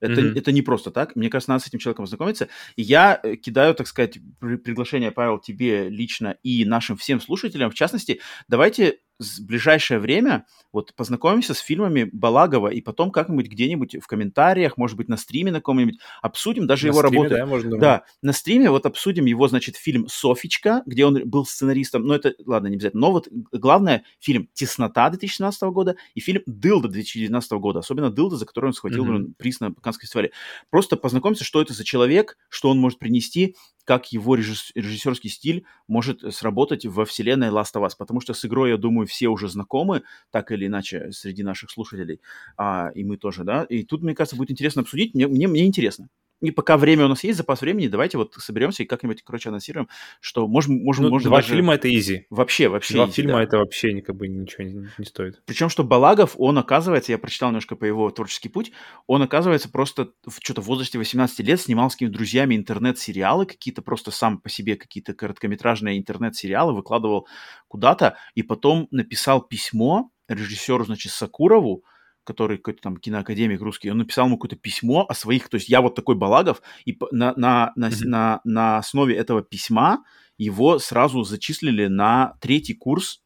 Это, mm-hmm. это не просто так. Мне кажется, надо с этим человеком знакомиться. И я э, кидаю, так сказать, приглашение, Павел, тебе лично и нашим всем слушателям. В частности, давайте в ближайшее время вот познакомимся с фильмами Балагова и потом как-нибудь где-нибудь в комментариях, может быть, на стриме на каком-нибудь обсудим даже На его стриме, работы. да, можно. Да, на стриме вот обсудим его, значит, фильм «Софичка», где он был сценаристом, но это, ладно, не обязательно, но вот главное, фильм «Теснота» 2017 года и фильм «Дылда» 2019 года, особенно «Дылда», за который он схватил Мгм. mm приз на Каннском фестивале. Просто познакомиться, что это за человек, что он может принести, как его режисс- режиссерский стиль может сработать во вселенной Last of Us, потому что с игрой, я думаю, все уже знакомы, так или иначе, среди наших слушателей, а, и мы тоже, да, и тут, мне кажется, будет интересно обсудить, мне, мне, мне интересно. И пока время у нас есть, запас времени, давайте вот соберемся и как-нибудь, короче, анонсируем, что можем, можем, Ну, можно два даже... фильма это изи. Вообще, вообще. Два easy, фильма да. это вообще как бы ничего не, не стоит. Причем, что Балагов, он оказывается, я прочитал немножко по его творческий путь, он оказывается просто в что-то в возрасте 18 лет снимал с какими-то друзьями интернет-сериалы, какие-то просто сам по себе какие-то короткометражные интернет-сериалы, выкладывал куда-то, и потом написал письмо режиссеру, значит, Сакурову, который какой-то там киноакадемик русский, он написал ему какое-то письмо о своих, то есть я вот такой Балагов, и на, на, на, Мгм. на, на основе этого письма его сразу зачислили на третий курс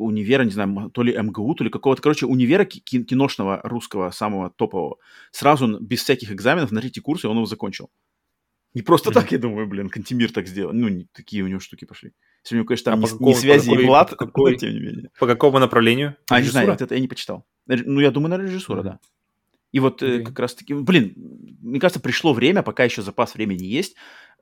универа, не знаю, то ли МГУ, то ли какого-то, короче, универа ки- ки- киношного русского, самого топового. Сразу без всяких экзаменов на третий курс, и он его закончил. Не просто Мгм. так, я думаю, блин, Кантемир так сделал. Ну, не, такие у него штуки пошли. Если у него, конечно, А там по не, какому- не связи какой- и по какой- но тем не менее. По какому направлению? А, не знаю, вот это я не почитал. Ну, я думаю, на режиссура, Мгм. да. И вот э, Окей. как раз-таки, блин, мне кажется, пришло время, пока еще запас времени есть,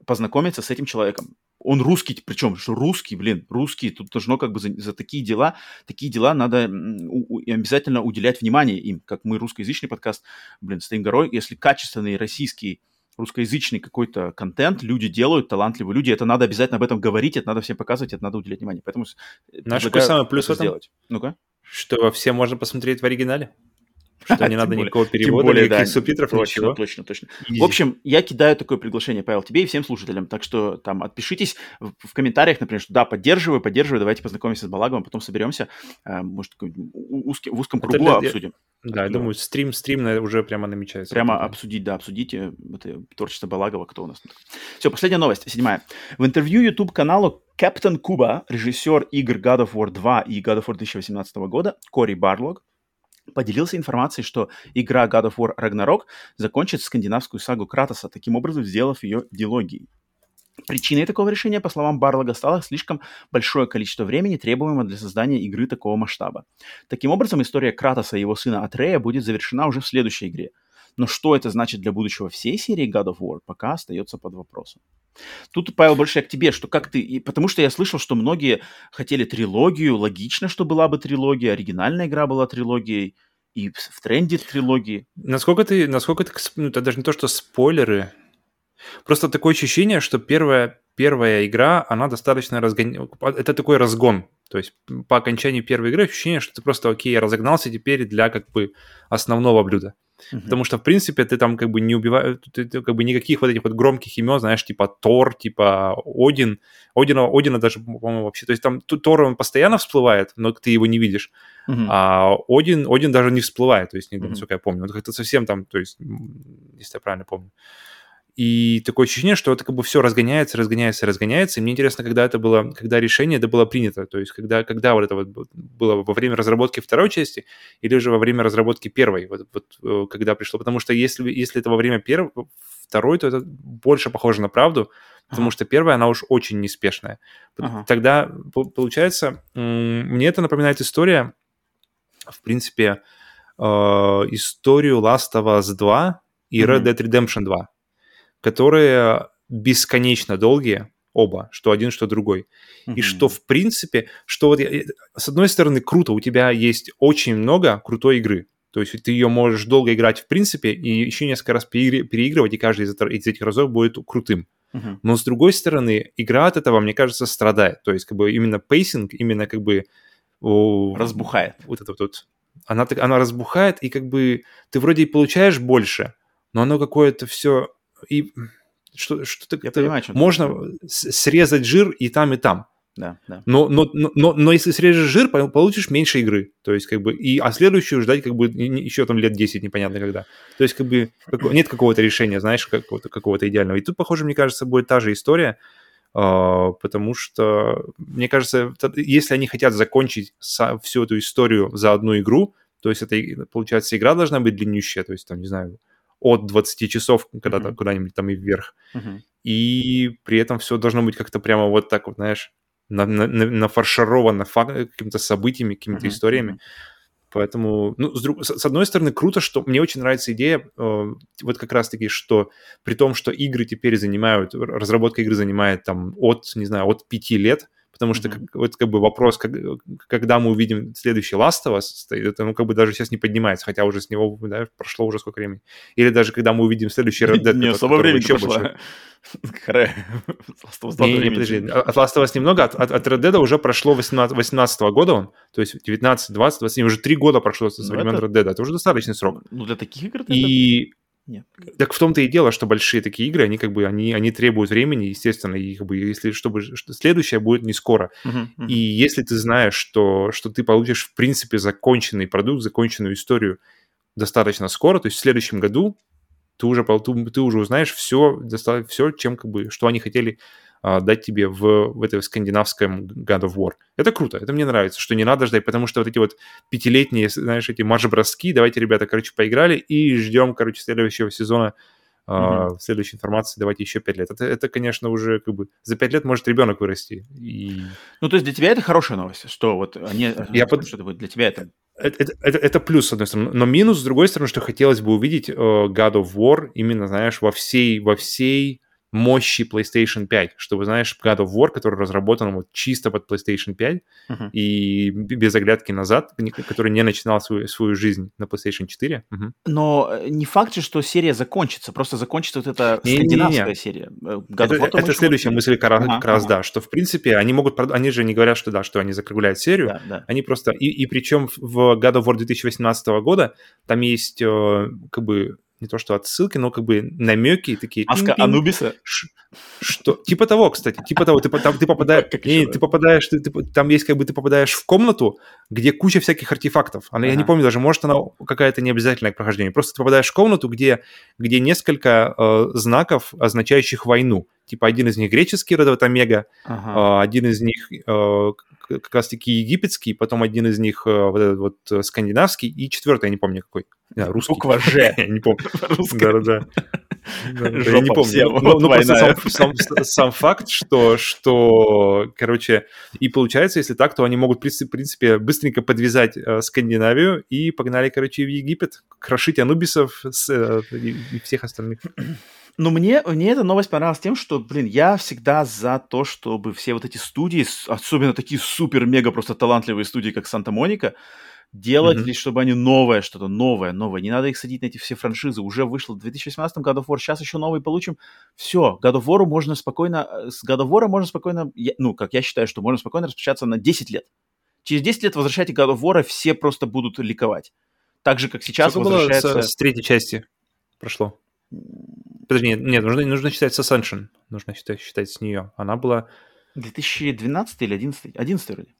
познакомиться с этим человеком. Он русский, причем, что русский, блин, русский, тут должно как бы за, за такие дела, такие дела надо у- у- обязательно уделять внимание им, как мы русскоязычный подкаст, блин, стоим горой, если качественный российский русскоязычный какой-то контент люди делают, талантливые люди, это надо обязательно об этом говорить, это надо всем показывать, это надо уделять внимание. Поэтому Знаешь, какой самый плюс в этом? сделать. Ну-ка. Что все можно посмотреть в оригинале? Что не надо никакого перевода, никаких субтитров, ничего. точно, точно. В общем, я кидаю такое приглашение, Павел, тебе и всем слушателям. Так что там отпишитесь в, комментариях, например, что да, поддерживаю, поддерживаю, давайте познакомимся с Балаговым, потом соберемся, э, может, в узком кругу обсудим. да, я думаю, стрим, стрим уже прямо намечается. Прямо обсудить, да, обсудить это творчество Балагова, кто у нас. Все, последняя новость, седьмая. В интервью YouTube-каналу Captain Kuba режиссер игр God of War 2 и God of War 2018 года Кори Барлог поделился информацией, что игра God of War Ragnarok закончит скандинавскую сагу Кратоса, таким образом сделав ее дилогией. Причиной такого решения, по словам Барлога, стало слишком большое количество времени, требуемого для создания игры такого масштаба. Таким образом, история Кратоса и его сына Атрея будет завершена уже в следующей игре. Но что это значит для будущего всей серии God of War, пока остается под вопросом. Тут, Павел, больше я к тебе, что как ты... и Потому что я слышал, что многие хотели трилогию, логично, что была бы трилогия, оригинальная игра была трилогией, и в тренде трилогии. Насколько ты, насколько ты, ну, это даже не то, что спойлеры. Просто такое ощущение, что первая, первая игра, она достаточно разгон... Это такой разгон. То есть по окончании первой игры ощущение, что ты просто, окей, я разогнался теперь для как бы основного блюда. Мгм. Потому что, в принципе, ты там как бы не убиваешь, ты, ты как бы никаких вот этих вот громких имен, знаешь, типа Тор, типа Один. Одина, Одина даже, по-моему, вообще, то есть там Тор, он постоянно всплывает, но ты его не видишь. Мгм. А Один, Один даже не всплывает, то есть, не- насколько я помню. Он как-то совсем там, то есть, если я правильно помню. И такое ощущение, что это как бы все разгоняется, разгоняется, разгоняется. И мне интересно, когда это было, когда решение это было принято. То есть, когда, когда вот это вот было во время разработки второй части или уже во время разработки первой, вот, вот, э, когда пришло. Потому что если, если это во время первой, второй, то это больше похоже на правду, потому Ага. что первая, она уж очень неспешная. Ага. Тогда, по- получается, мне это напоминает история, в принципе, э, историю Last of Us 2 и Red. Dead Redemption 2, которые бесконечно долгие, оба, что один, что другой. И Мгм. что, в принципе, что вот, я- с одной стороны, круто, у тебя есть очень много крутой игры. То есть ты ее можешь долго играть, в принципе, и еще несколько раз переигр- переигрывать, и каждый из, из этих разов будет крутым. Мгм. Но с другой стороны, игра от этого, мне кажется, страдает. То есть, как бы именно pacing, именно как бы о, Разбухает. вот это вот, вот. Она, она разбухает, и как бы ты вроде и получаешь больше, но оно какое-то все и что, что-то Я понимаю, о чём ты можно с- срезать жир и там, и там. Да, да. Но, но, но, но, если срежешь жир, по- получишь меньше игры. То есть, как бы, и, а следующую ждать, как бы, еще там лет 10, непонятно когда. То есть, как бы, нет какого-то решения, знаешь, какого-то, какого-то идеального. И тут, похоже, мне кажется, будет та же история. Uh, потому что, мне кажется, если они хотят закончить всю эту историю за одну игру, то есть это, получается, игра должна быть длиннющая, то есть, там, не знаю, от 20 часов когда-то, mm-hmm. куда-нибудь там и вверх. Mm-hmm. И при этом все должно быть как-то прямо вот так вот, знаешь, на, на, нафаршировано фак- какими-то событиями, какими-то mm-hmm. историями. Поэтому, ну, с, друг... с одной стороны, круто, что мне очень нравится идея, э, вот как раз-таки, что при том, что игры теперь занимают, разработка игры занимает там от, не знаю, от пяти лет, потому что mm-hmm. вот как бы вопрос, как, когда мы увидим следующий Last of Us, это ну, как бы даже сейчас не поднимается, хотя уже с него да, прошло уже сколько времени. Или даже когда мы увидим следующий Red Dead. Не особо времени прошло. Не, не, подожди, от Last of Us немного, от, от, от Red Dead уже прошло 18, 18 года он, то есть 19, 20, 27, уже три года прошло со ну, времен Red Dead, это уже достаточный срок. Ну, для таких игр И нет. Так в том-то и дело, что большие такие игры, они как бы, они, они требуют времени, естественно, и как бы, если, чтобы, что следующее будет не скоро. Uh-huh, uh-huh. И если ты знаешь, что, что ты получишь, в принципе, законченный продукт, законченную историю достаточно скоро, то есть в следующем году ты уже, ты, ты уже узнаешь все, все, чем как бы, что они хотели дать тебе в, в этой скандинавском God of War. Это круто, это мне нравится, что не надо ждать, потому что вот эти вот пятилетние, знаешь, эти марш-броски, давайте, ребята, короче, поиграли и ждем, короче, следующего сезона Uh-huh. Uh, следующей информации давайте еще пять лет. Это, это, конечно, уже как бы за пять лет может ребенок вырасти. И... Ну, то есть для тебя это хорошая новость, что вот они... Я под... что для тебя это... Это, это, это, это плюс, с одной стороны. Но минус, с другой стороны, что хотелось бы увидеть uh, God of War именно, знаешь, во всей, во всей мощи PlayStation 5, чтобы, знаешь, God of War, который разработан вот чисто под PlayStation 5 uh-huh. и без оглядки назад, который не начинал свою, свою жизнь на PlayStation 4. Uh-huh. Но э, не факт же, что серия закончится, просто закончится вот эта не, скандинавская не, не, серия. Э, God это, это следующая мысль как, раз, uh-huh, как раз, да, что в принципе они могут, они же не говорят, что да, что они закругляют серию, да, да. они просто, и, и причем в God of War 2018 года там есть э, как бы не то что отсылки, но как бы намеки такие. Маска Анубиса? Что? Типа того, кстати, типа того. Ты, там, ты попадаешь, как, не, ты попадаешь, ты, ты, там есть как бы ты попадаешь в комнату, где куча всяких артефактов. Она, ага. Я не помню даже, может она какая-то необязательная к прохождению. Просто ты попадаешь в комнату, где, где несколько э, знаков, означающих войну. Типа один из них греческий, вот этот омега, ага. э, один из них э, как раз-таки египетский, потом один из них э, вот этот вот э, скандинавский, и четвертый, я не помню какой. Да, русский. Буква Ж. Я не помню. Да-да-да. Я не помню. Ну, ну просто сам факт, что, что, короче, и получается, если так, то они могут, в принципе, быстренько подвязать э, Скандинавию и погнали, короче, в Египет, крошить анубисов и всех остальных. Ну, мне, мне эта новость понравилась тем, что, блин, я всегда за то, чтобы все вот эти студии, особенно такие супер-мега просто талантливые студии, как Санта-Моника, делать, mm-hmm. чтобы они новое, что-то новое, новое. Не надо их садить на эти все франшизы. Уже вышло в 2018 God of War, сейчас еще новый получим. Все, God of War можно спокойно, э, с God of War можно спокойно, ну, как я считаю, что можно спокойно распечататься на 10 лет. Через 10 лет возвращайте God of War, все просто будут ликовать. Так же, как сейчас Сколько возвращается... было с, с третьей части прошло? Подожди, нет, нет нужно, нужно считать с Ascension. Нужно считать, считать с нее. Она была... 2012 или 11? 11 вроде.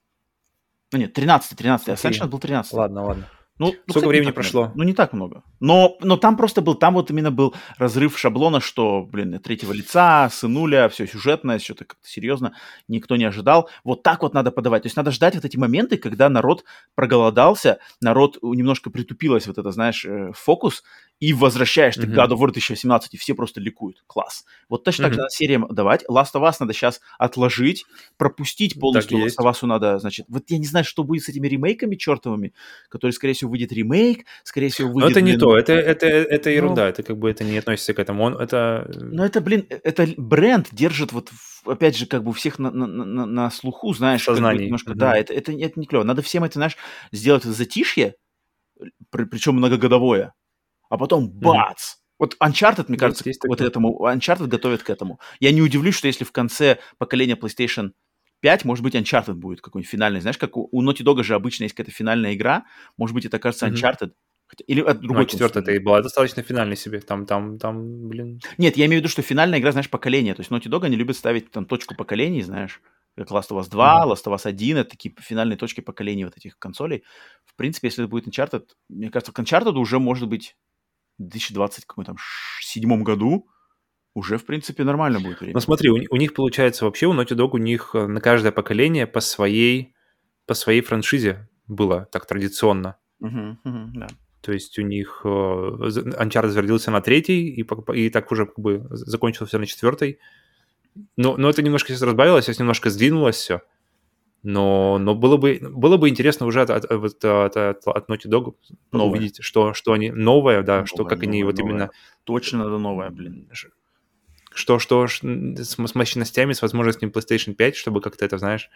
Ну нет, 13, 13. Ascension был 13. Ладно, ладно. Ну, ну Сколько кстати, времени прошло? Много. Ну, не так много. Но, но там просто был, там вот именно был разрыв шаблона, что, блин, третьего лица, сынуля, все сюжетное, все так как-то серьезно, никто не ожидал. Вот так вот надо подавать. То есть надо ждать вот эти моменты, когда народ проголодался, народ немножко притупилось вот это, знаешь, э, фокус, и возвращаешь ты mm-hmm. God of War 2017, и все просто ликуют. Класс. Вот точно mm-hmm. так же надо сериям давать. Last of Us надо сейчас отложить, пропустить полностью. Last of Us надо, значит... Вот я не знаю, что будет с этими ремейками чертовыми, которые, скорее всего, выйдет ремейк, скорее всего, выйдет... Но это не блин, то, это, это, это ерунда, Но... это как бы это не относится к этому. Он, это... Но это, блин, это бренд держит вот, опять же, как бы всех на, на, на, на слуху, знаешь, как бы немножко, mm-hmm. да, это, это, это не клево. Надо всем это, знаешь, сделать затишье, при, причем многогодовое, а потом бац! Mm-hmm. Вот Uncharted, мне кажется, есть вот такое. этому, Uncharted готовит к этому. Я не удивлюсь, что если в конце поколения PlayStation 5, может быть, Uncharted будет какой-нибудь финальный. Знаешь, как у, у Naughty Dog же обычно есть какая-то финальная игра, может быть, это кажется Uncharted. Mm-hmm. Хотя, или от другой. Ну, четвертая это и была достаточно финальной себе. Там, там, там, блин. Нет, я имею в виду, что финальная игра, знаешь, поколение. То есть Naughty Dog они любят ставить там точку поколений, знаешь, как Last of Us 2, mm-hmm. Last of Us 1, это такие финальные точки поколений вот этих консолей. В принципе, если это будет Uncharted, мне кажется, к Uncharted уже может быть 2020 каком-то седьмом году уже, в принципе, нормально будет время. Ну смотри, у, у них получается вообще, у Naughty Dog у них э, на каждое поколение по своей, по своей франшизе было так традиционно. Угу, угу, да. То есть у них э, Uncharted зародился на третий, и, и так уже как бы закончился на четвертой. Но, но это немножко сейчас разбавилось, сейчас немножко сдвинулось все. Но, но было, бы, было бы интересно уже от, от, от, от, от Naughty Dog новое. увидеть, что, что они новое, да, новое, что как новое, они вот новое. именно... Точно надо новое, блин. Что, что с, с мощностями, с возможностями PlayStation 5, чтобы как-то это, знаешь,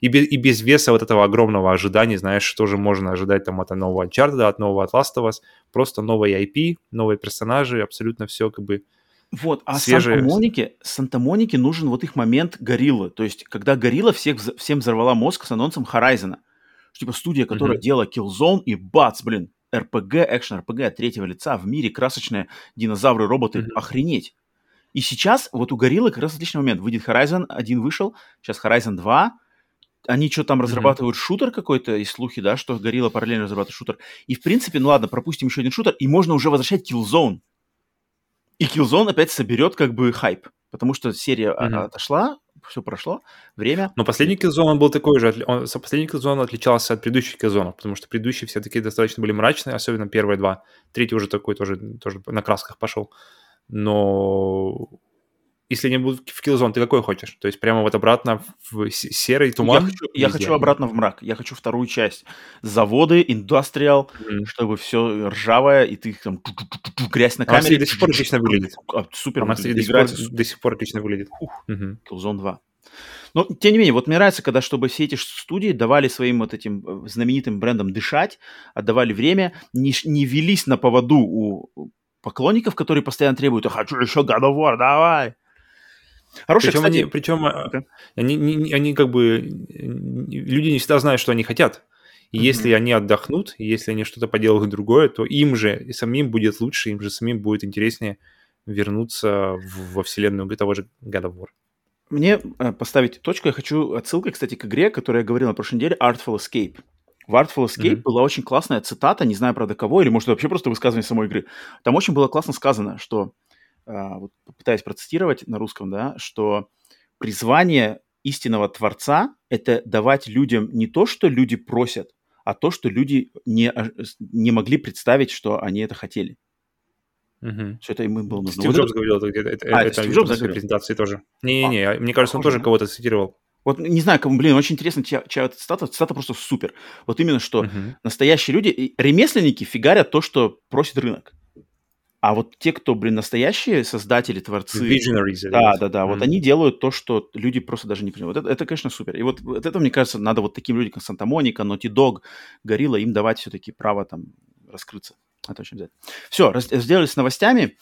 и без, и без веса вот этого огромного ожидания, знаешь, что же можно ожидать там от нового Uncharted, от нового At Last of Us, просто новые IP, новые персонажи, абсолютно все как бы вот, а свежие... Санта-Монике, Санта-Монике нужен вот их момент гориллы. То есть, когда горилла всех, всем взорвала мозг с анонсом Horizon. Типа студия, которая mm-hmm. делала Killzone и бац, блин, RPG, экшен RPG от третьего лица в мире, красочные динозавры, роботы, mm-hmm. охренеть. И сейчас вот у Гориллы как раз отличный момент. Выйдет Horizon, один вышел, сейчас Horizon 2, они что там разрабатывают mm-hmm. шутер какой-то, и слухи, да, что Горилла параллельно разрабатывает шутер. И, в принципе, ну ладно, пропустим еще один шутер, и можно уже возвращать Killzone. И Killzone опять соберет как бы хайп, потому что серия mm-hmm. отошла, все прошло, время. Но последний Killzone он был такой же, он, последний Killzone отличался от предыдущих Killzone, потому что предыдущие все таки достаточно были мрачные, особенно первые два. Третий уже такой тоже, тоже на красках пошел. Но если они будут в Killzone, ты какой хочешь? То есть прямо вот обратно в серый туман? Я хочу, я хочу обратно в мрак. Я хочу вторую часть. Заводы, индустриал, mm-hmm. чтобы все ржавое, и ты там грязь на камере. А до сих пор отлично выглядит. Супер а. До сих, пор, до сих пор отлично выглядит. Mm-hmm. Killzone 2. Но, тем не менее, вот мне нравится, когда чтобы все эти студии давали своим вот этим э, знаменитым брендам дышать, отдавали время, не, не велись на поводу у поклонников, которые постоянно требуют, хочу еще God of War, давай. Хорошая, причем кстати... они, причем okay. они, они, они как бы люди не всегда знают, что они хотят. И mm-hmm. если они отдохнут, если они что-то поделают другое, то им же и самим будет лучше, им же самим будет интереснее вернуться в, во вселенную того же God of War. Мне э, поставить точку, я хочу отсылкой, кстати, к игре, которую я говорил на прошлой неделе, Artful Escape. В Artful Escape mm-hmm. была очень классная цитата, не знаю, правда, кого, или, может, вообще просто высказывание самой игры. Там очень было классно сказано, что а, вот попытаюсь процитировать на русском, да, что призвание истинного Творца – это давать людям не то, что люди просят, а то, что люди не, не могли представить, что они это хотели. Угу. Что это им было нужно. Стив Джобс говорил, это, это, а, это, Стив Джобс в презентации тоже. Не-не-не, а, мне кажется, он тоже кого-то цитировал. Вот не знаю, кому, блин, очень интересно, чья, чья эта цитата. Цитата просто супер. Вот именно, что uh-huh. настоящие люди, ремесленники фигарят то, что просит рынок. А вот те, кто, блин, настоящие создатели, творцы... Visionaries. Да, да, да. Mm-hmm. Вот они делают то, что люди просто даже не понимают. Это, это, конечно, супер. И вот, вот это, мне кажется, надо вот таким людям, как Санта-Моника, Naughty Dog, Горилла, им давать все-таки право там раскрыться. Это очень обязательно. Все, раз, сделали с новостями.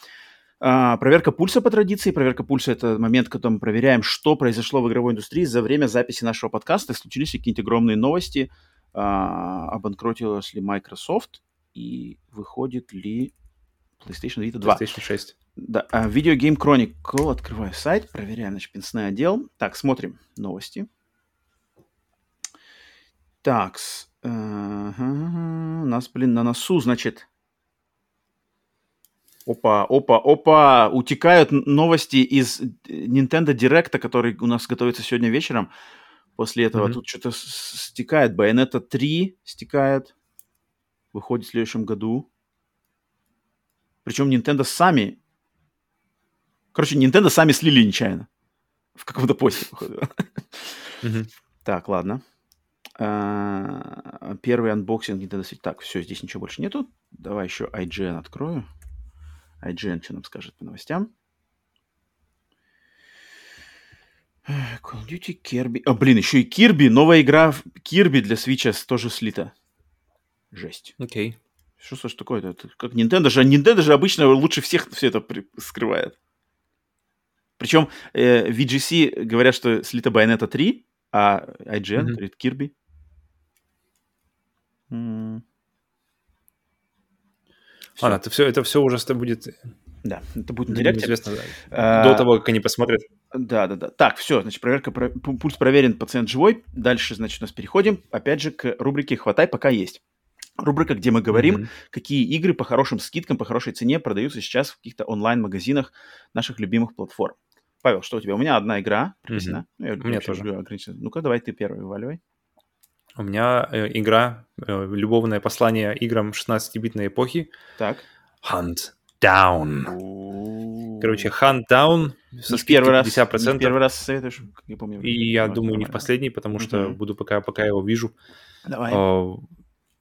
А, проверка пульса по традиции. Проверка пульса – это момент, когда мы проверяем, что произошло в игровой индустрии за время записи нашего подкаста. Случились какие-нибудь огромные новости. А, обанкротилась ли Microsoft и выходит ли PlayStation Vita 2. PlayStation 6. Да, uh, Video Game Chronicle. Открываю сайт, проверяем, значит, пенсный отдел. Так, смотрим новости. Так, uh-huh, у нас, блин, на носу, значит... Опа, опа, опа, утекают новости из Nintendo Direct, который у нас готовится сегодня вечером. После этого mm-hmm. тут что-то стекает. Bayonetta 3 стекает. Выходит в следующем году. Причем Nintendo сами... Короче, Nintendo сами слили нечаянно. В каком-то посте, походу. Так, ладно. А, первый unboxing Nintendo Switch. Так, все, здесь ничего больше нету. Давай еще IGN открою. IGN что нам скажет по новостям? Call of Duty, Kirby. А, блин, еще и Kirby. Новая игра Kirby для Switch тоже слита. Жесть. Окей. Okay. Что, что ж такое-то? Это как Nintendo же? Nintendo же обычно лучше всех все это при- скрывает. Причем э, VGC говорят, что слита Bayonetta 3, а IGN mm-hmm. говорит Kirby. Mm. Ладно, это все, это все уже будет... Да, это будет на директе. Известно, да. а, До того, как они посмотрят. Да, да, да. Так, все, значит, проверка, про... пульс проверен, пациент живой. Дальше, значит, у нас переходим, опять же, к рубрике «Хватай, пока есть». Рубрика, где мы говорим, mm-hmm. какие игры по хорошим скидкам, по хорошей цене продаются сейчас в каких-то онлайн-магазинах наших любимых платформ. Павел, что у тебя? У меня одна игра прописана. Mm-hmm. Я, у меня тоже. Ну-ка, давай ты первый вываливай. У меня э, игра, э, любовное послание играм 16-битной эпохи. Так. Hunt Down. Короче, Hunt Down со не первый раз, 50%. Не первый раз советуешь, не помню. И я думаю, не в последний, потому что mm-hmm. буду пока, пока его вижу. Давай. Uh,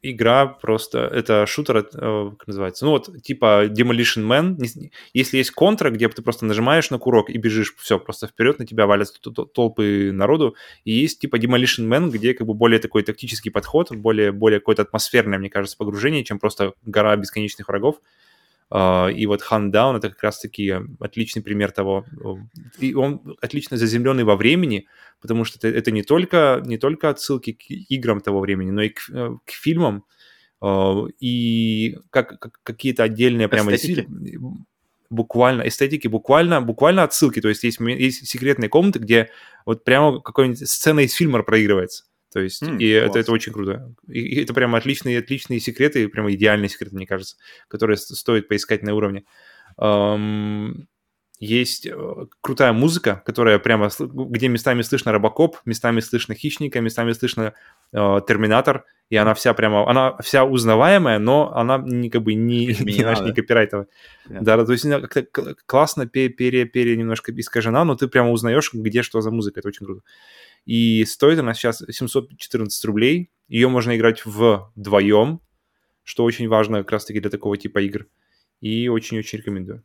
игра просто, это шутер, uh, как называется, ну вот типа Demolition Man, если есть контра, где ты просто нажимаешь на курок и бежишь, все, просто вперед, на тебя валятся толпы народу, и есть типа Demolition Man, где как бы более такой тактический подход, более, более какое-то атмосферное, мне кажется, погружение, чем просто гора бесконечных врагов. А, и вот Down это как раз-таки отличный пример того. И он отлично заземленный во времени, потому что это, это не, только, не только отсылки к играм того времени, но и к, э, к фильмам, а, и как, как какие-то отдельные прямо эстетики. буквально эстетики, буквально, буквально отсылки. То есть есть, есть секретные комнаты, где вот прямо какой-нибудь сцена из фильма проигрывается. То есть, mm, и это, это очень круто. И, и это прямо отличные, отличные секреты, прямо идеальные секреты, мне кажется, которые стоит поискать на уровне. Um, есть э, крутая музыка, которая прямо, где местами слышно Робокоп, местами слышно Хищника, местами слышно э, Терминатор, и она вся прямо, она вся узнаваемая, но она не как бы не, не, знаешь, не копирайтовая. Yeah. Да, то есть она как-то классно пере, пере, пере немножко искажена, но ты прямо узнаешь, где что за музыка, это очень круто. И стоит она сейчас 714 рублей. Ее можно играть вдвоем, что очень важно как раз-таки для такого типа игр. И очень-очень рекомендую.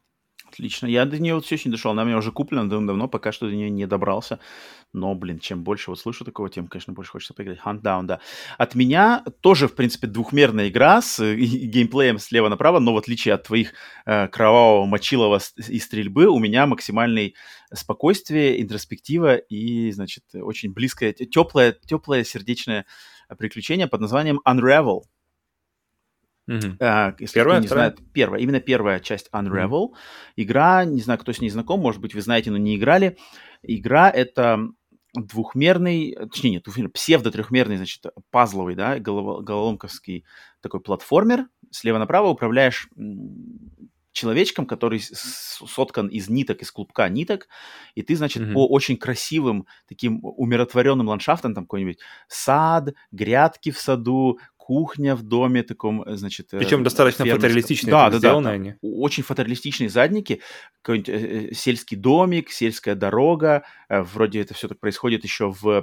Отлично. Я до нее вот все еще не дошел. Она у меня уже куплена давно, пока что до нее не добрался. Но, блин, чем больше вот слышу такого, тем, конечно, больше хочется поиграть. Hunt Down, да. От меня тоже, в принципе, двухмерная игра с э, геймплеем слева направо, но в отличие от твоих э, кровавого, мочилова и стрельбы, у меня максимальный спокойствие, интроспектива и, значит, очень близкое, теплое, теплое сердечное приключение под названием Unravel. Угу. А, если первая, кто не вторая? знает, первая, именно первая часть Unravel. Угу. Игра, не знаю, кто с ней знаком, может быть, вы знаете, но не играли. Игра это двухмерный, точнее, нет, двухмерный, псевдо-трехмерный, значит, пазловый, да, головоломковский такой платформер. Слева направо управляешь человечком, который соткан из ниток, из клубка ниток, и ты, значит, mm-hmm. по очень красивым, таким умиротворенным ландшафтам, там какой-нибудь сад, грядки в саду, кухня в доме таком, э, значит... Э, Причем достаточно фермерском. фотореалистичные. Да, да, да, они. Очень фотореалистичные задники, какой-нибудь э, сельский домик, сельская дорога, вроде это все так происходит еще в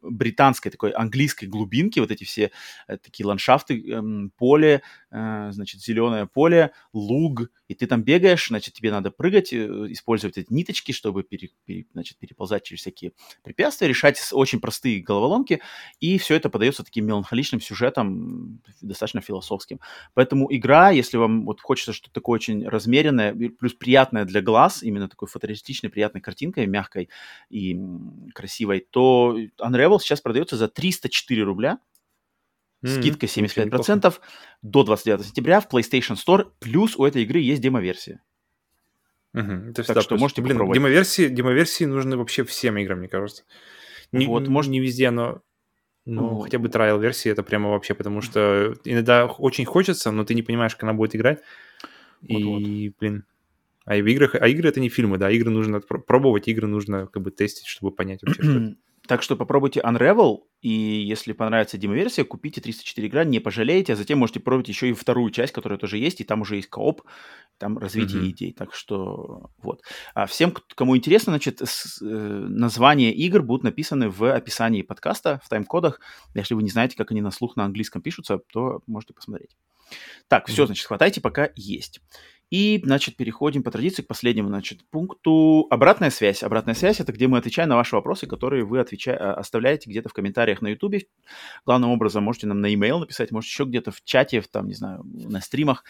британской такой английской глубинке, вот эти все такие ландшафты, эм, поле, значит, зеленое поле, луг, и ты там бегаешь, значит, тебе надо прыгать, использовать эти ниточки, чтобы пере, пере, значит, переползать через всякие препятствия, решать очень простые головоломки, и все это подается таким меланхоличным сюжетом сюжетом достаточно философским. Поэтому игра, если вам вот хочется что-то такое очень размеренное, плюс приятное для глаз, именно такой фотореалистичной, приятной картинкой, мягкой и красивой, то Unravel сейчас продается за 304 рубля. Mm-hmm. Скидка 75% до 29 сентября в PlayStation Store. Плюс у этой игры есть демо-версия. Угу, это так что можете Блин, попробовать. Демо-версии, демо-версии нужны вообще всем играм, мне кажется. Не, вот, может, не везде, но ну, хотя бы трайл версии это прямо вообще, потому что иногда очень хочется, но ты не понимаешь, как она будет играть. Вот, и, вот. блин, а в играх, а игры это не фильмы, да, игры нужно пробовать, игры нужно как бы тестить, чтобы понять вообще, что это. Так что попробуйте Unravel, и если понравится демо-версия, купите 304 игра, не пожалеете, а затем можете пробовать еще и вторую часть, которая тоже есть, и там уже есть кооп, там развитие mm-hmm. идей. Так что вот. А всем, кому интересно, значит, с, э, названия игр будут написаны в описании подкаста, в тайм-кодах. Если вы не знаете, как они на слух на английском пишутся, то можете посмотреть. Так, mm-hmm. все, значит, хватайте, пока есть. И, значит, переходим по традиции к последнему, значит, пункту обратная связь. Обратная связь – это где мы отвечаем на ваши вопросы, которые вы отвеча... А, оставляете где-то в комментариях на YouTube. Главным образом можете нам на e-mail написать, может, еще где-то в чате, в, там, не знаю, на стримах.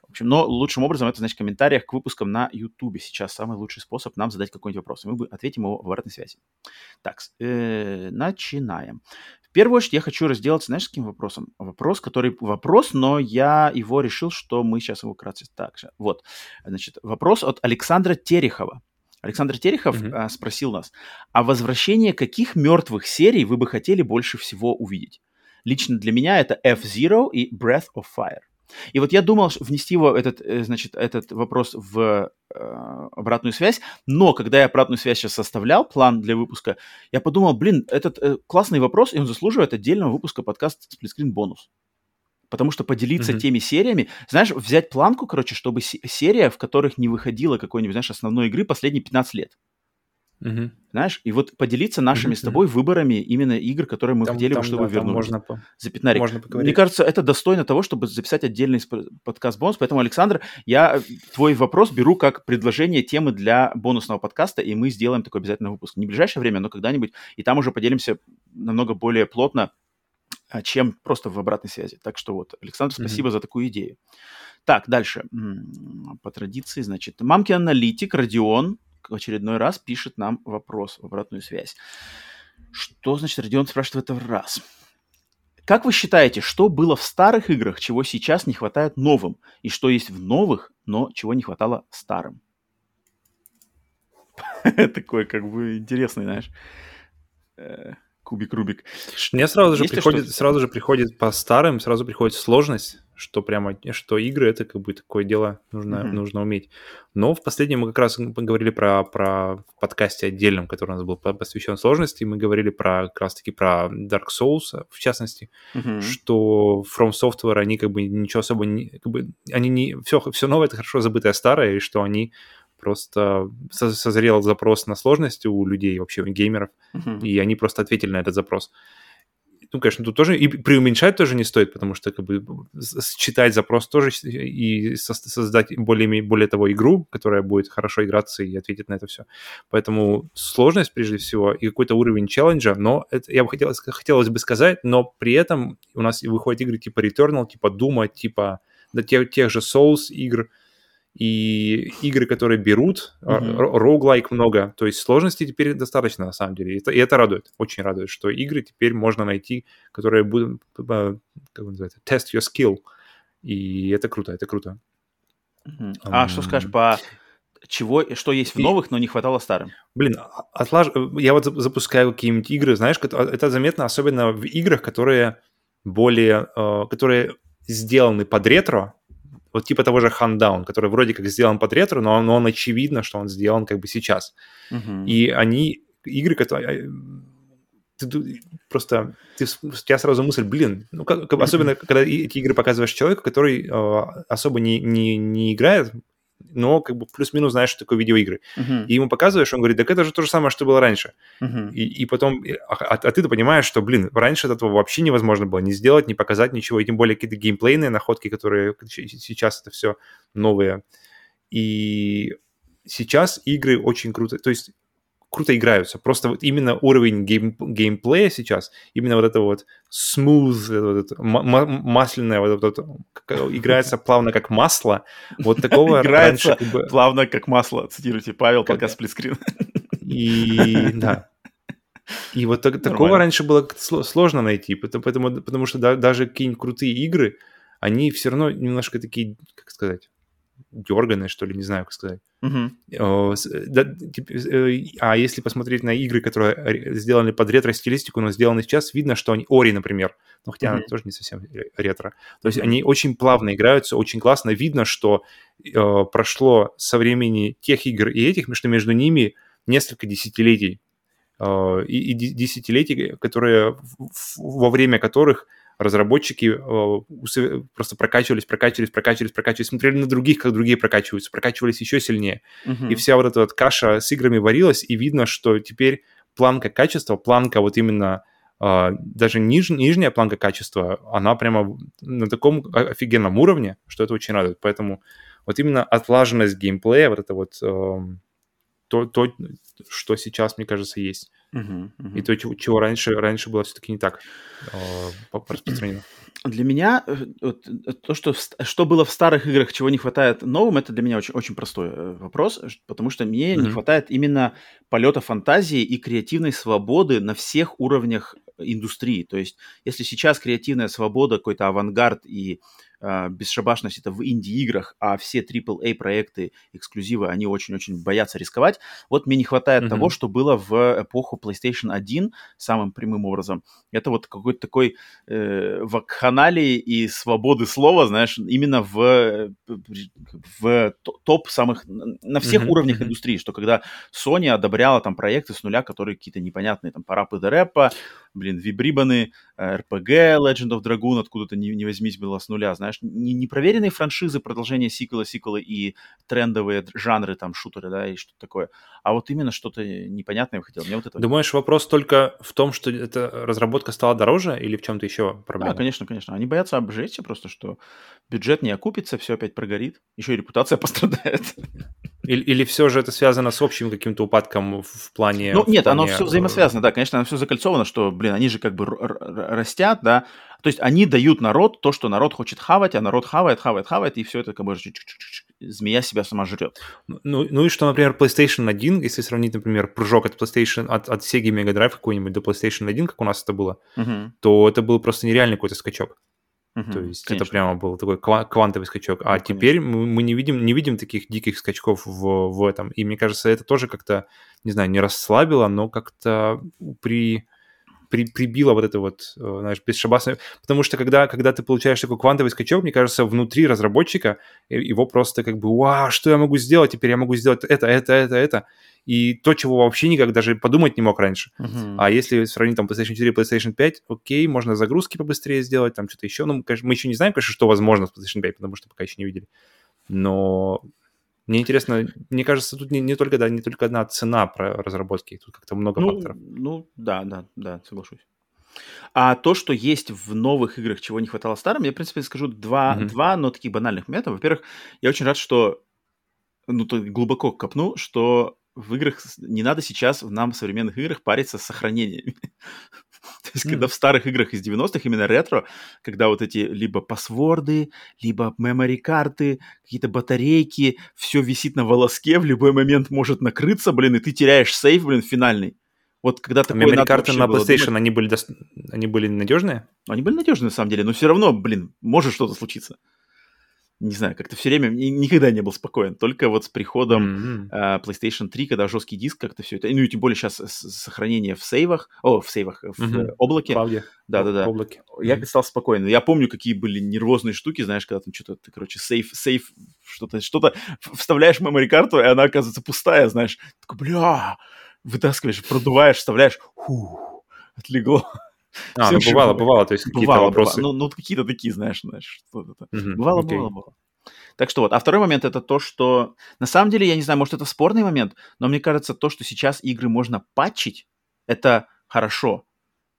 В общем, но лучшим образом это, значит, в комментариях к выпускам на YouTube. Сейчас самый лучший способ нам задать какой-нибудь вопрос. И мы ответим его в обратной связи. Так, э, начинаем. Первую очередь я хочу разделаться, знаешь, с каким вопросом? Вопрос, который вопрос, но я его решил, что мы сейчас его вкратце так же. Вот, значит, вопрос от Александра Терехова. Александр Терехов mm-hmm. спросил нас, а возвращение каких мертвых серий вы бы хотели больше всего увидеть? лично для меня это F-Zero и Breath of Fire. И вот я думал внести его, этот, э, значит, этот вопрос в э, обратную связь, но когда я обратную связь сейчас составлял, план для выпуска, я подумал, блин, этот э, классный вопрос, и он заслуживает отдельного выпуска подкаста «Сплитскрин бонус». Потому что поделиться mm-hmm. теми сериями, знаешь, взять планку, короче, чтобы серия, в которых не выходило какой-нибудь, знаешь, основной игры последние 15 лет. Угу. Знаешь, и вот поделиться нашими угу. с тобой выборами именно игр, которые мы там, хотели бы, чтобы да, вернули. Можно по... За пятнарик. Можно поговорить. Мне кажется, это достойно того, чтобы записать отдельный подкаст бонус. Поэтому, Александр, я твой вопрос беру как предложение темы для бонусного подкаста, и мы сделаем такой обязательно выпуск. Не в ближайшее время, но когда-нибудь. И там уже поделимся намного более плотно, а, чем просто в обратной связи. Так что вот, Александр, спасибо mm за такую идею. Так, дальше. По традиции, значит, мамки аналитик, Родион, в очередной раз пишет нам вопрос в обратную связь. Что значит Родион спрашивает в этот раз? Как вы считаете, что было в старых играх, чего сейчас не хватает новым, и что есть в новых, но чего не хватало старым? Такой, как бы, интересный, знаешь, э, кубик-рубик. Мне сразу же приходит, сразу же приходит по старым, сразу приходит сложность что прямо, что игры это как бы такое дело нужно, mm-hmm. нужно уметь. Но в последнем мы как раз говорили про, про подкасте отдельном, который у нас был посвящен сложности, мы говорили про как раз-таки про Dark Souls, в частности, mm-hmm. что From Software, они как бы ничего особо не, как бы, они не, все, все новое это хорошо забытое старое, и что они просто созрел запрос на сложность у людей, вообще у геймеров, mm-hmm. и они просто ответили на этот запрос ну, конечно, тут тоже и преуменьшать тоже не стоит, потому что как бы считать запрос тоже и создать более, более того игру, которая будет хорошо играться и ответить на это все. Поэтому сложность прежде всего и какой-то уровень челленджа, но это, я бы хотел, хотелось бы сказать, но при этом у нас выходят игры типа Returnal, типа Doom, типа да, тех, тех же Souls игр, и игры, которые берут, mm-hmm. роуглайк много, то есть сложности теперь достаточно на самом деле, и это, и это радует, очень радует, что игры теперь можно найти, которые будут, как называется, test your skill, и это круто, это круто. Mm-hmm. А um, что скажешь по чего, что есть в новых, но не хватало старым? Блин, а, отлаж... я вот запускаю какие-нибудь игры, знаешь, это заметно особенно в играх, которые более, э, которые сделаны под ретро, вот типа того же Хандаун, который вроде как сделан под ретро, но он, но он очевидно, что он сделан как бы сейчас. Uh-huh. И они, игры, которые... Ты, просто ты, у тебя сразу мысль, блин, ну как, особенно когда эти игры показываешь человеку, который э, особо не, не, не играет но как бы плюс-минус знаешь, что такое видеоигры. Uh-huh. И ему показываешь, он говорит, так это же то же самое, что было раньше. Uh-huh. И, и потом, а, а, а ты-то понимаешь, что, блин, раньше этого вообще невозможно было не сделать, не показать ничего, и тем более какие-то геймплейные находки, которые сейчас это все новые. И сейчас игры очень круто, то есть круто играются. Просто вот именно уровень гейм, геймплея сейчас, именно вот это вот smooth, вот это, масляное, вот это вот, играется плавно как масло. Вот такого играется раньше, как бы... плавно как масло. Цитируйте Павел, пока сплитскрин. И да. И вот так, такого раньше было сложно найти, потому, потому, потому что да, даже какие-нибудь крутые игры, они все равно немножко такие, как сказать, дерганые, что ли, не знаю, как сказать. Uh-huh. А если посмотреть на игры, которые сделаны под ретро-стилистику, но сделаны сейчас, видно, что они... Ори, например, ну, хотя uh-huh. она тоже не совсем ретро. То есть uh-huh. они очень плавно играются, очень классно. Видно, что э, прошло со времени тех игр и этих, что между ними несколько десятилетий. Э, и, и десятилетий, которые, во время которых разработчики э, просто прокачивались, прокачивались, прокачивались, прокачивались, смотрели на других, как другие прокачиваются, прокачивались еще сильнее. Uh-huh. И вся вот эта вот каша с играми варилась, и видно, что теперь планка качества, планка вот именно э, даже ниж, нижняя планка качества, она прямо на таком офигенном уровне, что это очень радует. Поэтому вот именно отлаженность геймплея, вот это вот э, то, то, что сейчас, мне кажется, есть. Uh-huh, uh-huh. И то, чего раньше, раньше было все-таки не так э, распространено. Для меня э, вот, э, то, что, что было в старых играх, чего не хватает новым, это для меня очень, очень простой э, вопрос, потому что мне uh-huh. не хватает именно полета фантазии и креативной свободы на всех уровнях индустрии. То есть, если сейчас креативная свобода, какой-то авангард и э, бесшабашность это в инди-играх, а все AAA проекты, эксклюзивы, они очень-очень боятся рисковать. Вот мне не хватает mm-hmm. того, что было в эпоху PlayStation 1 самым прямым образом, это вот какой-то такой э, вакханалии и свободы слова, знаешь, именно в, в топ самых, на всех mm-hmm. уровнях mm-hmm. индустрии, что когда Sony одобряла там проекты с нуля, которые какие-то непонятные, там, Парапы Рэпа, блин, Вибрибаны, RPG, Legend of Dragoon, откуда-то не, не возьмись было с нуля, знаешь, не, непроверенные франшизы, продолжение сиквела, сиквела и трендовые жанры, там, шутеры, да, и что-то такое, а вот именно что-то непонятное выходило. Мне вот это... Думаешь, вопрос только в том, что эта разработка стала дороже или в чем-то еще проблема? Да, конечно, конечно. Они боятся обжечься просто, что бюджет не окупится, все опять прогорит, еще и репутация пострадает. Или, или все же это связано с общим каким-то упадком в плане... Ну, нет, плане... оно все взаимосвязано, да, конечно, оно все закольцовано, что, блин, они же как бы растят, да, то есть они дают народ то, что народ хочет хавать, а народ хавает, хавает, хавает, и все это как бы змея себя сама жрет. Ну, ну и что, например, PlayStation 1, если сравнить, например, прыжок от PlayStation, от, от Sega Mega Drive какой-нибудь до PlayStation 1, как у нас это было, uh-huh. то это был просто нереальный какой-то скачок. Угу, То есть конечно. это прямо был такой квантовый скачок. А ну, теперь мы, мы не видим не видим таких диких скачков в, в этом. И мне кажется, это тоже как-то, не знаю, не расслабило, но как-то при при, прибило вот это вот, э, знаешь, бесшабасное. Потому что когда, когда ты получаешь такой квантовый скачок, мне кажется, внутри разработчика его просто как бы, вау, что я могу сделать? Теперь я могу сделать это, это, это, это. И то, чего вообще никак даже подумать не мог раньше. Uh-huh. А если сравнить там PlayStation 4 и PlayStation 5, окей, можно загрузки побыстрее сделать, там что-то еще. Ну, конечно, мы еще не знаем, конечно, что возможно с PlayStation 5, потому что пока еще не видели. Но мне интересно, мне кажется, тут не, не только да, не только одна цена про разработки, тут как-то много ну, факторов. Ну, да, да, да, соглашусь. А то, что есть в новых играх, чего не хватало старым, я, в принципе, скажу два, mm-hmm. два но таких банальных момента. Во-первых, я очень рад, что, ну, то глубоко копну, что в играх не надо сейчас, в нам в современных играх париться с сохранениями. То есть, mm. когда в старых играх из 90-х, именно ретро, когда вот эти либо пасворды, либо memory карты, какие-то батарейки, все висит на волоске, в любой момент может накрыться, блин, и ты теряешь сейф, блин, финальный. Вот когда такое Memory карты на PlayStation, они были, до... они были надежные? Они были надежные, на самом деле, но все равно, блин, может что-то случиться не знаю, как-то все время никогда не был спокоен. Только вот с приходом mm-hmm. uh, PlayStation 3, когда жесткий диск, как-то все это, ну и тем более сейчас сохранение в сейвах, о, в сейвах, в mm-hmm. облаке. Клауде. Да-да-да. облаке. Я mm-hmm. стал спокоен. Я помню, какие были нервозные штуки, знаешь, когда там что-то, ты, короче, сейф, сейф, что-то, что-то вставляешь в memory карту, и она оказывается пустая, знаешь. Такой, бля, вытаскиваешь, продуваешь, вставляешь, ху, отлегло. А, ну бывало, бывало, то есть какие-то вопросы. Бывало. Ну, ну, какие-то такие, знаешь, знаешь, что-то. Угу, бывало, окей. бывало, бывало. Так что вот. А второй момент это то, что на самом деле, я не знаю, может это спорный момент, но мне кажется, то, что сейчас игры можно патчить, это хорошо.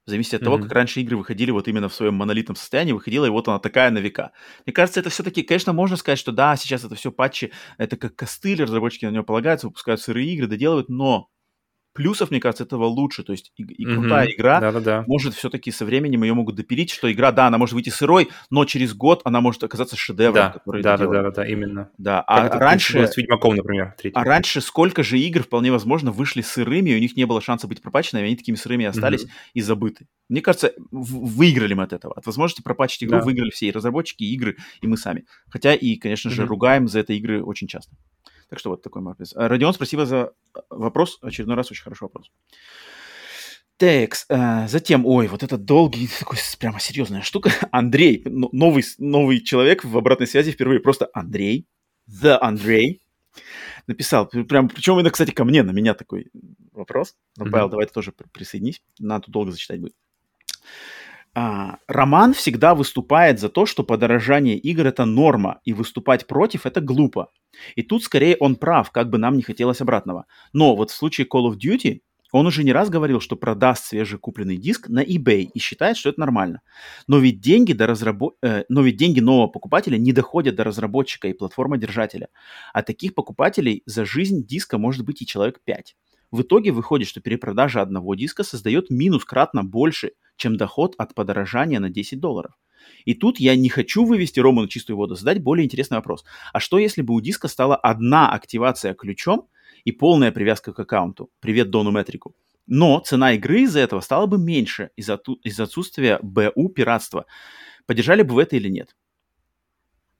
В зависимости от mm-hmm. того, как раньше игры выходили вот именно в своем монолитном состоянии, выходила, и вот она такая на века. Мне кажется, это все-таки, конечно, можно сказать, что да, сейчас это все патчи, это как костыль, разработчики на него полагаются, выпускают сырые игры, доделывают, но плюсов, мне кажется, этого лучше. То есть и, и mm-hmm. крутая игра Да-да-да. может все-таки со временем ее могут допилить, что игра, да, она может выйти сырой, но через год она может оказаться шедевром, да, который да, да, да, да, да, именно. Да, а как раньше... С Ведьмаком, например, третий. А раньше сколько же игр, вполне возможно, вышли сырыми, и у них не было шанса быть пропаченными, они такими сырыми остались mm-hmm. и забыты. Мне кажется, выиграли мы от этого. От возможности пропачить игру да. выиграли все и разработчики, и игры, и мы сами. Хотя и, конечно же, mm-hmm. ругаем за это игры очень часто. Так что вот такой маркетинг. А, Родион, спасибо за а, вопрос. Очередной раз очень хороший вопрос. Текс. А, затем, ой, вот это долгий, такой прямо серьезная штука. Андрей, новый, новый человек в обратной связи впервые. Просто Андрей. The Андрей. Написал. Прям, причем это, кстати, ко мне, на меня такой вопрос. Ну, Павел, mm-hmm. давай ты тоже присоединись. Надо долго зачитать будет. А, Роман всегда выступает за то, что подорожание игр это норма, и выступать против это глупо. И тут скорее он прав, как бы нам не хотелось обратного. Но вот в случае Call of Duty он уже не раз говорил, что продаст свежекупленный диск на eBay и считает, что это нормально. Но ведь деньги, до разрабо... э, но ведь деньги нового покупателя не доходят до разработчика и платформодержателя. А таких покупателей за жизнь диска может быть и человек 5. В итоге выходит, что перепродажа одного диска создает минус кратно больше, чем доход от подорожания на 10 долларов. И тут я не хочу вывести Рому на чистую воду, задать более интересный вопрос. А что если бы у диска стала одна активация ключом и полная привязка к аккаунту? Привет Дону Метрику. Но цена игры из-за этого стала бы меньше из-за, из отсутствия БУ пиратства. Поддержали бы вы это или нет?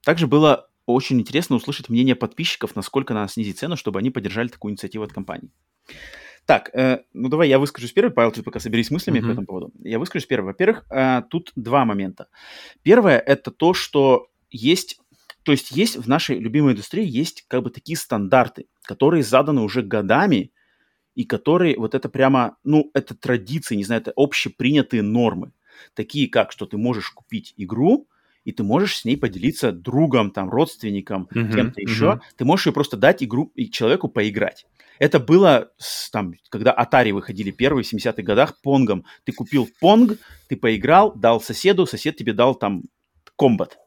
Также было очень интересно услышать мнение подписчиков, насколько надо снизить цену, чтобы они поддержали такую инициативу от компании. Так, э, ну давай я выскажусь первый, Павел, ты пока соберись с мыслями Мгм. по этому поводу. Я выскажусь первый. Во-первых, э, тут два момента. Первое – это то, что есть, то есть есть в нашей любимой индустрии есть как бы такие стандарты, которые заданы уже годами, и которые вот это прямо, ну, это традиции, не знаю, это общепринятые нормы. Такие как, что ты можешь купить игру, и ты можешь с ней поделиться другом, там, родственником, Мгм, кем-то еще. мгм. Ты можешь ее просто дать игру и человеку поиграть. Это было, с, там, когда Atari выходили первые в 70-х годах Понгом. Ты купил Понг, ты поиграл, дал соседу, сосед тебе дал там комбат.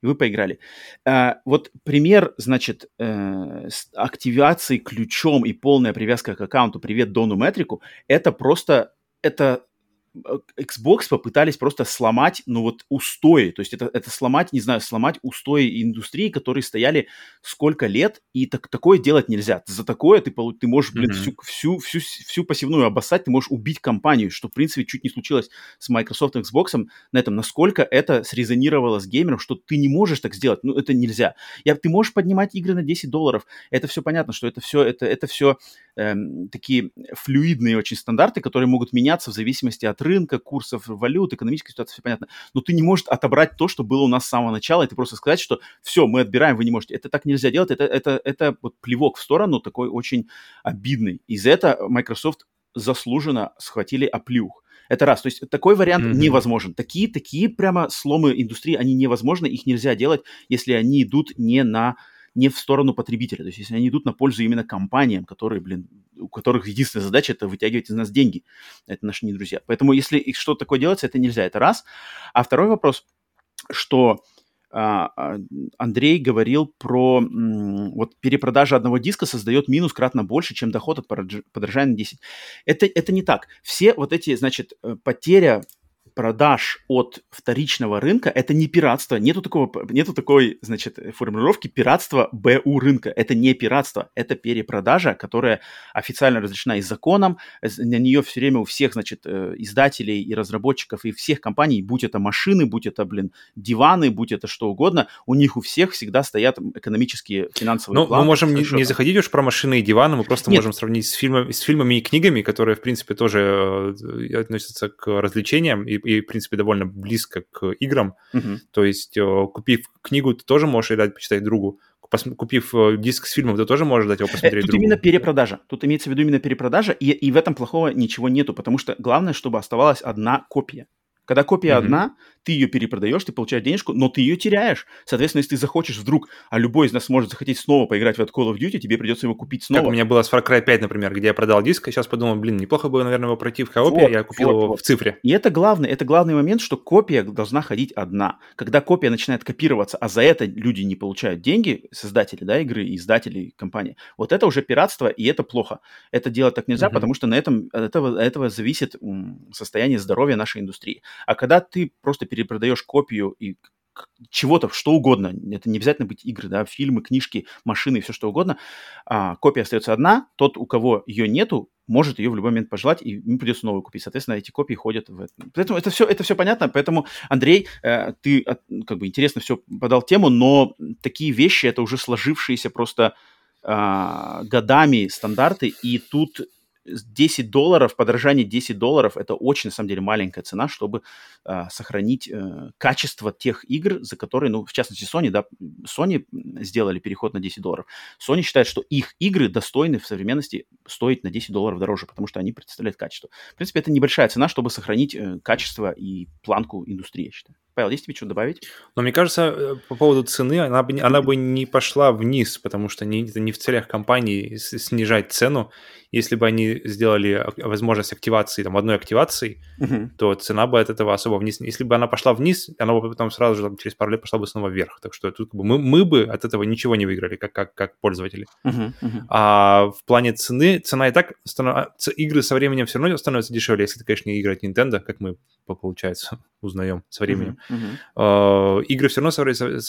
И вы поиграли. А, вот пример, значит, э, с активации ключом и полная привязка к аккаунту «Привет Дону Метрику» это просто, это э, Xbox попытались просто сломать, ну вот, устои. То есть это, это сломать, не знаю, сломать устои индустрии, которые стояли сколько лет, и так, такое делать нельзя. За такое ты, ты можешь, блин, всю, всю, всю, всю пассивную обоссать, ты можешь убить компанию, что, в принципе, чуть не случилось с Microsoft и Xbox на этом, насколько это срезонировало с геймером, что ты не можешь так сделать, ну, это нельзя. Я, ты можешь поднимать игры на 10 долларов, это все понятно, что это все, это, это все эм, такие флюидные очень стандарты, которые могут меняться в зависимости от рынка, курсов валют, экономической ситуации, все понятно. Но ты не можешь отобрать то, что было у нас с самого начала, и ты просто сказать, что все, мы отбираем, вы не можете. Это так нельзя делать, это, это, это вот плевок в сторону такой очень обидный. И за это Microsoft заслуженно схватили оплюх. Это раз. То есть такой вариант Мгм. невозможен. Такие, такие прямо сломы индустрии, они невозможны, их нельзя делать, если они идут не на не в сторону потребителя, то есть если они идут на пользу именно компаниям, которые, блин, у которых единственная задача это вытягивать из нас деньги. Это наши не друзья. Поэтому если что-то такое делается, это нельзя, это раз. А второй вопрос, что а, а, Андрей говорил про вот перепродажа одного диска создает минус кратно больше, чем доход от подорожания на 10. Это, это не так. Все вот эти, значит, э, потеря продаж от вторичного рынка это не пиратство. Нету такого, нету такой, значит, формулировки пиратство БУ рынка. Это не пиратство, это перепродажа, которая официально разрешена и законом. На нее все время у всех, значит, э, издателей и разработчиков и всех компаний, будь это машины, будь это, блин, диваны, будь это что угодно, у них у всех всегда стоят экономические, финансовые Ну, планы. мы можем не, не заходить уж про машины и диваны, мы просто Нет. можем сравнить с, фильмами, с фильмами и книгами, которые, в принципе, тоже э, относятся к развлечениям и, и, в принципе, довольно близко к играм. Мгм. То есть, э, купив книгу, ты тоже можешь дать почитать другу. Купив э, диск с фильмом, ты тоже можешь дать его Э, посмотреть Тут другу. именно перепродажа. Тут имеется в виду именно перепродажа, и, и в этом плохого ничего нету, потому что главное, чтобы оставалась одна копия. Когда копия Мгм. одна, ты ее перепродаешь, ты получаешь денежку, но ты ее теряешь. Соответственно, если ты захочешь вдруг, а любой из нас может захотеть снова поиграть в этот Call of Duty, тебе придется его купить Как снова. у меня было с Far Cry 5, например, где я продал диск, и сейчас подумал, блин, неплохо было, наверное, его пройти в коопе, Вот, я купил вот, его вот. в цифре. И это главный, это главный момент, что копия должна ходить одна. Когда копия начинает копироваться, а за это люди не получают деньги, создатели да, игры, издатели компании, вот это уже пиратство, и это плохо. Это делать так нельзя, Мгм. потому что на этом, от этого, от этого зависит состояние здоровья нашей индустрии. А когда ты просто перепродаешь копию и чего-то, что угодно, это не обязательно быть игры, да, фильмы, книжки, машины, все что угодно, а, копия остается одна, тот, у кого ее нету, может ее в любой момент пожелать, и ему придется новую купить. Соответственно, эти копии ходят в это. Поэтому это все, это все понятно. Поэтому, Андрей, э, ты как бы интересно все подал тему, но такие вещи это уже сложившиеся просто а, годами стандарты, и тут 10 долларов, подорожание 10 долларов, это очень, на самом деле, маленькая цена, чтобы а, сохранить э, качество тех игр, за которые, ну, в частности, Sony, да, Sony сделали переход на 10 долларов. Sony считает, что их игры достойны в современности стоить на 10 долларов дороже, потому что они представляют качество. В принципе, это небольшая цена, чтобы сохранить э, качество и планку индустрии, я считаю. Павел, есть тебе что добавить? Но мне кажется, э, по поводу цены, она бы, она бы не пошла вниз, потому что не, это не в целях компании снижать цену. Если бы они сделали ак- возможность активации, там, одной активации, то цена бы от этого особо вниз. Если бы она пошла вниз, она бы потом сразу же там, через пару лет пошла бы снова вверх. Так что тут как бы мы, мы бы от этого ничего не выиграли, как, как, как пользователи. Мгм, мгм. А в плане цены, цена и так, станов- игры со временем все равно становятся дешевле, если ты, конечно, не игры от Nintendo, как мы, по- получается, узнаем со временем. Мгм. Э, игры все равно со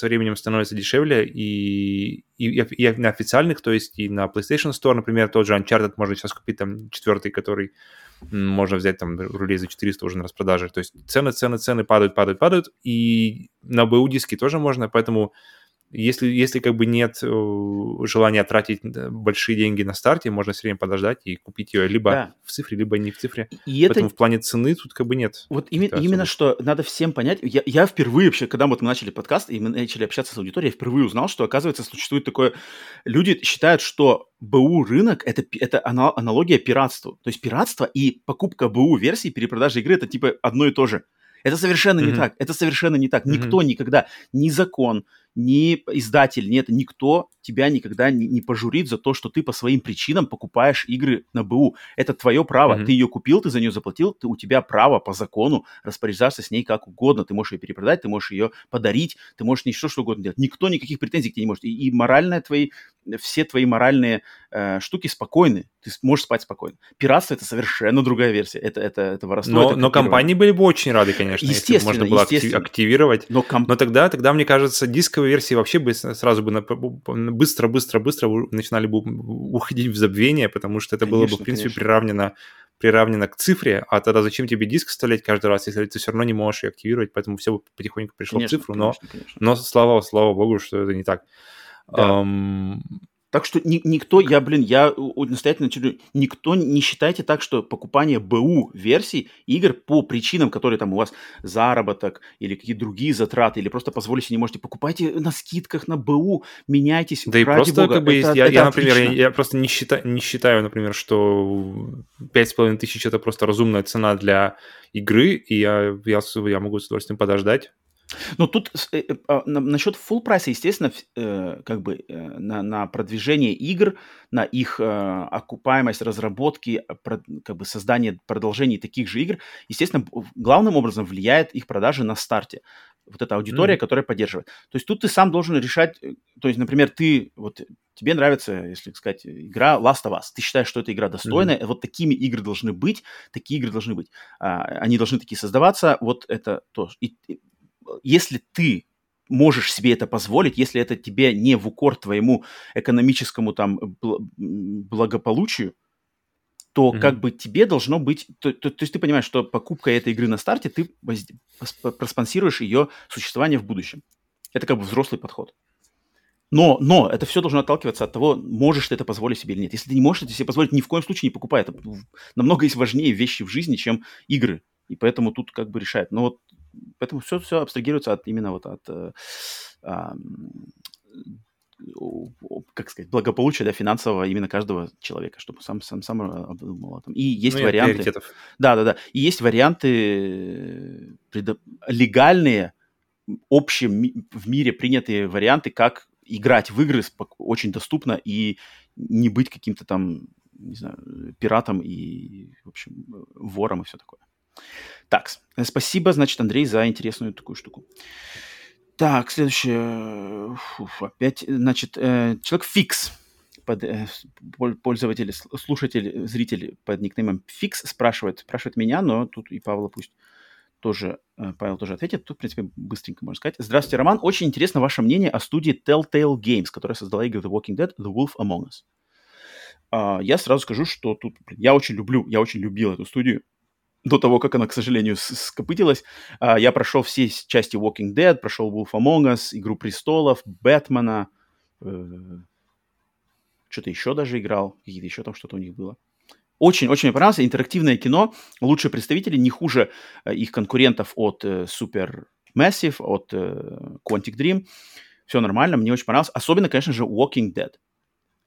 временем становятся дешевле, и, и, и на официальных, то есть и на PlayStation Store, например, тот же Uncharted можно сейчас купить, там, четвертый, который можно взять там рулей за 400 уже на распродаже. То есть цены, цены, цены падают, падают, падают, и на БУ диски тоже можно, поэтому если, если как бы нет э, желания тратить большие деньги на старте, можно все время подождать и купить ее либо да. в цифре, либо не в цифре. И Поэтому это... в плане цены тут как бы нет. Вот именно, именно что надо всем понять. Я, я впервые вообще, когда вот мы начали подкаст и мы начали общаться с аудиторией, я впервые узнал, что, оказывается, существует такое... Люди считают, что БУ рынок это, это аналогия пиратству. То есть пиратство и покупка БУ версии перепродажи игры это типа одно и то же. Это совершенно mm-hmm. не так. Это совершенно не так. Mm-hmm. Никто никогда, ни закон, ни издатель, нет, никто тебя никогда не, не пожурит за то, что ты по своим причинам покупаешь игры на БУ. Это твое право. Mm-hmm. Ты ее купил, ты за нее заплатил, ты, у тебя право по закону распоряжаться с ней как угодно. Ты можешь ее перепродать, ты можешь ее подарить, ты можешь не что, что угодно делать. Никто никаких претензий к тебе не может. И, и моральные твои, все твои моральные э, штуки спокойны. Ты можешь спать спокойно. Пиратство — это совершенно другая версия. Это, это, это воровство. Но, это но компании были бы очень рады, конечно, естественно, если можно было естественно. активировать. Но, комп... но тогда, тогда, мне кажется, дисковые версии вообще бы сразу бы быстро-быстро-быстро быстро начинали бы уходить в забвение, потому что это конечно, было бы, в принципе, конечно. приравнено приравнено к цифре, а тогда зачем тебе диск вставлять каждый раз, если ты все равно не можешь ее активировать, поэтому все потихоньку пришло конечно, в цифру, но, конечно, конечно. но слава, слава богу, что это не так. Да. Um, так что ни, никто, я, блин, я настоятельно никто не считайте так, что покупание БУ версий игр по причинам, которые там у вас заработок или какие-то другие затраты, или просто позволите не можете, покупайте на скидках на БУ, меняйтесь, Да и просто бога, как бы это, я, это я например, я, я просто не считаю, не считаю, например, что 5,5 тысяч это просто разумная цена для игры, и я, я, я могу с удовольствием подождать, ну, тут э, э, а, насчет full прайса, естественно, э, как бы на, на продвижение игр, на их окупаемость разработки, как бы создание продолжений таких же игр, естественно, главным образом влияет их продажи на старте. Вот эта аудитория, mm-hmm. которая поддерживает. То есть тут ты сам должен решать, то есть, например, ты, вот тебе нравится, если сказать, игра Last of Us, ты считаешь, что эта игра достойная, mm-hmm. вот такими игры должны быть, такие игры должны быть. А, они должны такие создаваться, вот это то. И, если ты можешь себе это позволить, если это тебе не в укор твоему экономическому там благополучию, то mm-hmm. как бы тебе должно быть... То, то, то есть ты понимаешь, что покупка этой игры на старте, ты проспонсируешь ее существование в будущем. Это как бы взрослый подход. Но, но это все должно отталкиваться от того, можешь ты это позволить себе или нет. Если ты не можешь это себе позволить, ни в коем случае не покупай. Это намного есть важнее вещи в жизни, чем игры. И поэтому тут как бы решает. Но вот поэтому все, все абстрагируется от именно вот от э, э, как сказать, благополучия да, финансового именно каждого человека, чтобы сам сам сам обдумал этом. И есть ну, варианты. Да, да, да. И есть варианты предо... легальные, общие в мире принятые варианты, как играть в игры очень доступно и не быть каким-то там, не знаю, пиратом и, в общем, вором и все такое. Так, спасибо, значит, Андрей, за интересную такую штуку. Так, следующее. Фу, опять, значит, э, человек Фикс, под, э, пользователь, слушатель, зритель под никнеймом Фикс спрашивает, спрашивает меня, но тут и Павла пусть тоже, э, Павел тоже ответит. Тут, в принципе, быстренько можно сказать. Здравствуйте, Роман. Очень интересно ваше мнение о студии Telltale Games, которая создала игры The Walking Dead, The Wolf Among Us. Uh, я сразу скажу, что тут я очень люблю, я очень любил эту студию до того, как она, к сожалению, скопытилась. А, я прошел все части Walking Dead, прошел Wolf Among Us, Игру Престолов, Бэтмена, э, что-то еще даже играл, какие-то еще там что-то у них было. Очень-очень понравился. Интерактивное кино. Лучшие представители, не хуже э, их конкурентов от э, Super Massive, от Quantic Dream. Все нормально, мне очень понравилось. Особенно, конечно же, Walking Dead.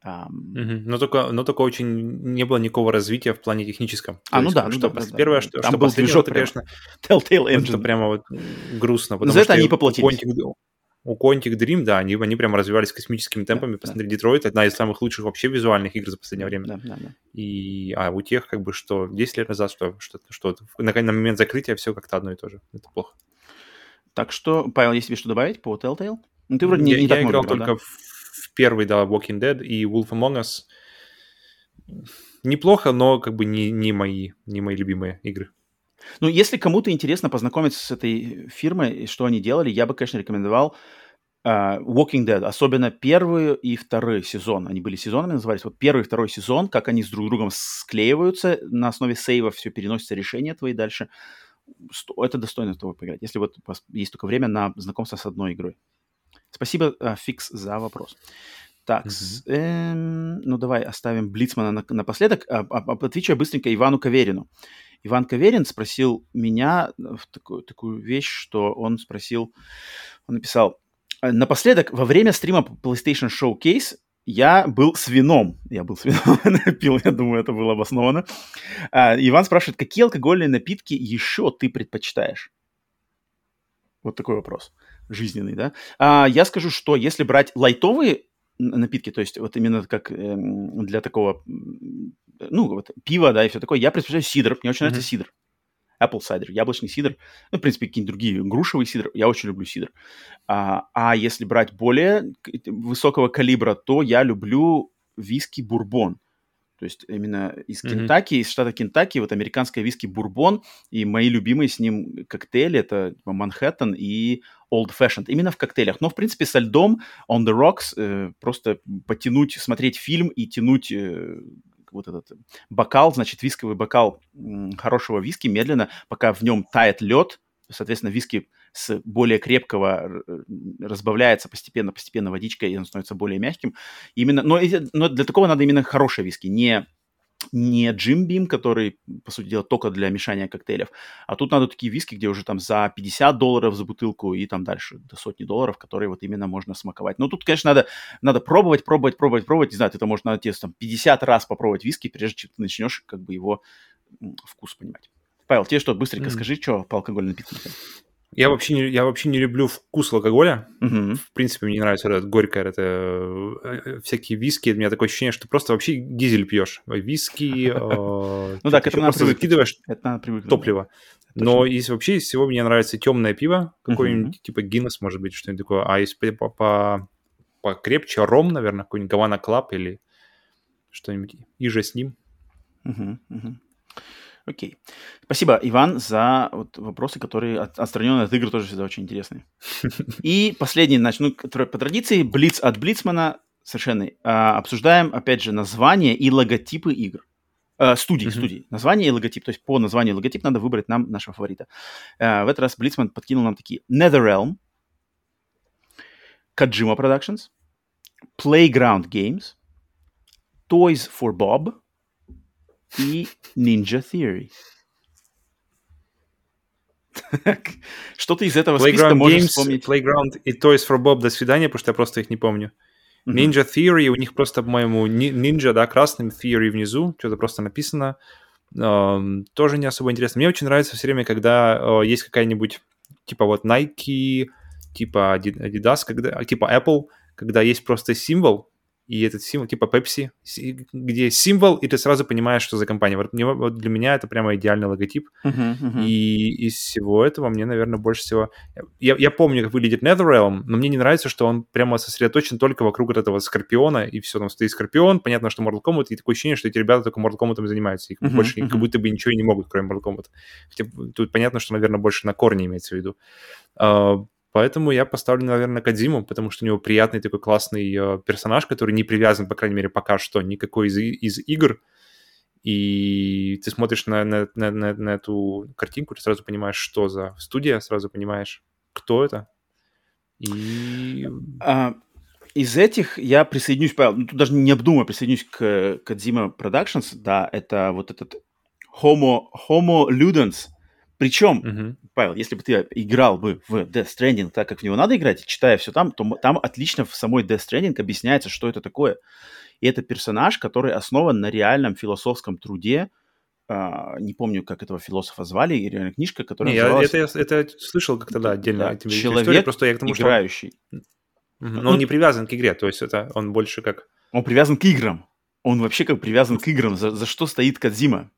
Um... Угу. Но, только, но только очень не было никакого развития в плане техническом. А, ну да, что, ну, да, первое, да. что, Там что был движок, это, конечно, Telltale Engine. Это прямо вот грустно. За это они поплатились. У Quantic Dream, да, они, они прям развивались космическими темпами. Да, Посмотри, да. Детройт одна из самых лучших вообще визуальных игр за последнее время. Да, да, да. И, а у тех, как бы, что 10 лет назад, что, что, что на, на момент закрытия все как-то одно и то же. Это плохо. Так что, Павел, есть тебе что добавить по Telltale? Ну, ты вроде не, я, не я так играл много, только да? в первый, да, Walking Dead и Wolf Among Us. Неплохо, но как бы не, не, мои, не мои любимые игры. Ну, если кому-то интересно познакомиться с этой фирмой, что они делали, я бы, конечно, рекомендовал uh, Walking Dead, особенно первый и второй сезон. Они были сезонами, назывались. Вот первый и второй сезон, как они с друг другом склеиваются, на основе сейва все переносится решения твои дальше. Это достойно того поиграть, если вот есть только время на знакомство с одной игрой. Спасибо, а, Фикс, за вопрос. Так, mm-hmm. эм, ну давай оставим Блицмана на, напоследок. А, а, отвечу я быстренько Ивану Каверину. Иван Каверин спросил меня в такую, такую вещь, что он спросил, он написал, «Э, напоследок, во время стрима PlayStation Showcase я был с вином. Я был с вином, пил, я думаю, это было обосновано. А, Иван спрашивает, какие алкогольные напитки еще ты предпочитаешь? Вот такой вопрос жизненный, да? А, я скажу, что если брать лайтовые напитки, то есть вот именно как э, для такого, ну, вот пива, да, и все такое, я предпочитаю сидр, мне очень mm-hmm. нравится сидр. Apple cider, яблочный сидр, ну, в принципе, какие-нибудь другие, грушевый сидр, я очень люблю сидр. А, а если брать более высокого калибра, то я люблю виски бурбон. То есть именно из mm-hmm. Кентаки, из штата Кентаки, вот американское виски бурбон, и мои любимые с ним коктейли это Манхэттен и Old Fashioned, именно в коктейлях. Но, в принципе, со льдом On The Rocks э, просто потянуть, смотреть фильм и тянуть э, вот этот бокал, значит, висковый бокал хорошего виски медленно, пока в нем тает лед, соответственно, виски с более крепкого разбавляется постепенно, постепенно водичкой, и он становится более мягким. Именно, но, но для такого надо именно хорошие виски, не не Jim Beam, который, по сути дела, только для мешания коктейлев, а тут надо такие виски, где уже там за 50 долларов за бутылку и там дальше до сотни долларов, которые вот именно можно смаковать. Но тут, конечно, надо, надо пробовать, пробовать, пробовать, пробовать. Не знаю, это может надо тебе там 50 раз попробовать виски, прежде чем ты начнешь как бы его вкус понимать. Павел, тебе что, быстренько mm-hmm. скажи, что по алкогольным напиткам? Я вообще не, я вообще не люблю вкус алкоголя. Угу. В принципе, мне не нравится это горькое, это э, всякие виски. У меня такое ощущение, что просто вообще дизель пьешь. Виски, э, ну да, к этому просто закидываешь топливо. Но из вообще из всего мне нравится темное пиво, какое-нибудь типа Guinness, может быть, что-нибудь такое. А если по покрепче, ром, наверное, какой-нибудь Havana Club или что-нибудь и же с ним. Угу, угу. Окей. Спасибо, Иван, за вот вопросы, которые от, от игр тоже всегда очень интересные. И последний, значит, ну, по традиции, Блиц от Блицмана совершенно. А, обсуждаем, опять же, название и логотипы игр. А, студии, mm-hmm. студии. Название и логотип. То есть по названию и логотип надо выбрать нам нашего фаворита. А, в этот раз Блицман подкинул нам такие. NetherRealm, Kojima Productions, Playground Games, Toys for Bob – и Ninja Theory. Что-то из этого Playground списка можешь Games, вспомнить? Playground и Toys for Bob, до свидания, потому что я просто их не помню. Mm-hmm. Ninja Theory, у них просто, по-моему, Ninja, да, красным, Theory внизу, что-то просто написано. Uh, тоже не особо интересно. Мне очень нравится все время, когда uh, есть какая-нибудь, типа вот Nike, типа Adidas, когда, типа Apple, когда есть просто символ, и этот символ, типа Pepsi, где символ, и ты сразу понимаешь, что за компания. Вот, вот для меня это прямо идеальный логотип. Uh-huh, uh-huh. И из всего этого мне, наверное, больше всего... Я, я помню, как выглядит NetherRealm, но мне не нравится, что он прямо сосредоточен только вокруг вот этого Скорпиона, и все, там стоит Скорпион, понятно, что Mortal Kombat, и такое ощущение, что эти ребята только Mortal Kombat занимаются, и uh-huh, больше uh-huh. как будто бы ничего и не могут, кроме Mortal Kombat. Хотя тут понятно, что, наверное, больше на корне имеется в виду. Поэтому я поставлю, наверное, Кадзиму, потому что у него приятный такой классный э, персонаж, который не привязан, по крайней мере, пока что никакой из, из игр. И ты смотришь на, на, на, на, на эту картинку, ты сразу понимаешь, что за студия, сразу понимаешь, кто это. И... А, из этих я присоединюсь, Павел, ну, тут даже не обдумывая, присоединюсь к Кадзима Productions, да, это вот этот Homo, Homo Ludens, причем, uh-huh. Павел, если бы ты играл бы в Death Stranding так, как в него надо играть, читая все там, то там отлично в самой Death Stranding объясняется, что это такое. И это персонаж, который основан на реальном философском труде, Uh, не помню, как этого философа звали, и реально книжка, которая не, называлась... Я, это, это слышал как-то, да, отдельно. Да, человек, историю, просто я к тому, играющий. Что он... Но ну, он не привязан к игре, то есть это он больше как... Он привязан к играм. Он вообще как привязан к играм. За, за что стоит Кадзима?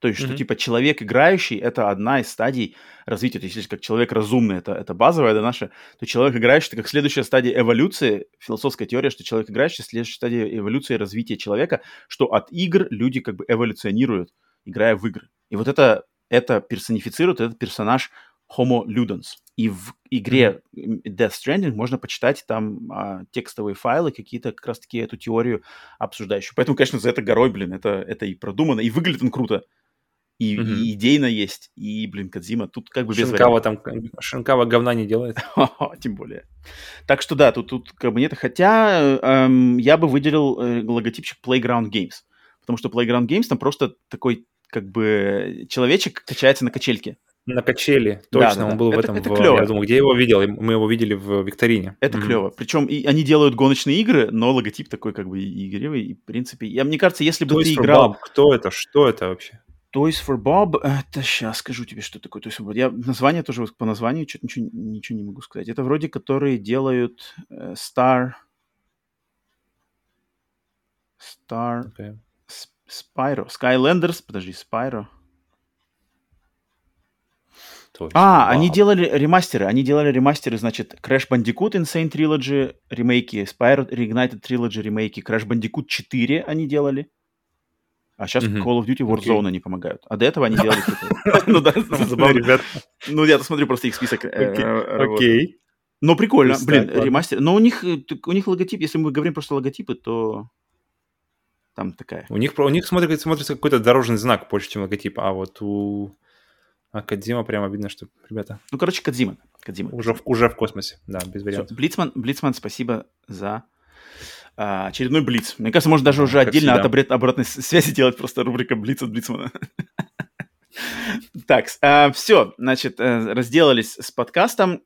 То есть, mm-hmm. что типа человек играющий это одна из стадий развития. То есть, если как человек разумный, это, это базовая, это наша, то человек играющий это как следующая стадия эволюции, философская теория, что человек играющий следующая стадия эволюции развития человека, что от игр люди как бы эволюционируют, играя в игры. И вот это, это персонифицирует этот персонаж Homo Ludens. И в игре Death Stranding можно почитать там а, текстовые файлы, какие-то как раз-таки эту теорию обсуждающую. Поэтому, конечно, за это горой, блин, это, это и продумано, и выглядит он круто. И, угу. и идейно есть, и, блин, Кадзима тут как бы без Шинкава там, Шинкава говна не делает. Тем более. Так что да, тут, тут как бы нет. Хотя эм, я бы выделил э, логотипчик Playground Games, потому что Playground Games там просто такой как бы человечек качается на качельке. На качели, точно, да, да, он был это, в этом. Это в, клево. Я думаю, где его видел? Мы его видели в викторине. Это mm-hmm. клево. Причем и они делают гоночные игры, но логотип такой как бы игривый. И, в принципе, я, мне кажется, если бы ты играл... Bob. Кто это? Что это вообще? Toys for Bob, это сейчас скажу тебе, что такое Toys for Bob. Я название тоже по названию что-то ничего, ничего не могу сказать. Это вроде которые делают э, Star... Star... Okay. Spyro. Skylanders, подожди, Spyro. Toys а, они делали ремастеры. Они делали ремастеры, значит, Crash Bandicoot Insane Trilogy ремейки, Spyro Reignited Trilogy ремейки, Crash Bandicoot 4 они делали. А сейчас mm-hmm. Call of Duty Warzone okay. не помогают. А до этого они делали... Ну да, забавно, ребят. Ну я смотрю просто их список. Э, окей. Ну прикольно, блин, ремастер. Но у них э, у них логотип, если мы говорим просто логотипы, то там такая. У них у них смотрится, смотрится какой-то дорожный знак больше, чем логотип, а вот у а Кадзима прямо видно, что ребята. Ну, короче, Кадзима. Кадзима. Уже, уже в космосе, да, без вариантов. Блицман, Блицман, спасибо за а, очередной Блиц. Мне кажется, можно даже уже как отдельно всегда. от обрат- обратной связи делать просто рубрика Блиц от Блицмана. Так, э, все, значит, э, разделались с подкастом.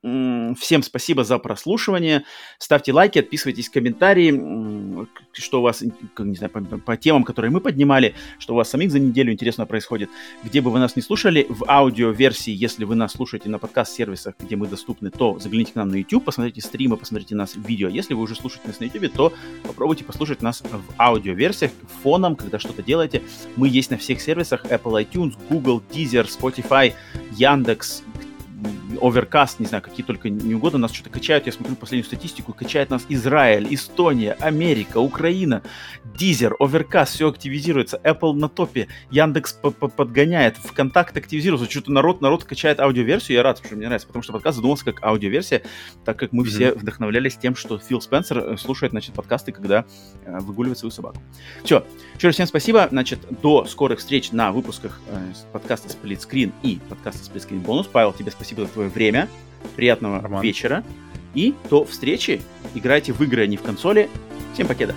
Всем спасибо за прослушивание. Ставьте лайки, отписывайтесь, комментарии, что у вас, не знаю, по, по темам, которые мы поднимали, что у вас самих за неделю интересно происходит. Где бы вы нас не слушали, в аудиоверсии, если вы нас слушаете на подкаст-сервисах, где мы доступны, то загляните к нам на YouTube, посмотрите стримы, посмотрите нас в видео. Если вы уже слушаете нас на YouTube, то попробуйте послушать нас в аудиоверсиях, фоном, когда что-то делаете. Мы есть на всех сервисах Apple iTunes, Google, Deezer, Spotify, Яндекс, Overcast, не знаю, какие только не угодно, нас что-то качают, я смотрю последнюю статистику, качает нас Израиль, Эстония, Америка, Украина, Deezer, Overcast, все активизируется, Apple на топе, Яндекс подгоняет, ВКонтакт активизируется, что-то народ, народ качает аудиоверсию, я рад, что мне нравится, потому что подкаст задумался как аудиоверсия, так как мы mm-hmm. все вдохновлялись тем, что Фил Спенсер э, слушает, значит, подкасты, когда э, выгуливает свою собаку. Все, еще раз всем спасибо, значит, до скорых встреч на выпусках э, подкаста Screen и подкаста Screen Бонус. Павел, тебе спасибо спасибо за твое время. Приятного Роман. вечера. И до встречи. Играйте в игры, а не в консоли. Всем покеда.